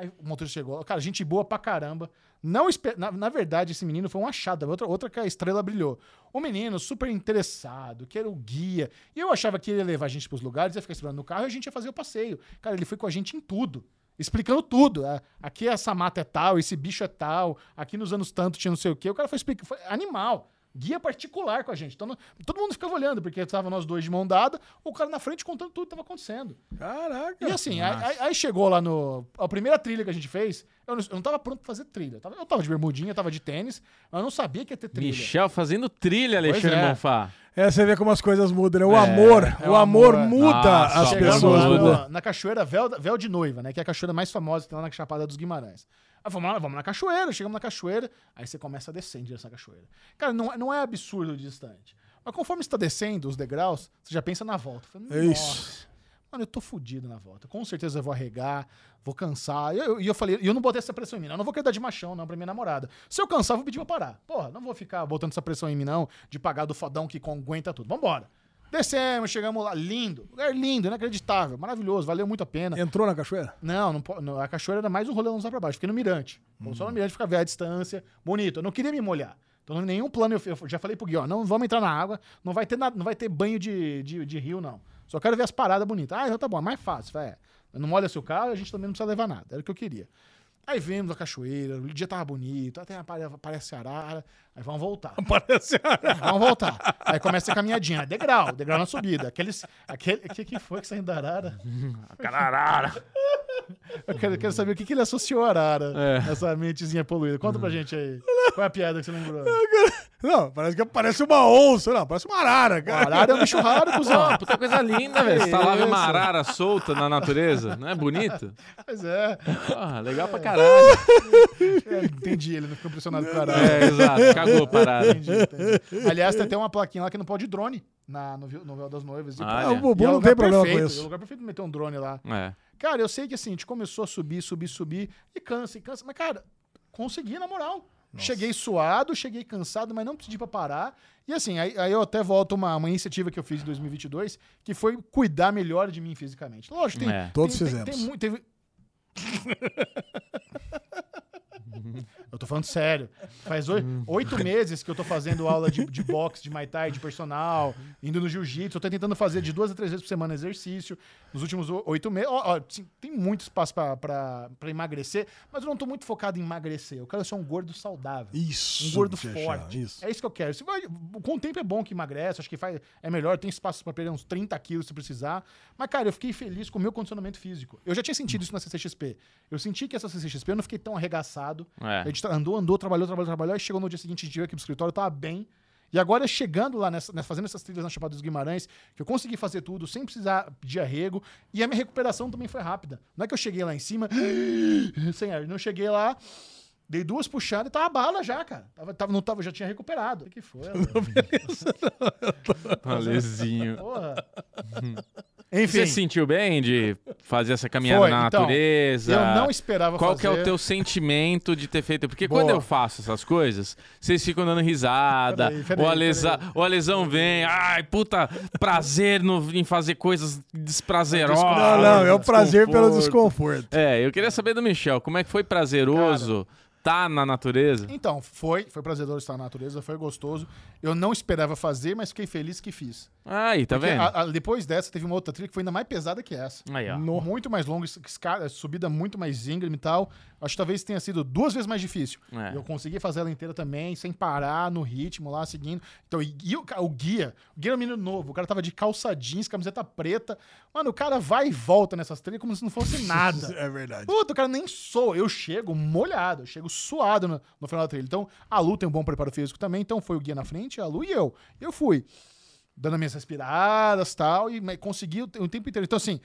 Aí o motorista chegou, cara, gente boa pra caramba. Não espe- na, na verdade, esse menino foi um achado, outra, outra que a estrela brilhou. O menino super interessado, que era o guia. E eu achava que ele ia levar a gente pros lugares, ia ficar esperando no carro e a gente ia fazer o passeio. Cara, ele foi com a gente em tudo. Explicando tudo. Ah, Aqui essa mata é tal, esse bicho é tal, aqui nos anos tanto tinha não sei o quê. O cara foi explicando. Foi animal. Guia particular com a gente. Então, não- todo mundo ficava olhando, porque tava nós dois de mão dada, o cara na frente contando tudo que tava acontecendo. Caraca. E assim, aí, aí- aí chegou lá no. A primeira trilha que a gente fez, eu não, eu não tava pronto pra fazer trilha. Eu tava, eu tava de bermudinha, tava de tênis, mas eu não sabia que ia ter trilha. Michel fazendo trilha, Alexandre é. Bonfá. É, você vê como as coisas mudam, né? O É, amor, é o o amor, amor. muda Nossa, as pessoas. lá no- na cachoeira Véu, Véu de Noiva, né? Que é a cachoeira mais famosa que tem lá na Chapada dos Guimarães. Aí fomos lá, vamos na cachoeira, chegamos na cachoeira, aí você começa a descer em direção à cachoeira. Cara, não, é- não é absurdo distante. Mas conforme você tá descendo os degraus, você já pensa na volta. Eu falei, É isso. "Nossa, Mano, eu tô fudido na volta. Com certeza eu vou arregar, vou cansar. E eu, e eu falei, e eu não botei essa pressão em mim, não. Eu não vou querer dar de machão, não, pra minha namorada. Se eu cansar, eu vou pedir pra parar. Porra, não vou ficar botando essa pressão em mim, não, de pagar do fodão que aguenta tudo. Vambora. Descemos, chegamos lá, lindo. Lugar lindo, inacreditável, maravilhoso, valeu muito a pena. Entrou na cachoeira? Não, não, não, a cachoeira era mais um rolê lá pra baixo. Fiquei no Mirante. Só no Mirante ficar ver a distância. Bonito. Eu não queria me molhar. Então, nenhum plano eu, eu já falei pro Gui, ó, não vamos entrar na água, não vai ter, nada, não vai ter banho de, de, de rio, não. Só quero ver as paradas bonitas. Ah, então tá bom, é mais fácil. É, não molha seu carro, a gente também não precisa levar nada. Era o que eu queria. Aí vimos a cachoeira, o dia tava bonito, até apare- aparece arara, aí vamos voltar. Parece. Vamos voltar. Aí começa a caminhadinha, degrau, degrau na subida. Aqueles, aquele, que que foi que saiu da arara? Cararara. Eu quero, quero saber o que, que ele associou a arara, É. essa mentezinha poluída. Conta pra gente aí. Qual é a piada que você lembrou? Não, parece que parece uma onça, não, parece uma arara, cara. arara é um bicho raro, cuzão. Pô, puta coisa linda, velho. Você tá lá vendo uma Isso. arara solta na natureza. Não é bonito? Pois é. Porra, legal pra caralho. É, Entendi, ele não ficou impressionado com a arara. É, exato. Cagou a parada. Entendi, entendi. Aliás, tem até uma plaquinha lá que não pode drone na, no, no véu das noivas. E, Ah, pô, olha. Ah, o Bubu e é o não lugar tem problema perfeito, com É o isso. lugar perfeito de meter um drone lá. É. Cara, eu sei que assim, a gente começou a subir, subir, subir e cansa, e cansa. Mas, cara, consegui na moral. Cheguei suado, cheguei cansado, mas não pedi pra parar. E assim, aí, aí eu até volto uma, uma iniciativa que eu fiz em 2022, que foi cuidar melhor de mim fisicamente. Lógico, tem. É. Todos tem, fizemos. Tem, tem muito. Teve... Eu tô falando sério. Faz oi- oito meses que eu tô fazendo aula de, de boxe, de Muay Thai, de personal, indo no jiu-jitsu. Eu tô tentando fazer de duas a três vezes por semana exercício. Nos últimos oito meses. Ó, ó, tem muito espaço pra, pra, pra emagrecer, mas eu não tô muito focado em emagrecer. Eu quero ser um gordo saudável. Isso. Um gordo forte. Isso. É isso que eu quero. Se vai- com o tempo é bom que emagrece, acho que faz, é melhor, tem espaço pra perder uns 30 quilos se precisar. Mas, cara, eu fiquei feliz com o meu condicionamento físico. Eu já tinha sentido isso na CCXP. Eu senti que essa CCXP eu não fiquei tão arregaçado. É. Tra- andou, andou, trabalhou, trabalhou, trabalhou. Aí chegou no dia seguinte, a gente veio aqui pro escritório, tava bem. E agora, chegando lá, nessa, fazendo essas trilhas na Chapada dos Guimarães, que eu consegui fazer tudo sem precisar pedir arrego. E a minha recuperação também foi rápida. Não é que eu cheguei lá em cima, sem ar. Não cheguei lá, dei duas puxadas e tava bala já, cara. Tava, tava, não tava, já tinha recuperado. O que foi? Valezinho. Porra. Enfim, Você se sentiu bem de fazer essa caminhada Foi, na então, natureza? eu não esperava Qual fazer. que é o teu sentimento de ter feito? Porque Boa. quando eu faço essas coisas, vocês ficam dando risada, Peraí, peraí, o, alesa, peraí. o alesão vem, ai, puta, prazer no, em fazer coisas desprazerosas. Não, não, é o prazer pelo desconforto. É, eu queria saber do Michel, como é que foi prazeroso tá na natureza? Então, foi, foi prazeroso estar na natureza, foi gostoso. Eu não esperava fazer, mas fiquei feliz que fiz. Aí, tá Porque vendo? a- a- depois dessa, teve uma outra trilha que foi ainda mais pesada que essa. Aí, ó. Muito mais longa, escada, subida muito mais íngreme e tal. Acho que talvez tenha sido duas vezes mais difícil. É. Eu consegui fazer ela inteira também, sem parar, no ritmo lá, seguindo. Então, e, e o, o guia, o guia era um menino novo, o cara tava de calça jeans, camiseta preta. Mano, o cara vai e volta nessas trilhas como se não fosse nada. É verdade. Puta, o cara nem soa. Eu chego molhado, eu chego suado no, no final da trilha. Então, a Lu tem um bom preparo físico também. Então, foi o guia na frente, a Lu e eu. Eu fui dando minhas respiradas tal, e consegui o, o tempo inteiro. Então, assim,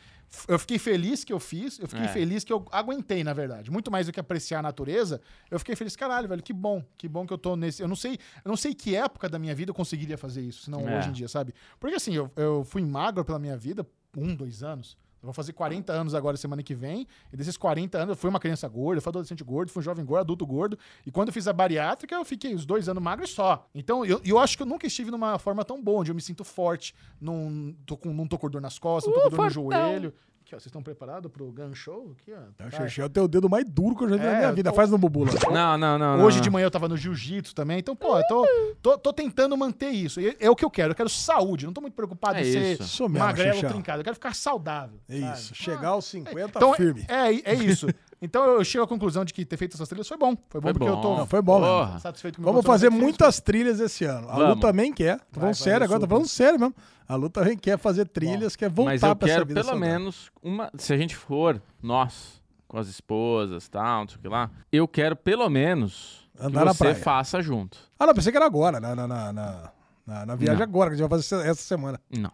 eu fiquei feliz que eu fiz, eu fiquei É. feliz que eu aguentei, na verdade. Muito mais do que apreciar a natureza, eu fiquei feliz, caralho, velho, que bom, que bom que eu tô nesse. Eu não sei, eu não sei que época da minha vida eu conseguiria fazer isso, senão É. hoje em dia, sabe? Porque assim, eu, eu fui magro pela minha vida, um, dois anos. Eu vou fazer 40 anos agora, semana que vem. E desses 40 anos, eu fui uma criança gorda, eu fui adolescente gordo, fui um jovem gordo, adulto gordo. E quando eu fiz a bariátrica, eu fiquei os dois anos magro e só. Então, eu, eu acho que eu nunca estive numa forma tão boa, onde eu me sinto forte. Não tô com, não tô com dor nas costas, não tô com dor no joelho. Aqui, ó, vocês estão preparados pro gun show? Aqui, ó. É o Tá. É o teu dedo mais duro que eu já vi na É, minha eu vida. tô- Faz no Bubula. Não, não, não. Hoje não, de manhã eu tava no jiu-jitsu também. Então, pô, eu tô, tô, tô tentando manter isso. E É o que eu quero. Eu quero saúde. Não tô muito preocupado É em ser isso. Isso mesmo, magrelo ou Xexé. trincado. Eu quero ficar saudável. É sabe? isso. Chegar aos 50 Então, firme. É, é isso. Então eu chego à conclusão de que ter feito essas trilhas foi bom. Foi bom Foi porque eu tô bom. Não, foi bom, Porra. mesmo. satisfeito com o meu Vamos fazer condicionamento muitas trilhas esse ano. A Lu também quer. Tô falando vai, sério agora, tô falando sério mesmo. A Lu também quer fazer trilhas, quer voltar Mas eu pra essa quero vida pelo saudável. menos uma. Se a gente for, nós, com as esposas tal, não sei o que lá, eu quero pelo menos Andar que na você praia. faça junto. Ah, não, pensei que era agora, na, na, na, na, na- na viagem Não. agora, que a gente vai fazer essa semana. Não.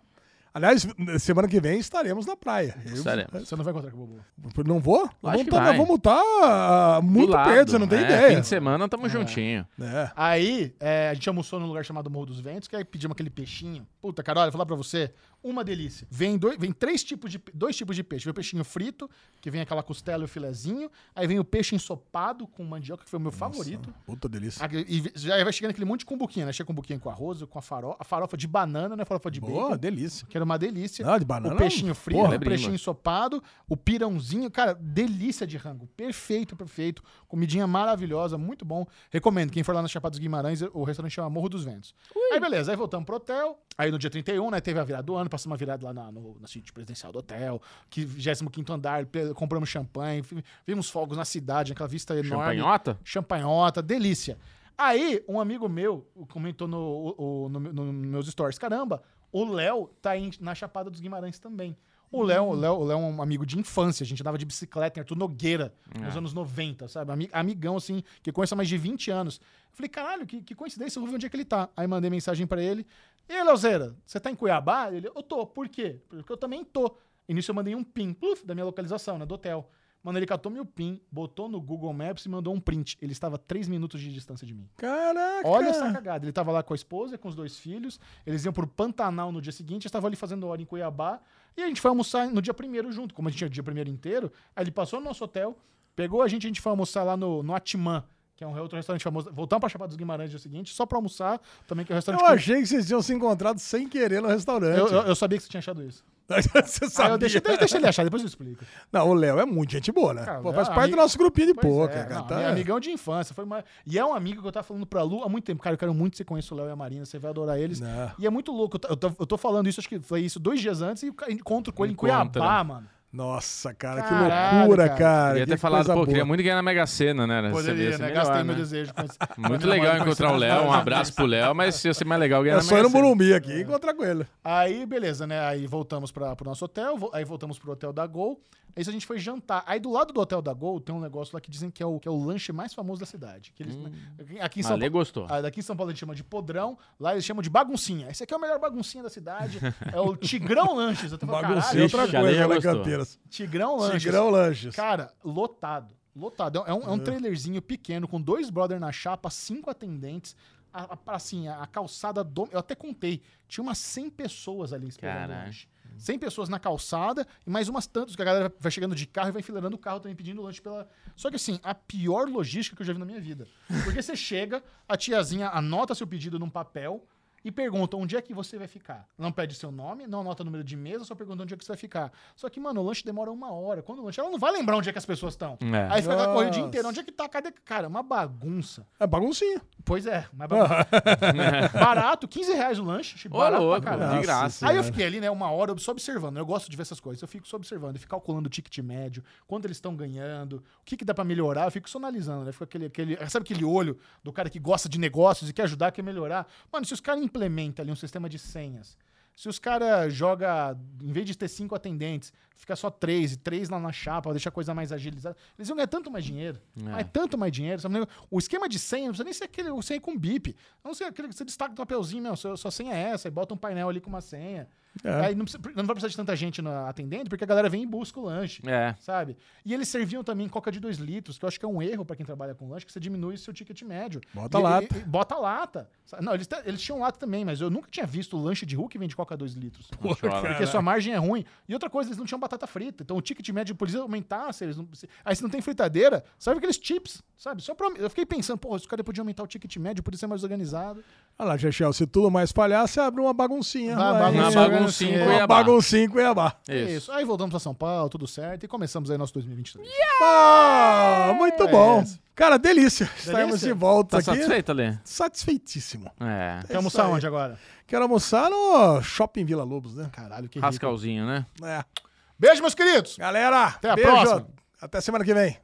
Aliás, semana que vem estaremos na praia. Eu- Estaremos. Você não vai encontrar com o Bobo. Não vou? Lógico Vamos que tá, vai. vamos estar muito Do lado. perto, você não tem É, ideia. Fim de semana tamo juntinho. É. Aí, é, a gente almoçou num lugar chamado Morro dos Ventos, que aí pedimos aquele peixinho. Puta, cara, olha, vou falar pra você, uma delícia. Vem, dois, vem três tipos de, dois tipos de peixe. Vem o peixinho frito, que vem aquela costela e o filezinho. Aí vem o peixe ensopado com mandioca, que foi o meu favorito. Puta delícia. Ah, E já vai chegando aquele monte de cumbuquinha, né? Chega cumbuquinha com arroz, com a farofa, a farofa de banana, né? Farofa de Boa, bacon. delícia. Que era uma delícia. Não, de banana. o peixinho frito, porra, o peixinho ensopado, o pirãozinho, cara, delícia de rango. Perfeito, perfeito. Comidinha maravilhosa, muito bom. Recomendo. Quem for lá na Chapada dos Guimarães, o restaurante chama Morro dos Ventos. Aí beleza, aí voltamos pro hotel. Aí no dia 31, né, teve a virada do ano, passamos uma virada lá na, no, na suíte presidencial do hotel, que 25 andar, compramos champanhe, vimos fogos na cidade, aquela vista enorme. Champanhota? Champanhota, delícia. Aí, um amigo meu comentou no, o- no, no- nos meus stories: caramba, o Léo tá em- na Chapada dos Guimarães também. O Léo, o Léo, o Léo é um amigo de infância, a gente andava de bicicleta em Arthur Nogueira, nos anos 90, sabe? Ami- Amigão, assim, que conheço há mais de 20 anos. Eu falei, caralho, que, que coincidência, eu vou ver onde é que ele tá. Aí mandei mensagem pra ele. E aí, Leozeira, você tá em Cuiabá? Ele, eu tô. Por quê? Porque eu também tô. Nisso eu mandei um pin, pluf, da minha localização, né, do hotel. Mano, ele catou meu pin, botou no Google Maps e mandou um print. Ele estava a 3 minutos de distância de mim. Caraca. Olha essa cagada. Ele tava lá com a esposa, com os dois filhos. Eles iam pro Pantanal no dia seguinte. Estavam ali fazendo hora em Cuiabá. E a gente foi almoçar no dia primeiro junto. Como a gente tinha o dia primeiro inteiro, aí ele passou no nosso hotel, pegou a gente, a gente foi almoçar lá no, no Atman, que é um outro restaurante famoso. Voltamos pra Chapada dos Guimarães no dia seguinte, só pra almoçar. Também que é um restaurante Eu achei que vocês tinham se encontrado sem querer no restaurante. eu, eu- eu sabia que você tinha achado isso. Você sabia. eu deixei, deixa ele achar, depois eu explico. Não, o Léo é muito gente boa, né? Cara, Pô, o faz é parte do nosso grupinho de poker, é, cara. não, tá? meu amigão de infância. Foi uma... E é um amigo que eu tava falando pra Lu há muito tempo. Cara, eu quero muito que você conheça o Léo e a Marina, você vai adorar eles. Não. E é muito louco. Eu tô, eu tô- eu falando isso, acho que foi isso dois dias antes, e o encontro com ele Encontra. em Cuiabá, mano. Nossa, cara, que Caralho, loucura, cara. cara. Que ter falado, pô, boa. queria muito ganhar na Mega Sena, né? Você Poderia, ia né? melhor, Gastei né? meu desejo. esse- Muito legal encontrar o Léo. Um abraço pro Léo, mas ia ser mais legal ganhar É na só ir Mega no Sena. Morumbi aqui e encontrar com ele. Aí, beleza, né? Aí voltamos para pro nosso hotel, vo- aí voltamos pro hotel da Gol. Aí a gente foi jantar. Aí do lado do hotel da Gol tem um negócio lá que dizem que é o, que é o lanche mais famoso da cidade. Que eles, aqui em São Ale Paulo. gostou. Ah, daqui em São Paulo a gente chama de podrão, lá eles chamam de baguncinha. Esse aqui é o melhor baguncinha da cidade. É o Tigrão Lanches. Eu tô falando, Baguncinha, caralho, outra coisa, né, Campeiras? Tigrão Lanches. Tigrão Lanches. Cara, lotado. Lotado. É um, é um trailerzinho pequeno, com dois brother na chapa, cinco atendentes. A, a- assim, a, a calçada do. Eu até contei. Tinha umas 100 pessoas ali esperando o Caralho. lanche. 100 pessoas na calçada e mais umas tantas que a galera vai chegando de carro e vai enfileirando o carro também pedindo lanche pela. Só que assim, a pior logística que eu já vi na minha vida. Porque você chega, a tiazinha anota seu pedido num papel e pergunta onde é que você vai ficar. Não pede seu nome, não anota o número de mesa, só pergunta onde é que você vai ficar. Só que, mano, o lanche demora uma hora. Quando o lanche, ela não vai lembrar onde é que as pessoas estão. É. Aí fica corrida o dia Nossa. inteiro. Onde é que tá? Cadê? Cara, uma bagunça. É baguncinha. Pois é, mas bagunça. barato, 15 reais o lanche. achei Ô, barato louco, pra caralho. de graça. Aí eu fiquei ali, né, uma hora só observando. Eu gosto de ver essas coisas. Eu fico só observando, eu fico calculando o ticket médio, quanto eles estão ganhando, o que, que dá pra melhorar. Eu fico só analisando, né? Fico aquele, aquele, sabe aquele olho do cara que gosta de negócios e quer ajudar, quer melhorar? Mano, se os caras implementam ali um sistema de senhas, se os caras joga em vez de ter cinco atendentes, fica só três, e três lá na chapa, deixa a coisa mais agilizada, eles iam ganhar tanto mais dinheiro. Mas tanto mais dinheiro. sabe? O esquema de senha não precisa nem ser aquele o senha com bip. Não sei aquele que você destaca do papelzinho, meu, sua, sua senha é essa, e bota um painel ali com uma senha. É. Aí não, precisa- não vai precisar de tanta gente na atendente, porque a galera vem e busca o lanche. É. Sabe? E eles serviam também coca de 2 litros, que eu acho que é um erro pra quem trabalha com lanche, que você diminui seu ticket médio. Bota E- lata. e- e bota lata. Não, eles, eles tinham lata também, mas eu nunca tinha visto lanche de rua que vende coca 2 litros. Porque sua margem é ruim. E outra coisa, eles não tinham batata frita. Então o ticket médio podia aumentar. Se eles não, se- aí se não tem fritadeira, sabe aqueles chips, sabe? Só pra, eu fiquei pensando, pô, os caras podiam aumentar o ticket médio, podia ser mais organizado. Olha lá, Chechel, se tudo mais falhar, você abre uma baguncinha. Uma lá baguncinha, em- Uma baguncinha em Uma Uma Cuiabá. baguncinha em Cuiabá. Isso. Isso. Aí voltamos pra São Paulo, tudo certo. E começamos aí nosso 2023. Ah, muito bom. Isso. Cara, delícia. Estarmos de volta Tá aqui. satisfeito, Lê? Satisfeitíssimo. É. Quer almoçar onde agora? Quero almoçar no Shopping Vila Lobos, né? Caralho, que rico. Rascalzinho, né? É. Beijo, meus queridos. Galera, Até a beijo. próxima. Até semana que vem.